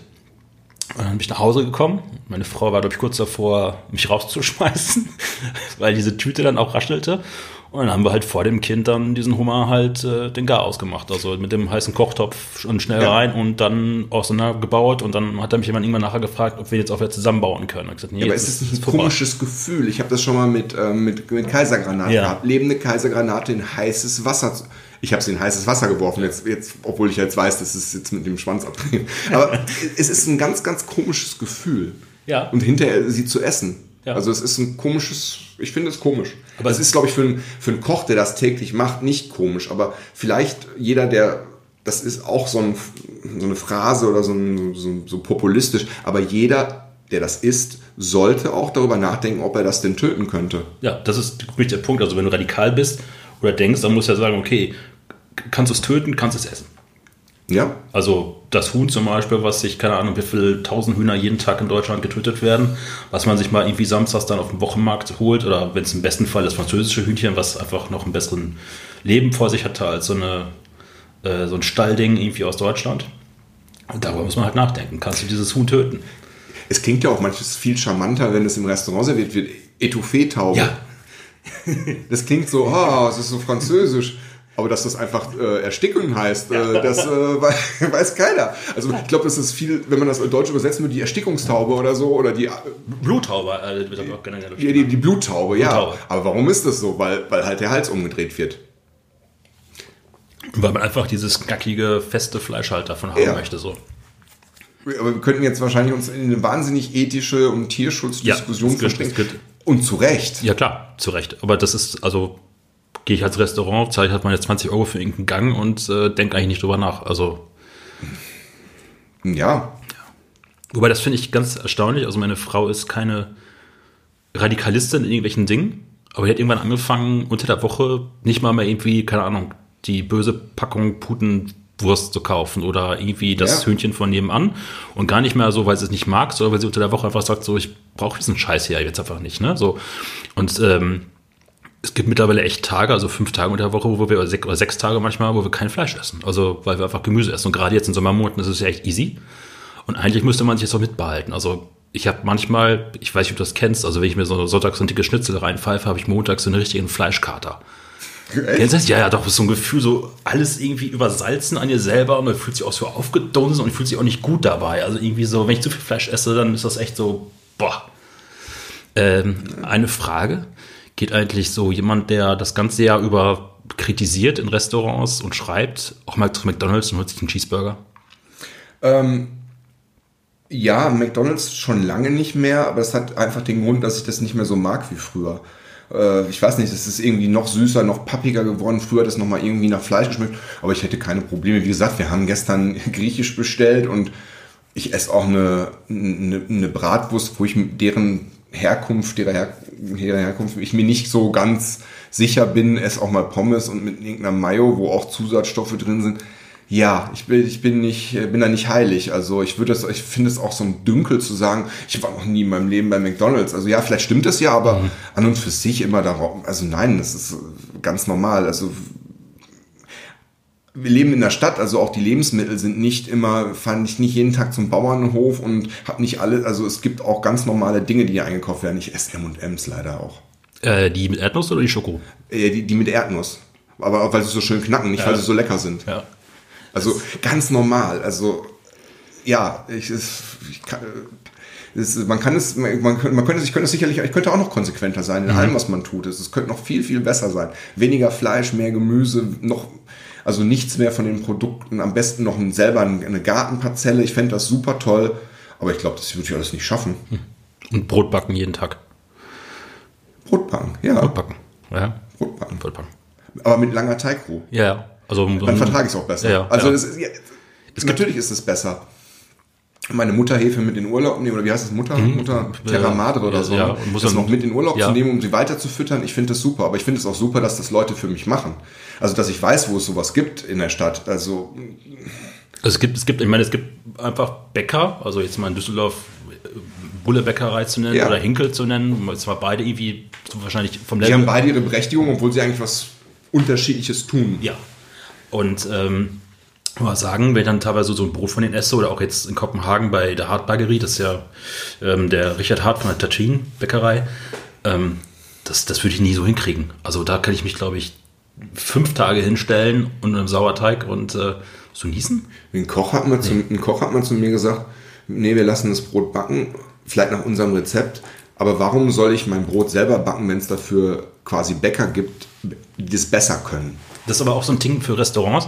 Und dann bin ich nach Hause gekommen. Meine Frau war, glaube ich, kurz davor, mich rauszuschmeißen, weil diese Tüte dann auch raschelte. Und dann haben wir halt vor dem Kind dann diesen Hummer halt äh, den Gar ausgemacht. Also mit dem heißen Kochtopf und schnell ja. rein und dann auseinandergebaut. Und dann hat er mich jemand irgendwann nachher gefragt, ob wir jetzt auch wieder zusammenbauen können. Gesagt, nee, ja, aber ist das nicht ein komisches Gefühl? Ich habe das schon mal mit, äh, mit, mit Kaisergranate ja. gehabt. Lebende Kaisergranate in heißes Wasser. Ich habe sie in heißes Wasser geworfen, jetzt, jetzt, obwohl ich jetzt weiß, dass es jetzt mit dem Schwanz abdreht. Aber es ist ein ganz, ganz komisches Gefühl. Ja. Und hinterher sie zu essen. Ja. Also es ist ein komisches, ich finde es komisch. Aber es ist, glaube ich, für einen, für einen Koch, der das täglich macht, nicht komisch. Aber vielleicht jeder, der, das ist auch so, ein, so eine Phrase oder so, ein, so, so populistisch, aber jeder, der das isst, sollte auch darüber nachdenken, ob er das denn töten könnte. Ja, das ist wirklich der Punkt. Also wenn du radikal bist oder denkst, dann musst du ja sagen, okay, kannst du es töten, kannst du es essen. Ja. Also das Huhn zum Beispiel, was sich, keine Ahnung, wie viele tausend Hühner jeden Tag in Deutschland getötet werden, was man sich mal irgendwie samstags dann auf dem Wochenmarkt holt oder wenn es im besten Fall das französische Hühnchen, was einfach noch ein besseren Leben vor sich hatte als so, eine, äh, so ein Stallding irgendwie aus Deutschland. Und darüber muss man halt nachdenken. Kannst du dieses Huhn töten? Es klingt ja auch manches viel charmanter, wenn es im Restaurant serviert wird. Etouffee-Taube. Ja. Das klingt so, oh, es ist so französisch. Aber dass das einfach äh, Ersticken heißt, äh, das äh, weiß keiner. Also ich glaube, das ist viel, wenn man das in Deutsch übersetzen würde, die Erstickungstaube oder so oder die äh, Bluttaube äh, generell. Die, die, die Bluttaube, ja. Bluttaube. Aber warum ist das so? Weil, weil halt der Hals umgedreht wird. Weil man einfach dieses knackige, feste Fleisch halt davon haben ja. möchte, so. Aber wir könnten jetzt wahrscheinlich uns in eine wahnsinnig ethische und Tierschutzdiskussion ja, verstricken. Und zu Recht. Ja, klar, zu Recht. Aber das ist, also gehe ich als Restaurant, zahle ich halt meine 20 Euro für irgendeinen Gang und äh, denke eigentlich nicht drüber nach. Also. Ja. ja. Wobei, das finde ich ganz erstaunlich. Also, meine Frau ist keine Radikalistin in irgendwelchen Dingen, aber die hat irgendwann angefangen, unter der Woche nicht mal mehr irgendwie, keine Ahnung, die böse Packung Putenwurst zu kaufen oder irgendwie das ja. Hühnchen von nebenan und gar nicht mehr so, weil sie es nicht mag, sondern weil sie unter der Woche einfach sagt, so, ich brauche diesen Scheiß hier jetzt einfach nicht, ne? So. Und ähm, es gibt mittlerweile echt Tage, also fünf Tage in der Woche, wo wir, oder sechs, oder sechs Tage manchmal, wo wir kein Fleisch essen. Also, weil wir einfach Gemüse essen. Und gerade jetzt in Sommermonaten ist es ja echt easy. Und eigentlich müsste man sich jetzt auch mitbehalten. Also, ich habe manchmal, ich weiß nicht, ob du das kennst, also wenn ich mir so sonntags so ein dickes Schnitzel reinpfeife, habe ich montags so einen richtigen Fleischkater. Echt? Kennst du das? Ja, ja, doch, so ein Gefühl, so alles irgendwie übersalzen an dir selber und man fühlt sich auch so aufgedunsen und fühlt sich auch nicht gut dabei. Also irgendwie so, wenn ich zu viel Fleisch esse, dann ist das echt so, boah. Ähm, eine Frage geht eigentlich so jemand, der das ganze Jahr über kritisiert in Restaurants und schreibt, auch mal zu McDonalds und holt sich einen Cheeseburger? Ähm, ja, McDonalds schon lange nicht mehr, aber es hat einfach den Grund, dass ich das nicht mehr so mag wie früher. Äh, ich weiß nicht, es ist irgendwie noch süßer, noch pappiger geworden. Früher hat es nochmal irgendwie nach Fleisch geschmeckt, aber ich hätte keine Probleme. Wie gesagt, wir haben gestern griechisch bestellt und ich esse auch eine, eine, eine Bratwurst, wo ich deren Herkunft, ihrer, Her Herkunft, ich mir nicht so ganz sicher bin, es auch mal Pommes und mit irgendeiner Mayo, wo auch Zusatzstoffe drin sind. Ja, ich bin, ich bin nicht, bin da nicht heilig. Also ich würde das, ich finde es auch so ein Dünkel zu sagen, ich war noch nie in meinem Leben bei McDonalds. Also ja, vielleicht stimmt es ja, aber mhm. an und für sich immer darauf. Also nein, das ist ganz normal. Also wir leben in der Stadt, also auch die Lebensmittel sind nicht immer, fahre ich nicht jeden Tag zum Bauernhof und habe nicht alle, also es gibt auch ganz normale Dinge, die hier eingekauft werden. Ich esse M&M's leider auch. Äh, die mit Erdnuss oder die Schoko? Äh, die, die mit Erdnuss. Aber auch weil sie so schön knacken, nicht ja. weil sie so lecker sind. Ja. Also ganz normal. Also ja, ich, ich kann, es, man kann es, man, man könnte, ich könnte es sicherlich, ich könnte auch noch konsequenter sein in mhm. allem, was man tut. Es, es könnte noch viel, viel besser sein. Weniger Fleisch, mehr Gemüse, noch also nichts mehr von den Produkten. Am besten noch selber eine Gartenparzelle. Ich fände das super toll. Aber ich glaube, das würde ich alles nicht schaffen. Hm. Und Brot backen jeden Tag. Brot backen, ja. Brot backen, ja. Brot backen. Brot backen. Aber mit langer Teigruhe. Ja. Also, Dann vertrage ich es auch besser. Ja, also ja. Es ist, ja, natürlich ist es besser. Meine Mutterhefe mit in Urlaub nehmen, oder wie heißt es, Mutter, Mutter Terra Madre oder Ja, so, ja, und muss das noch mit in Urlaub ja. zu nehmen, um sie weiter zu füttern, ich finde das super. Aber ich finde es auch super, dass das Leute für mich machen. Also, dass ich weiß, wo es sowas gibt in der Stadt. Also, es gibt, es gibt, ich meine, es gibt einfach Bäcker, also jetzt mal in Düsseldorf äh, Bulle-Bäckerei zu nennen Ja. oder Hinkel zu nennen, zwar beide irgendwie wahrscheinlich vom die Level. haben beide ihre Berechtigung, obwohl sie eigentlich was Unterschiedliches tun. Ja. Und ähm, mal sagen, wenn dann teilweise so ein Brot von denen esse oder auch jetzt in Kopenhagen bei der Hartbagerie, das ist ja ähm, der Richard Hart von der Tatschin Bäckerei, ähm, das, das würde ich nie so hinkriegen. Also da kann ich mich, glaube ich, fünf Tage hinstellen und einem Sauerteig und äh, so niesen. Ein Koch hat mal zu, ein Koch hat mal zu mir gesagt, nee, wir lassen das Brot backen, vielleicht nach unserem Rezept, aber warum soll ich mein Brot selber backen, wenn es dafür quasi Bäcker gibt, die das besser können? Das ist aber auch so ein Ding für Restaurants.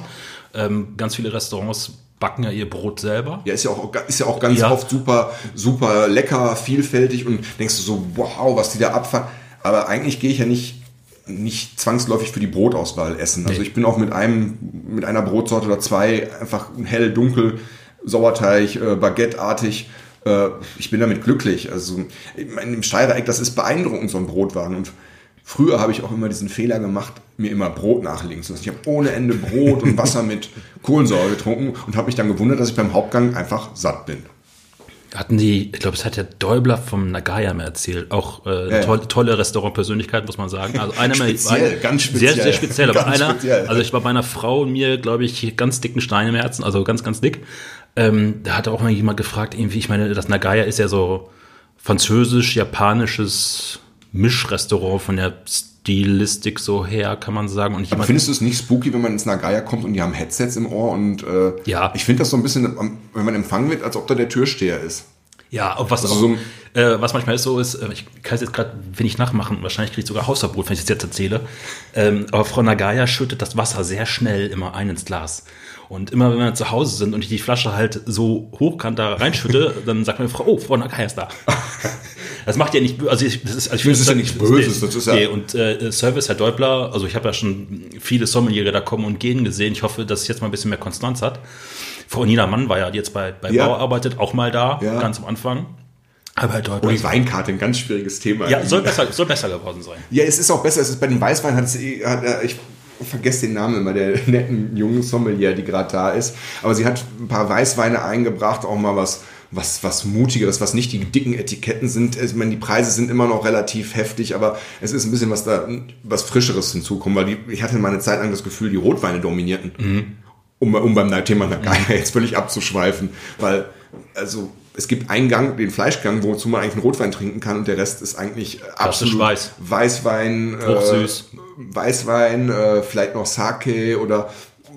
Ähm, ganz viele Restaurants backen ja ihr Brot selber. Ja, ist ja auch, ist ja auch ganz Ja. oft super, super lecker, vielfältig und denkst du so, wow, was die da abfahren. Aber eigentlich gehe ich ja nicht, nicht zwangsläufig für die Brotauswahl essen. Also Nee. ich bin auch mit einem, mit einer Brotsorte oder zwei einfach hell, dunkel, Sauerteig, äh, Baguette-artig. Äh, ich bin damit glücklich. Also im Steirereck, das ist beeindruckend, so ein Brotwagen. Und früher habe ich auch immer diesen Fehler gemacht, mir immer Brot nachlegen zu lassen. Ich habe ohne Ende Brot und Wasser mit Kohlensäure getrunken und habe mich dann gewundert, dass ich beim Hauptgang einfach satt bin. Hatten die, ich glaube, es hat der Däubler vom Nagaya mir erzählt. Auch äh, Ja, ja. tolle, Restaurantpersönlichkeit, muss man sagen. Also einer Speziell, ein- ganz speziell. Sehr, sehr speziell. Aber einer, speziell. also ich war bei einer Frau und mir, glaube ich, ganz dicken Stein im Herzen, also ganz, ganz dick. Ähm, da hat auch mal jemand gefragt, irgendwie, ich meine, das Nagaya ist ja so französisch-japanisches Mischrestaurant von der Stilistik so her, kann man sagen. Und Aber jemand, findest du es nicht spooky, wenn man ins Nagaya kommt und die haben Headsets im Ohr und äh, Ja. ich finde das so ein bisschen, wenn man empfangen wird, als ob da der Türsteher ist. Ja, was, Also so äh, was manchmal ist so ist, äh, ich kann es jetzt gerade, wenn ich nachmachen, wahrscheinlich kriege ich sogar Hausverbot, wenn ich es jetzt erzähle. Ähm, aber Frau Nagaya schüttet das Wasser sehr schnell immer ein ins Glas. Und immer wenn wir zu Hause sind und ich die Flasche halt so hochkant da reinschütte, dann sagt meine Frau, oh, Frau Nagaya ist da. Das macht ja nicht, bö- also ich, das ist, also ich Das ist ja nichts Böses, das ist ja- Nee, und äh, Service, Herr Deubler, also ich habe ja schon viele Sommeliere da kommen und gehen gesehen. Ich hoffe, dass es jetzt mal ein bisschen mehr Konstanz hat. Frau Nina Mann war ja, die jetzt bei, bei Ja. Bauer arbeitet, auch mal da, Ja. ganz am Anfang. Aber Herr Deubler. Und die Weinkarte, ein ganz schwieriges Thema. ja, soll besser, soll besser geworden sein. Ja, es ist auch besser. Es ist bei den Weißweinen hat es, eh- hat, äh, ich vergesse den Namen immer der netten jungen Sommelier, die gerade da ist. Aber sie hat ein paar Weißweine eingebracht, auch mal was was was mutigeres, was nicht die dicken Etiketten sind. Ich meine, die Preise sind immer noch relativ heftig, aber es ist ein bisschen was da was frischeres hinzukommen, weil die, ich hatte mal eine Zeit lang das Gefühl, die Rotweine dominierten. Um, um beim Thema Nagaya jetzt völlig abzuschweifen, weil also es gibt einen Gang, den Fleischgang, wozu man eigentlich einen Rotwein trinken kann und der Rest ist eigentlich äh, absolut weiß. Weißwein, Hochsüß. Äh, Weißwein, äh, vielleicht noch Sake oder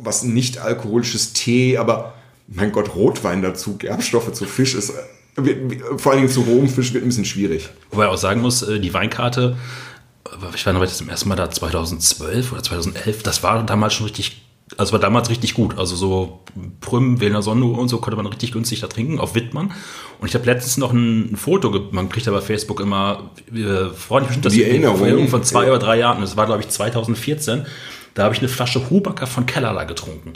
was nicht alkoholisches Tee, aber mein Gott, Rotwein dazu, Gerbstoffe zu Fisch ist, äh, vor allen Dingen zu rohem Fisch wird ein bisschen schwierig. Wobei ich auch sagen muss, äh, die Weinkarte, äh, ich war noch zum ersten Mal da 2012 oder 2011, das war damals schon richtig, also war damals richtig gut. Also so Prüm, Wiener Sonne und so konnte man richtig günstig da trinken, auf Wittmann. Und ich habe letztens noch ein, ein Foto, man kriegt ja bei Facebook immer, äh, freundlich bestimmt, das Die Erinnerung. von zwei Ja. oder drei Jahren, das war glaube ich 2014, da habe ich eine Flasche Hubacker von Kellerler getrunken.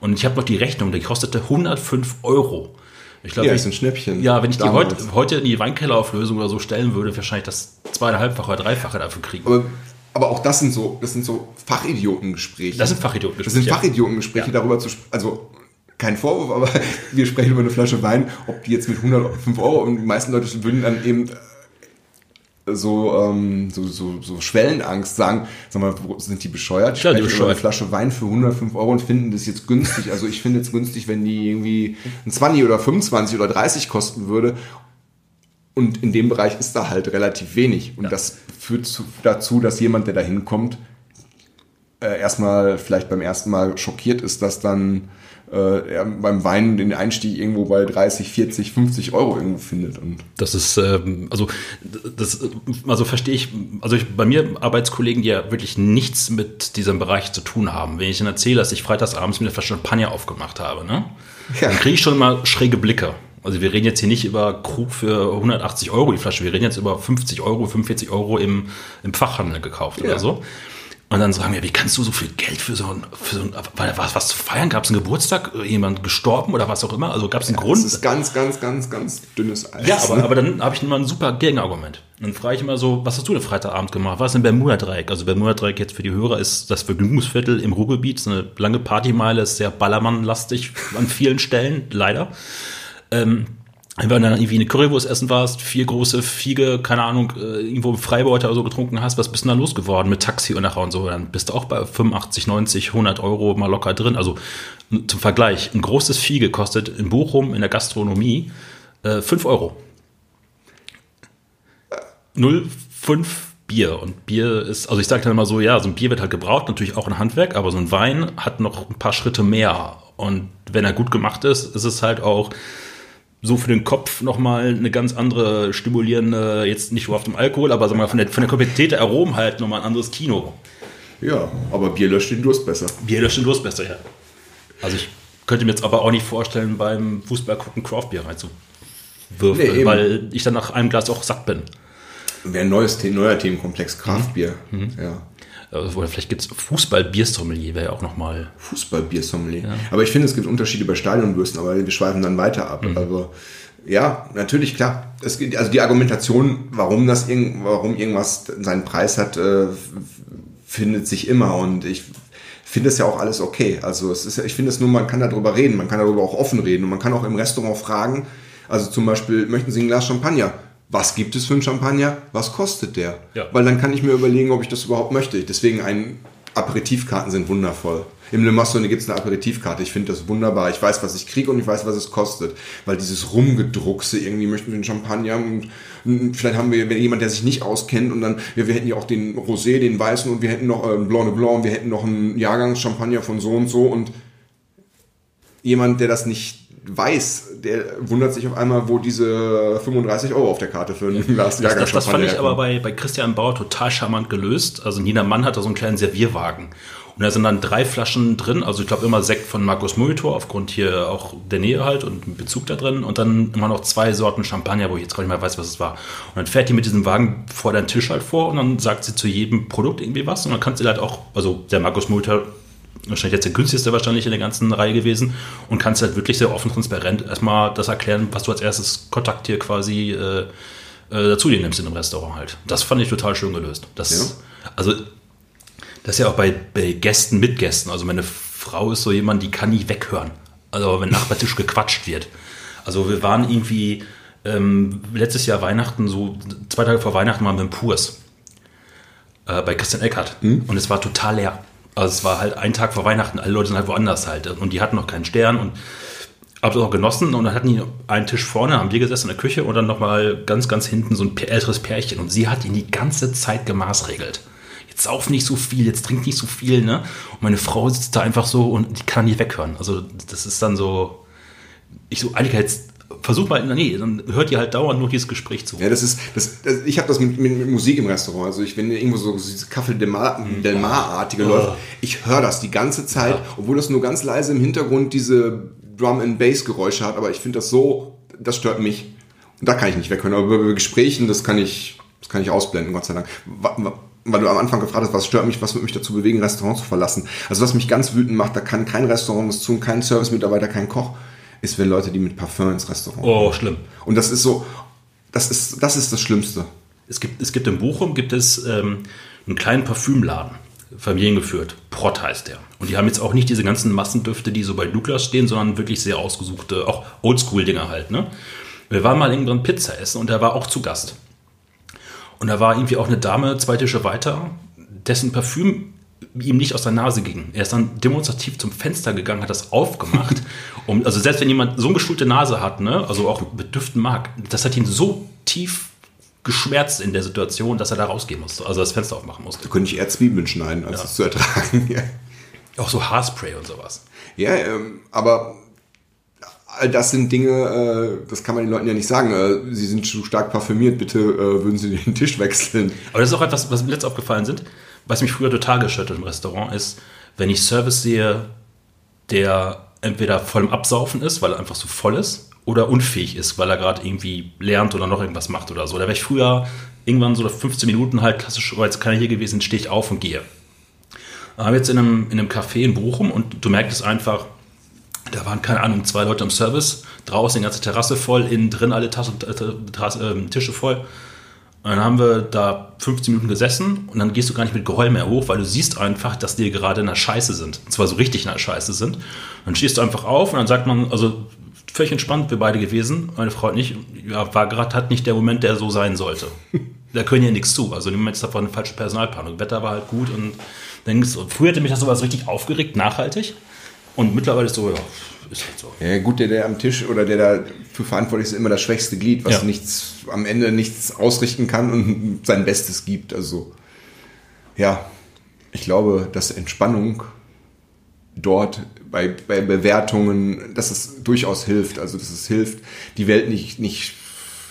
Und ich habe noch die Rechnung, die kostete 105 Euro. Ich glaube, Ja, ist ein Schnäppchen. ja, wenn ich die Damals. heute, heute in die Weinkellerauflösung oder so stellen würde, wahrscheinlich das zweieinhalbfache oder dreifache dafür kriegen. Aber, aber auch das sind so, das sind so Fachidiotengespräche. Das sind Fachidiotengespräche. Das sind Fachidiotengespräche Ja. darüber zu also kein Vorwurf, aber wir sprechen über eine Flasche Wein, ob die jetzt mit 105 Euro und die meisten Leute würden dann eben äh, so, ähm, so, so, so Schwellenangst sagen, sag mal, sind die bescheuert? Ja, die bescheuert. eine Flasche Wein für 105 Euro und finden das jetzt günstig. Also ich finde es günstig, wenn die irgendwie ein 20 oder 25 oder 30 kosten würde. Und in dem Bereich ist da halt relativ wenig. Und das führt zu, dazu, dass jemand, der da hinkommt, äh, erstmal vielleicht beim ersten Mal schockiert ist, dass dann äh, er beim Wein den Einstieg irgendwo bei 30, 40, 50 Euro irgendwo findet. Und Das ist, ähm, also, das, also verstehe ich, also ich, bei mir Arbeitskollegen, die ja wirklich nichts mit diesem Bereich zu tun haben. Wenn ich ihnen erzähle, dass ich freitagsabends mit einer Flasche Champagner aufgemacht habe, ne? Ja. Dann kriege ich schon mal schräge Blicke. Also wir reden jetzt hier nicht über Krug für 180 Euro die Flasche, wir reden jetzt über 50 Euro, 45 Euro im, im Fachhandel gekauft Ja. oder so. Und dann sagen wir, wie kannst du so viel Geld für so ein, für so ein was, was zu feiern? Gab es einen Geburtstag, jemand gestorben oder was auch immer? Also gab es einen ja, Grund? Das ist ganz, ganz, ganz, ganz dünnes Eis. Ja, aber, ne? aber dann habe ich immer ein super Gegenargument. Dann frage ich immer so, was hast du denn Freitagabend gemacht? Was ist denn Bermuda-Dreieck? Also Bermuda-Dreieck jetzt für die Hörer ist das Vergnügungsviertel im Ruhrgebiet. So eine lange Partymeile, ist sehr Ballermann-lastig an vielen Stellen, leider. Ähm, wenn du dann irgendwie eine Currywurst essen warst, vier große Fiege, keine Ahnung, äh, irgendwo im Freibeuter oder so getrunken hast, was bist du da losgeworden mit Taxi und nachher und so, dann bist du auch bei 85, 90, 100 Euro mal locker drin. Also zum Vergleich, ein großes Fiege kostet in Bochum in der Gastronomie äh, 5 Euro. 0,5 Bier. Und Bier ist, also ich sage dann immer so, ja, so ein Bier wird halt gebraucht, natürlich auch ein Handwerk, aber so ein Wein hat noch ein paar Schritte mehr. Und wenn er gut gemacht ist, ist es halt auch so für den Kopf nochmal eine ganz andere stimulierende, jetzt nicht nur auf dem Alkohol, aber sagen wir mal, von der, von der Komplexität der Aromen halt nochmal ein anderes Kino. Ja, aber Bier löscht den Durst besser. Bier löscht den Durst besser, ja. Also ich könnte mir jetzt aber auch nicht vorstellen, beim Fußball gucken Craftbier reinzuwürfeln, nee, weil ich dann nach einem Glas auch satt bin. Wäre ein neues, neuer Themenkomplex, Craftbier. Mhm. Ja. Also, oder vielleicht gibt es Fußball-Biersommelier, wäre ja auch nochmal. Fußball-Biersommelier. Ja. Aber ich finde, es gibt Unterschiede bei Stadionbürsten, aber wir schweifen dann weiter ab. Mhm. Also, ja, natürlich, klar. Es, also die Argumentation, warum das irgend, warum irgendwas seinen Preis hat, äh, findet sich immer. Und ich finde es ja auch alles okay. Also es ist ich finde es nur, man kann darüber reden, man kann darüber auch offen reden und man kann auch im Restaurant fragen, also zum Beispiel, möchten Sie ein Glas Champagner? Was gibt es für einen Champagner, was kostet der? Ja. Weil dann kann ich mir überlegen, ob ich das überhaupt möchte. Deswegen ein Aperitivkarten sind wundervoll. Im Le Massone gibt es eine Aperitivkarte. Ich finde das wunderbar. Ich weiß, was ich kriege und ich weiß, was es kostet. Weil dieses Rumgedruckse, irgendwie möchten wir einen Champagner und vielleicht haben wir jemand, der sich nicht auskennt und dann, wir, wir hätten ja auch den Rosé, den Weißen und wir hätten noch äh, Blanc de Blanc, wir hätten noch einen Jahrgangschampagner von so und so und jemand, der das nicht weiß, der wundert sich auf einmal, wo diese 35 Euro auf der Karte für ein Glas das, das, das fand ich aber bei, bei Christian Bauer total charmant gelöst. Also Nina Mann hat da so einen kleinen Servierwagen. Und da sind dann drei Flaschen drin, also ich glaube immer Sekt von Markus Molitor, aufgrund hier auch der Nähe halt und Bezug da drin. Und dann immer noch zwei Sorten Champagner, wo ich jetzt gar nicht mehr weiß, was es war. Und dann fährt die mit diesem Wagen vor deinen Tisch halt vor und dann sagt sie zu jedem Produkt irgendwie was. Und dann kannst du halt auch, also der Markus Molitor wahrscheinlich jetzt der günstigste wahrscheinlich in der ganzen Reihe gewesen und kannst halt wirklich sehr offen, transparent erstmal das erklären, was du als erstes Kontakttier quasi äh, äh, dazu dir nimmst in einem Restaurant halt. Das fand ich total schön gelöst. Das, ja. Also, das ist ja auch bei, bei Gästen mit Gästen. Also meine Frau ist so jemand, die kann nie weghören. Also wenn Nachbartisch gequatscht wird. Also wir waren irgendwie ähm, letztes Jahr Weihnachten, so zwei Tage vor Weihnachten waren wir im Purs äh, bei Christian Eckhardt. Hm? Und es war total leer. Also es war halt ein Tag vor Weihnachten, alle Leute sind halt woanders halt. Und die hatten noch keinen Stern und habe das auch genossen. Und dann hatten die einen Tisch vorne, haben wir gesessen in der Küche und dann nochmal ganz, ganz hinten so ein älteres Pärchen. Und sie hat ihn die ganze Zeit gemaßregelt. Jetzt sauf nicht so viel, jetzt trink nicht so viel, ne? Und meine Frau sitzt da einfach so und die kann nicht weghören. Also das ist dann so, ich so, eigentlich jetzt versuch mal, nee, dann hört ihr halt dauernd nur dieses Gespräch zu. Ja, das ist, das, das ich habe das mit, mit, mit, Musik im Restaurant. Also ich, wenn irgendwo so diese Kaffee Del Mar-artige mhm. läuft, ich höre das die ganze Zeit, ja. obwohl das nur ganz leise im Hintergrund diese Drum and Bass Geräusche hat. Aber ich finde das so, das stört mich. Und da kann ich nicht weghören. Aber bei Gesprächen, das kann ich, das kann ich ausblenden, Gott sei Dank. Weil du am Anfang gefragt hast, was stört mich, was wird mich dazu bewegen, Restaurant zu verlassen. Also was mich ganz wütend macht, da kann kein Restaurant was tun, kein Service-Mitarbeiter, kein Koch ist, wenn Leute, die mit Parfum ins Restaurant Oh, kommen. schlimm. Und das ist so, das ist, das ist das Schlimmste. Es gibt, es gibt in Bochum gibt es ähm, einen kleinen Parfümladen, familiengeführt. Prott heißt der. Und die haben jetzt auch nicht diese ganzen Massendüfte, die so bei Douglas stehen, sondern wirklich sehr ausgesuchte, auch Oldschool-Dinger halt. Ne? Wir waren mal irgendwann Pizza essen und er war auch zu Gast. Und da war irgendwie auch eine Dame, zwei Tische weiter, dessen Parfüm ihm nicht aus der Nase ging. Er ist dann demonstrativ zum Fenster gegangen, hat das aufgemacht. um, also selbst wenn jemand so eine geschulte Nase hat, ne, also auch mit Düften mag, das hat ihn so tief geschmerzt in der Situation, dass er da rausgehen musste, also das Fenster aufmachen musste. Da könnte ich eher Zwiebeln schneiden, als ja. es zu ertragen. Auch so Haarspray und sowas. Ja, ähm, aber all das sind Dinge, äh, das kann man den Leuten ja nicht sagen. Äh, sie sind zu stark parfümiert, bitte äh, würden sie den Tisch wechseln. Aber das ist auch etwas, was mir letzt aufgefallen sind was mich früher total hat im Restaurant ist, wenn ich Service sehe, der entweder voll im Absaufen ist, weil er einfach so voll ist, oder unfähig ist, weil er gerade irgendwie lernt oder noch irgendwas macht oder so. Da wäre ich früher irgendwann so 15 Minuten halt klassisch, oh, jetzt kann er hier gewesen, stehe ich auf und gehe. Aber jetzt in einem, in einem Café in Bochum und du merkst einfach, da waren, keine Ahnung, zwei Leute im Service, draußen die ganze Terrasse voll, innen drin alle Tasse, äh, Tische voll. Und dann haben wir da 15 Minuten gesessen und dann gehst du gar nicht mit Geheul mehr hoch, weil du siehst einfach, dass die gerade in der Scheiße sind. Und zwar so richtig in der Scheiße sind. Dann stehst du einfach auf und dann sagt man, also völlig entspannt wir beide gewesen, meine Frau und ich, ja, war gerade hat nicht der Moment, der so sein sollte. da können ja nichts zu. Also im Moment ist davon eine falsche Personalplanung. Wetter war halt gut und dann so, früher hätte mich das sowas richtig aufgeregt, nachhaltig. Und mittlerweile ist so, ja, ist halt so. Ja, gut, der, der am Tisch oder der dafür verantwortlich ist, immer das schwächste Glied, was ja. nichts, am Ende nichts ausrichten kann und sein Bestes gibt. Also, ja, ich glaube, dass Entspannung dort bei, bei Bewertungen, dass es durchaus hilft. Also, dass es hilft, die Welt nicht, nicht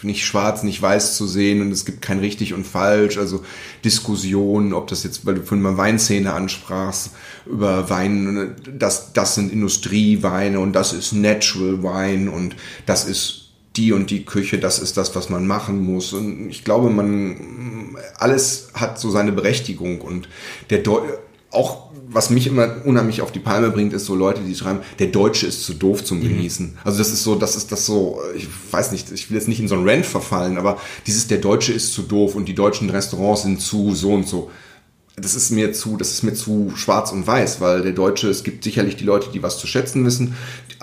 nicht schwarz, nicht weiß zu sehen und es gibt kein richtig und falsch, also Diskussionen, ob das jetzt, weil du vorhin mal Weinszene ansprachst, über Wein, das, das sind Industrieweine und das ist Natural Wein und das ist die und die Küche, das ist das, was man machen muss. Und ich glaube, man, alles hat so seine Berechtigung und der Deu auch was mich immer unheimlich auf die Palme bringt, ist so Leute, die schreiben, der Deutsche ist zu doof zum mhm. Genießen. Also das ist so, das ist das so, ich weiß nicht, ich will jetzt nicht in so ein Rant verfallen, aber dieses, der Deutsche ist zu doof und die deutschen Restaurants sind zu so und so. Das ist mir zu, das ist mir zu schwarz und weiß, weil der Deutsche, es gibt sicherlich die Leute, die was zu schätzen wissen.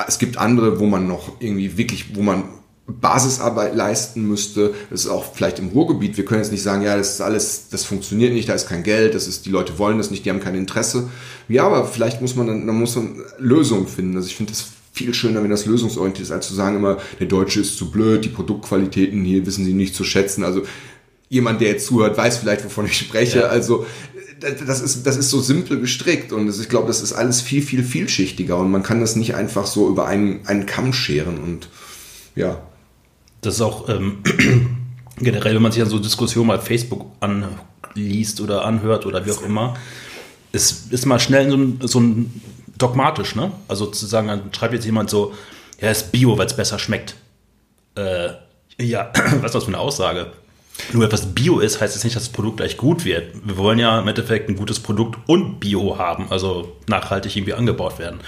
Es gibt andere, wo man noch irgendwie wirklich, wo man Basisarbeit leisten müsste. Das ist auch vielleicht im Ruhrgebiet. Wir können jetzt nicht sagen, ja, das ist alles, das funktioniert nicht, da ist kein Geld, das ist, die Leute wollen das nicht, die haben kein Interesse. Ja, aber vielleicht muss man dann, dann muss man Lösungen finden. Also ich finde das viel schöner, wenn das lösungsorientiert ist, als zu sagen immer, der Deutsche ist zu blöd, die Produktqualitäten hier wissen sie nicht zu schätzen. Also jemand, der jetzt zuhört, weiß vielleicht, wovon ich spreche. Ja. Also das ist, das ist so simpel gestrickt und ich glaube, das ist alles viel, viel vielschichtiger und man kann das nicht einfach so über einen, einen Kamm scheren und ja, das ist auch ähm, generell, wenn man sich an so Diskussionen bei Facebook anliest oder anhört oder wie auch immer, ist, ist man schnell so ein, so ein dogmatisch, ne? Also zu sagen, dann schreibt jetzt jemand so, ja, ist Bio, weil es besser schmeckt. Äh, ja, was ist das für eine Aussage? Nur etwas Bio ist, heißt es das nicht, dass das Produkt gleich gut wird. Wir wollen ja im Endeffekt ein gutes Produkt und Bio haben, also nachhaltig irgendwie angebaut werden.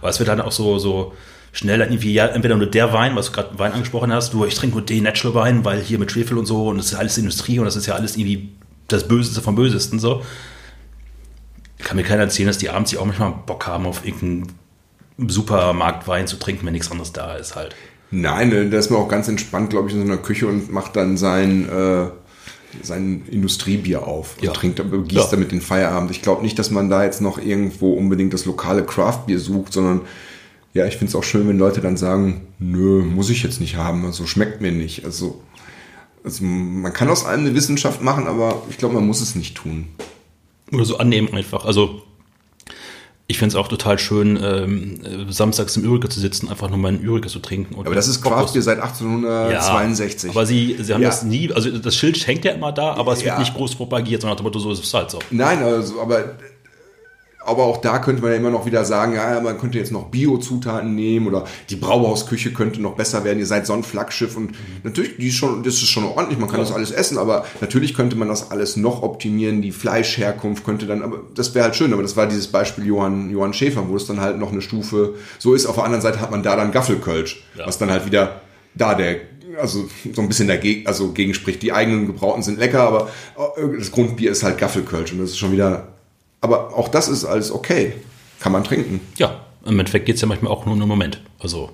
Aber es wird dann auch so, so schnell irgendwie, ja, entweder nur der Wein, was du gerade Wein angesprochen hast, du, ich trinke nur den Natural Wein, weil hier mit Schwefel und so und das ist alles Industrie und das ist ja alles irgendwie das Böseste vom Bösesten so. Kann mir keiner erzählen, dass die abends sich auch manchmal Bock haben, auf irgendeinen Supermarktwein zu trinken, wenn nichts anderes da ist halt. Nein, äh, da ist man auch ganz entspannt, glaube ich, in so einer Küche und macht dann sein, äh, sein Industriebier auf und ja. trinkt, gießt ja. damit den Feierabend. Ich glaube nicht, dass man da jetzt noch irgendwo unbedingt das lokale Craftbier sucht, sondern ja, ich finde es auch schön, wenn Leute dann sagen, nö, muss ich jetzt nicht haben, also schmeckt mir nicht. Also, also man kann aus allem eine Wissenschaft machen, aber ich glaube, man muss es nicht tun. Oder so annehmen einfach. Also ich finde es auch total schön, ähm, samstags im Ürige zu sitzen, einfach nur meinen Ürige zu trinken. aber das ist Craftbier seit 1862. Ja, aber sie, sie haben ja. das nie, also das Schild hängt ja immer da, aber es ja. wird nicht groß propagiert, sondern so ist es halt so. Nein, also, aber aber auch da könnte man ja immer noch wieder sagen, ja, man könnte jetzt noch Bio-Zutaten nehmen oder die Brauhausküche könnte noch besser werden. Ihr seid so ein Flaggschiff und natürlich, die ist schon, das ist schon ordentlich, man kann ja. das alles essen, aber natürlich könnte man das alles noch optimieren. Die Fleischherkunft könnte dann, aber das wäre halt schön. Aber das war dieses Beispiel Johann, Johann Schäfer, wo es dann halt noch eine Stufe so ist. Auf der anderen Seite hat man da dann Gaffelkölsch, ja. was dann halt wieder da der also so ein bisschen dagegen, also gegenspricht. Die eigenen Gebrauten sind lecker, aber das Grundbier ist halt Gaffelkölsch und das ist schon wieder aber auch das ist alles okay. Kann man trinken. Ja, im Endeffekt geht es ja manchmal auch nur um einen Moment. Also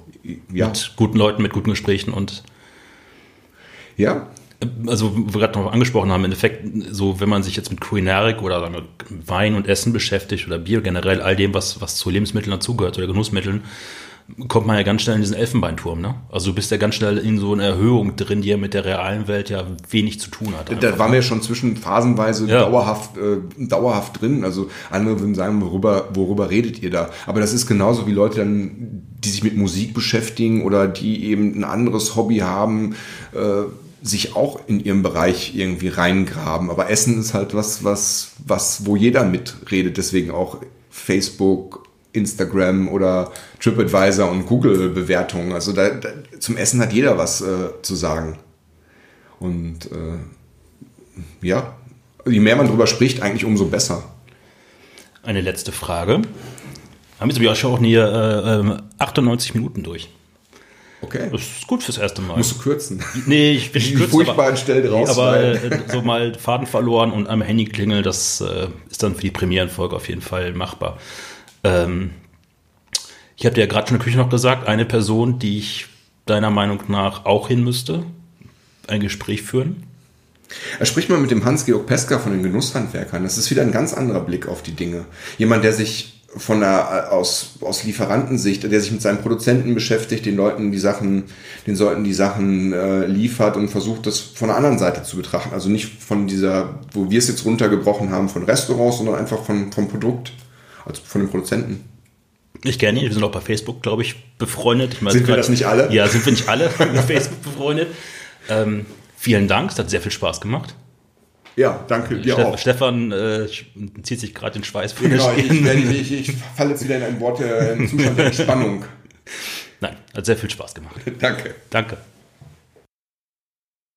ja. mit guten Leuten, mit guten Gesprächen und. Ja. Also, wo wir gerade noch angesprochen haben, im Endeffekt, so, wenn man sich jetzt mit Kulinarik oder wir, Wein und Essen beschäftigt oder Bier generell, all dem, was, was zu Lebensmitteln dazugehört oder Genussmitteln, kommt man ja ganz schnell in diesen Elfenbeinturm, ne? Also du bist ja ganz schnell in so einer Erhöhung drin, die ja mit der realen Welt ja wenig zu tun hat. Da waren wir ja schon zwischen phasenweise ja. dauerhaft, äh, dauerhaft drin. Also andere würden sagen, worüber, worüber redet ihr da? Aber das ist genauso wie Leute dann, die sich mit Musik beschäftigen oder die eben ein anderes Hobby haben, äh, sich auch in ihrem Bereich irgendwie reingraben. Aber Essen ist halt was, was, was, wo jeder mitredet. Deswegen auch Facebook, Instagram oder TripAdvisor und Google-Bewertungen. Also da, da, zum Essen hat jeder was äh, zu sagen. Und äh, ja, je mehr man drüber spricht, eigentlich umso besser. Eine letzte Frage. Haben jetzt aber auch hier äh, 98 Minuten durch. Okay. Das ist gut fürs erste Mal. Musst du kürzen. Nee, ich will nicht kürzen, furchtbaren Stellen nee, aber äh, so mal Faden verloren und am Handy klingeln, das äh, ist dann für die Premierenfolge auf jeden Fall machbar. Ähm, ich habe dir ja gerade schon in der Küche noch gesagt, eine Person, die ich deiner Meinung nach auch hin müsste, ein Gespräch führen. Sprich mal mit dem Hans-Georg Peska von den Genusshandwerkern. Das ist wieder ein ganz anderer Blick auf die Dinge. Jemand, der sich von der, aus, aus Lieferantensicht, der sich mit seinen Produzenten beschäftigt, den Leuten die Sachen, den Leuten die Sachen äh, liefert und versucht, das von der anderen Seite zu betrachten. Also nicht von dieser, wo wir es jetzt runtergebrochen haben, von Restaurants, sondern einfach von, vom Produkt, also von den Produzenten. Ich kenne ihn, wir sind auch bei Facebook, glaube ich, befreundet. Ich meine, Sind wir das nicht alle? Ja, sind wir nicht alle bei Facebook befreundet. Ähm, vielen Dank, es hat sehr viel Spaß gemacht. Ja, danke dir Ste auch. Stefan äh, zieht sich gerade den Schweiß von Genau, der ich, Stirn. ich, ich, ich falle jetzt wieder in einen Wort, äh, einen Zustand der Entspannung. Nein, hat sehr viel Spaß gemacht. Danke. Danke.